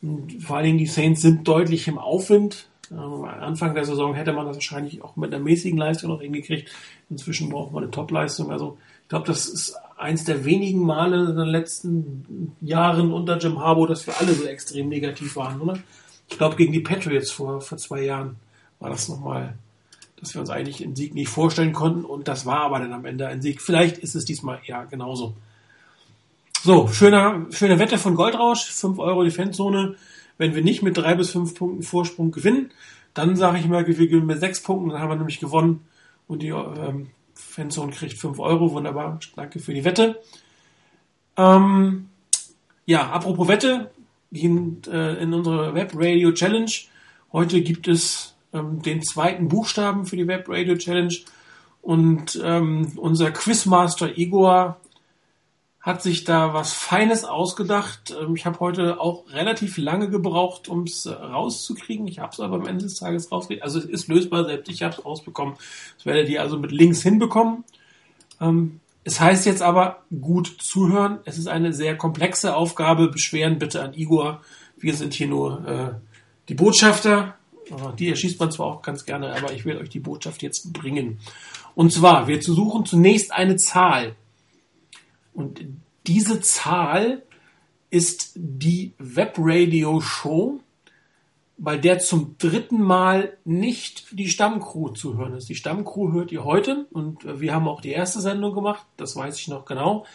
Und vor allen Dingen die Saints sind deutlich im Aufwind. Anfang der Saison hätte man das wahrscheinlich auch mit einer mäßigen Leistung noch hingekriegt. Inzwischen braucht man eine Top-Leistung. Also ich glaube, das ist eins der wenigen Male in den letzten Jahren unter Jim Harbour, dass wir alle so extrem negativ waren, oder? Ich glaube, gegen die Patriots vor, vor zwei Jahren war das nochmal, dass wir uns eigentlich den Sieg nicht vorstellen konnten und das war aber dann am Ende ein Sieg. Vielleicht ist es diesmal ja genauso. So, schöner, schöne Wette von Goldrausch, 5 Euro die Fanzone. Wenn wir nicht mit drei bis fünf Punkten Vorsprung gewinnen, dann sage ich mal, wir gewinnen mit sechs Punkten, dann haben wir nämlich gewonnen und die ähm, Fanzone kriegt fünf Euro. Wunderbar, danke für die Wette. Ähm, ja, apropos Wette, in, äh, in unserer Web Radio Challenge. Heute gibt es ähm, den zweiten Buchstaben für die Web Radio Challenge und ähm, unser Quizmaster Igor hat sich da was Feines ausgedacht. Ähm, ich habe heute auch relativ lange gebraucht, um es äh, rauszukriegen. Ich habe es aber am Ende des Tages rausgekriegt. Also es ist lösbar, selbst ich habe es rausbekommen. Das werdet ihr also mit Links hinbekommen. Ähm, es heißt jetzt aber gut zuhören. Es ist eine sehr komplexe Aufgabe. Beschweren bitte an Igor. Wir sind hier nur äh, die Botschafter. Die erschießt man zwar auch ganz gerne, aber ich will euch die Botschaft jetzt bringen. Und zwar, wir suchen zunächst eine Zahl. Und diese Zahl ist die Webradio Show, weil der zum dritten Mal nicht die Stammcrew zu hören ist. Die Stammcrew hört ihr heute und wir haben auch die erste Sendung gemacht, das weiß ich noch genau.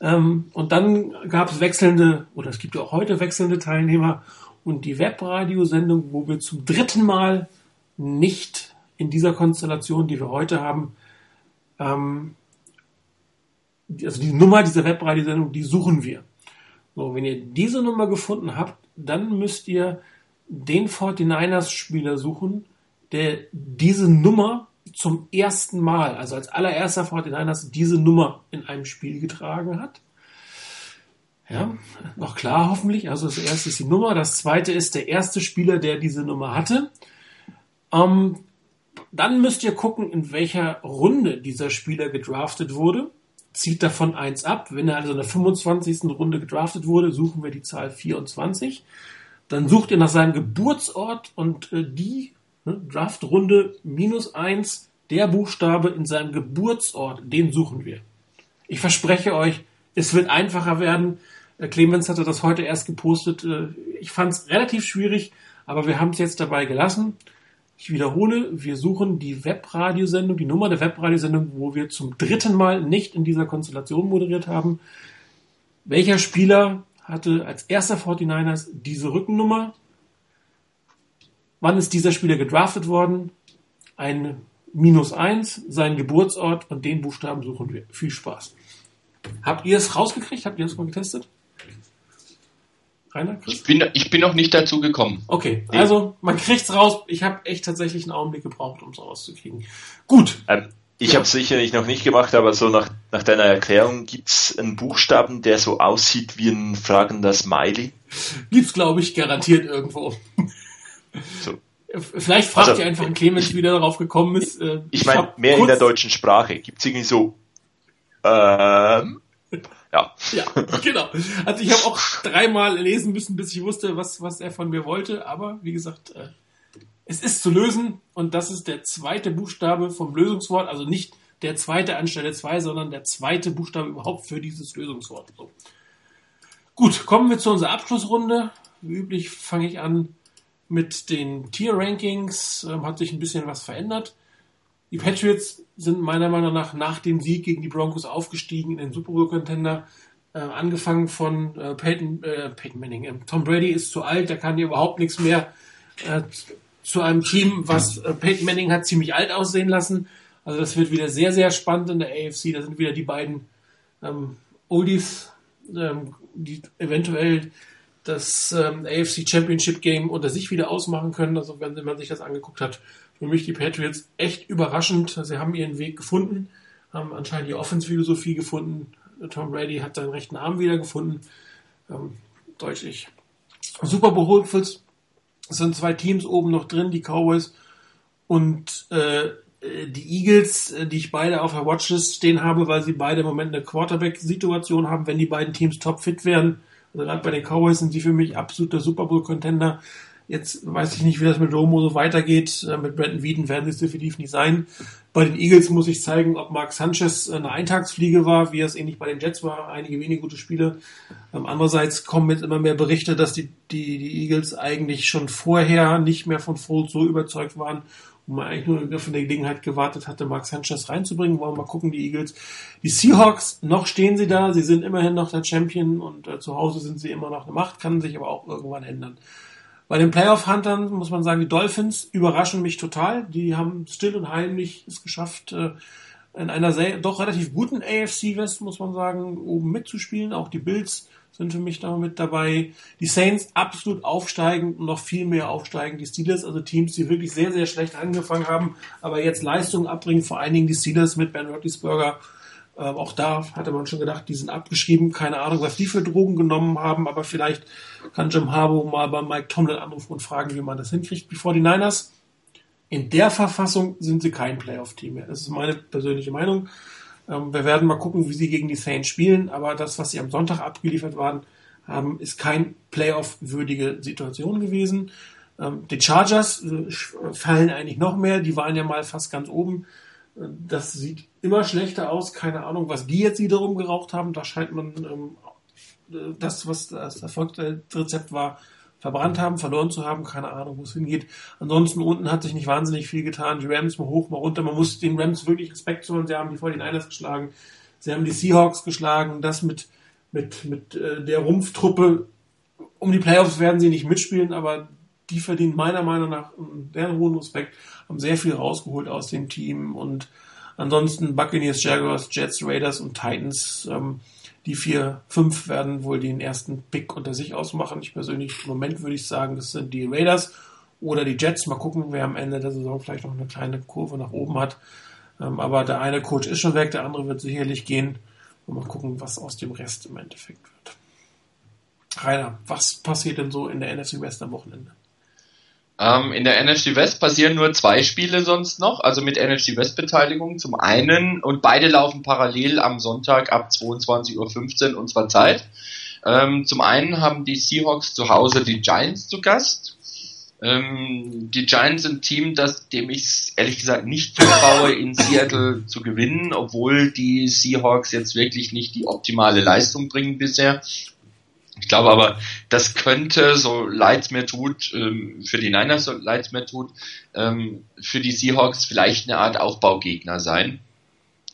Ähm, und dann gab es wechselnde, oder es gibt ja auch heute wechselnde Teilnehmer und die Webradiosendung, wo wir zum dritten Mal nicht in dieser Konstellation, die wir heute haben, ähm, also die Nummer dieser Webradiosendung, die suchen wir. So, wenn ihr diese Nummer gefunden habt, dann müsst ihr den 49ers-Spieler suchen, der diese Nummer zum ersten Mal, also als allererster 49ers, diese Nummer in einem Spiel getragen hat. Ja, noch klar hoffentlich. Also das erste ist die Nummer, das zweite ist der erste Spieler, der diese Nummer hatte. Ähm, dann müsst ihr gucken, in welcher Runde dieser Spieler gedraftet wurde. Zieht davon eins ab. Wenn er also in der 25. Runde gedraftet wurde, suchen wir die Zahl 24. Dann sucht ihr nach seinem Geburtsort und äh, die ne, Draftrunde minus eins, der Buchstabe in seinem Geburtsort, den suchen wir. Ich verspreche euch, es wird einfacher werden. Äh, Clemens hatte das heute erst gepostet. Äh, ich fand es relativ schwierig, aber wir haben es jetzt dabei gelassen. Ich wiederhole, wir suchen die Webradiosendung, die Nummer der Webradiosendung, wo wir zum dritten Mal nicht in dieser Konstellation moderiert haben. Welcher Spieler hatte als erster 49ers diese Rückennummer. Wann ist dieser Spieler gedraftet worden? Ein Minus 1, sein Geburtsort und den Buchstaben suchen wir. Viel Spaß. Habt ihr es rausgekriegt? Habt ihr es mal getestet? Rainer, Chris? Ich bin, ich bin noch nicht dazu gekommen. Okay, nee. also man kriegt es raus. Ich habe echt tatsächlich einen Augenblick gebraucht, um es rauszukriegen. Gut. Ähm, ich ja. habe es sicherlich noch nicht gemacht, aber so nach, nach deiner Erklärung gibt's einen Buchstaben, der so aussieht wie ein fragender Smiley? Gibt's, glaube ich, garantiert irgendwo. So. Vielleicht fragt also, ihr einfach einen Clemens, wie der darauf gekommen ist. Äh, ich, ich meine, mehr in der deutschen Sprache. Gibt's irgendwie so, ähm, ja. Ja, genau. Also ich habe auch dreimal lesen müssen, bis ich wusste, was, was er von mir wollte. Aber wie gesagt, äh, es ist zu lösen und das ist der zweite Buchstabe vom Lösungswort, also nicht der zweite anstelle zwei, sondern der zweite Buchstabe überhaupt für dieses Lösungswort. So. Gut, kommen wir zu unserer Abschlussrunde. Wie üblich fange ich an mit den Tier-Rankings. Ähm, hat sich ein bisschen was verändert. Die Patriots sind meiner Meinung nach nach dem Sieg gegen die Broncos aufgestiegen in den Super Bowl-Contender. Äh, angefangen von äh, Peyton, äh, Peyton Manning. Ähm, Tom Brady ist zu alt, der kann hier überhaupt nichts mehr. Äh, zu einem Team, was äh, Peyton Manning hat ziemlich alt aussehen lassen. Also das wird wieder sehr, sehr spannend in der AFC. Da sind wieder die beiden ähm, Oldies, ähm, die eventuell das ähm, AFC Championship Game unter sich wieder ausmachen können. Also wenn man sich das angeguckt hat, für mich die Patriots echt überraschend. Sie haben ihren Weg gefunden, haben anscheinend die Offense-Philosophie gefunden. Tom Brady hat seinen rechten Arm wieder gefunden. Ähm, deutlich. Super Bowl es sind zwei Teams oben noch drin, die Cowboys und äh, die Eagles, äh, die ich beide auf der Watchlist stehen habe, weil sie beide im Moment eine Quarterback-Situation haben. Wenn die beiden Teams topfit werden, also gerade bei den Cowboys sind sie für mich absoluter Super Bowl-Contender. Jetzt weiß ich nicht, wie das mit Romo so weitergeht. Äh, mit Brandon Whedon werden sie es definitiv nicht sein. Bei den Eagles muss ich zeigen, ob Mark Sanchez eine Eintagsfliege war, wie es ähnlich bei den Jets war. Einige wenige gute Spiele. Ähm, andererseits kommen jetzt immer mehr Berichte, dass die, die, die Eagles eigentlich schon vorher nicht mehr von Foles so überzeugt waren und man eigentlich nur von der Gelegenheit gewartet hatte, Mark Sanchez reinzubringen. Wollen wir mal gucken, die Eagles. Die Seahawks, noch stehen sie da. Sie sind immerhin noch der Champion und äh, zu Hause sind sie immer noch eine Macht, kann sich aber auch irgendwann ändern. Bei den Playoff-Huntern muss man sagen, die Dolphins überraschen mich total. Die haben still und heimlich es geschafft, äh, in einer sehr, doch relativ guten AFC West, muss man sagen, oben mitzuspielen. Auch die Bills sind für mich da mit dabei. Die Saints absolut aufsteigend und noch viel mehr aufsteigen. Die Steelers, also Teams, die wirklich sehr, sehr schlecht angefangen haben, aber jetzt Leistung abbringen. Vor allen Dingen die Steelers mit Ben Roethlisberger ähm, auch da hatte man schon gedacht, die sind abgeschrieben. Keine Ahnung, was die für Drogen genommen haben, aber vielleicht kann Jim Harbaugh mal bei Mike Tomlin anrufen und fragen, wie man das hinkriegt. Bevor die Niners in der Verfassung sind sie kein Playoff-Team mehr. Das ist meine persönliche Meinung. Ähm, wir werden mal gucken, wie sie gegen die Saints spielen, aber das, was sie am Sonntag abgeliefert waren, haben, ist kein Playoff-würdige Situation gewesen. Ähm, die Chargers äh, fallen eigentlich noch mehr. Die waren ja mal fast ganz oben. Das sieht immer schlechter aus. Keine Ahnung, was die jetzt wiederum geraucht haben. Da scheint man ähm, das, was das Erfolgsrezept war, verbrannt haben, verloren zu haben, keine Ahnung, wo es hingeht. Ansonsten unten hat sich nicht wahnsinnig viel getan. Die Rams mal hoch, mal runter. Man muss den Rams wirklich Respekt zollen. Sie haben die 49ers geschlagen. Sie haben die Seahawks geschlagen. Das mit, mit, mit äh, der Rumpftruppe. Um die Playoffs werden sie nicht mitspielen, aber die verdienen meiner Meinung nach einen sehr hohen Respekt, haben sehr viel rausgeholt aus dem Team und ansonsten Buccaneers, Jaguars, Jets, Raiders und Titans, ähm, die vier, fünf werden wohl den ersten Pick unter sich ausmachen. Ich persönlich, im Moment würde ich sagen, das sind die Raiders oder die Jets. Mal gucken, wer am Ende der Saison vielleicht noch eine kleine Kurve nach oben hat. Ähm, aber der eine Coach ist schon weg, der andere wird sicherlich gehen. Und mal gucken, was aus dem Rest im Endeffekt wird. Rainer, was passiert denn so in der NFC West am Wochenende? Ähm, in der NFC West passieren nur zwei Spiele sonst noch, also mit NFC West Beteiligung. Zum einen, und beide laufen parallel am Sonntag ab 22.15 Uhr unserer Zeit. Ähm, zum einen haben die Seahawks zu Hause die Giants zu Gast. Ähm, die Giants sind ein Team, das, dem ich ehrlich gesagt nicht zutraue, in Seattle zu gewinnen, obwohl die Seahawks jetzt wirklich nicht die optimale Leistung bringen bisher. Ich glaube aber, das könnte, so leid es mir tut, ähm, für die Niners, so leid es mir tut, ähm, für die Seahawks vielleicht eine Art Aufbaugegner sein.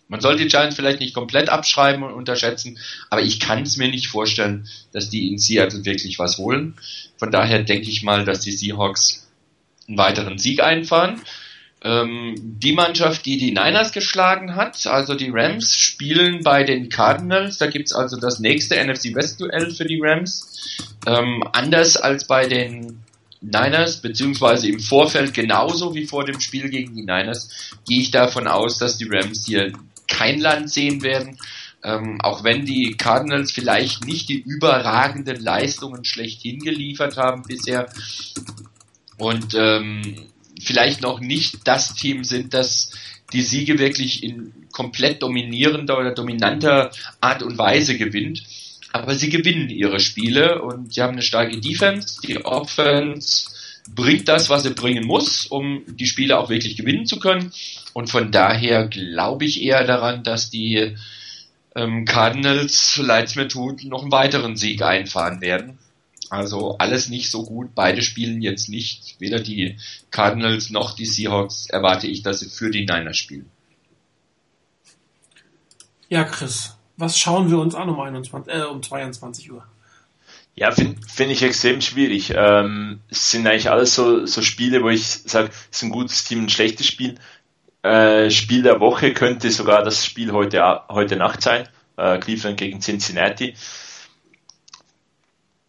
Man soll die Giants vielleicht nicht komplett abschreiben und unterschätzen, aber ich kann es mir nicht vorstellen, dass die in Seattle wirklich was holen. Von daher denke ich mal, dass die Seahawks einen weiteren Sieg einfahren. Ähm, die Mannschaft, die die Niners geschlagen hat, also die Rams, spielen bei den Cardinals. Da gibt's also das nächste NFC West-Duell für die Rams. Ähm, anders als bei den Niners, beziehungsweise im Vorfeld genauso wie vor dem Spiel gegen die Niners, gehe ich davon aus, dass die Rams hier kein Land sehen werden. Ähm, auch wenn die Cardinals vielleicht nicht die überragenden Leistungen schlechthin geliefert haben bisher. Und ähm, vielleicht noch nicht das Team sind, das die Siege wirklich in komplett dominierender oder dominanter Art und Weise gewinnt. Aber sie gewinnen ihre Spiele und sie haben eine starke Defense. Die Offense bringt das, was sie bringen muss, um die Spiele auch wirklich gewinnen zu können. Und von daher glaube ich eher daran, dass die ähm, Cardinals, es mir tut, noch einen weiteren Sieg einfahren werden. Also alles nicht so gut. Beide spielen jetzt nicht. Weder die Cardinals noch die Seahawks erwarte ich, dass sie für die Niners spielen. Ja, Chris, was schauen wir uns an um, 21, äh, um 22 Uhr? Ja, finde find ich extrem schwierig. Ähm, es sind eigentlich alles so, so Spiele, wo ich sage, es ist ein gutes Team, ein schlechtes Spiel. Äh, Spiel der Woche könnte sogar das Spiel heute, heute Nacht sein. Äh, Cleveland gegen Cincinnati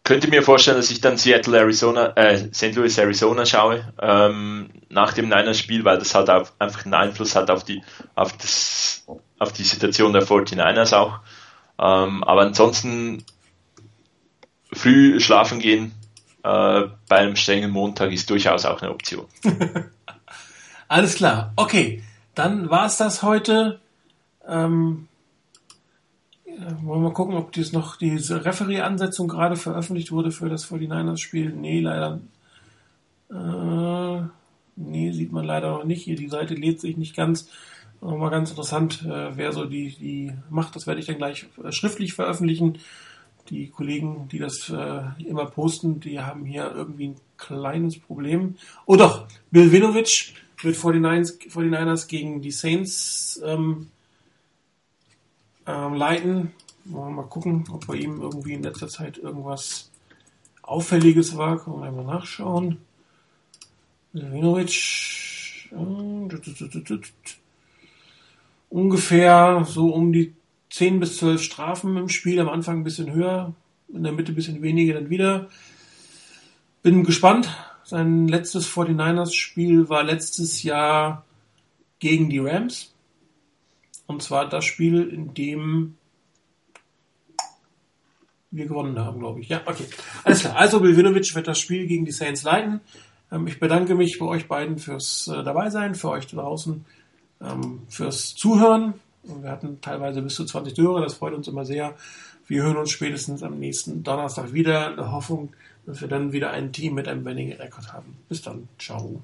könnte mir vorstellen, dass ich dann Seattle, Arizona, äh, St. Louis, Arizona schaue ähm, nach dem Niners-Spiel, weil das halt auch einfach einen Einfluss hat auf die, auf das, auf die Situation der 49ers auch. Ähm, aber ansonsten früh schlafen gehen äh, bei einem strengen Montag ist durchaus auch eine Option. Alles klar. Okay, dann war es das heute. Ähm, wollen wir mal gucken, ob dies noch diese Referee-Ansetzung gerade veröffentlicht wurde für das 49ers-Spiel. Nee, leider. Äh, nee, sieht man leider noch nicht. Hier die Seite lädt sich nicht ganz. Nochmal ganz interessant, äh, wer so die, die macht. Das werde ich dann gleich äh, schriftlich veröffentlichen. Die Kollegen, die das äh, immer posten, die haben hier irgendwie ein kleines Problem. Oh doch, Bill Winovich wird 49ers, 49ers gegen die Saints ähm, ähm, leiten. Mal gucken, ob bei ihm irgendwie in letzter Zeit irgendwas Auffälliges war. Können wir mal nachschauen. Vinovic. Äh, ungefähr so um die 10 bis 12 Strafen im Spiel. Am Anfang ein bisschen höher, in der Mitte ein bisschen weniger dann wieder. Bin gespannt. Sein letztes 49ers-Spiel war letztes Jahr gegen die Rams. Und zwar das Spiel, in dem wir gewonnen haben, glaube ich. Ja, okay. Alles klar. Also Bilvinovic wird das Spiel gegen die Saints leiten. Ähm, ich bedanke mich bei euch beiden fürs äh, Dabeisein, für euch da draußen, ähm, fürs Zuhören. Wir hatten teilweise bis zu 20 Hörer, das freut uns immer sehr. Wir hören uns spätestens am nächsten Donnerstag wieder in der Hoffnung, dass wir dann wieder ein Team mit einem Winning Rekord haben. Bis dann. Ciao.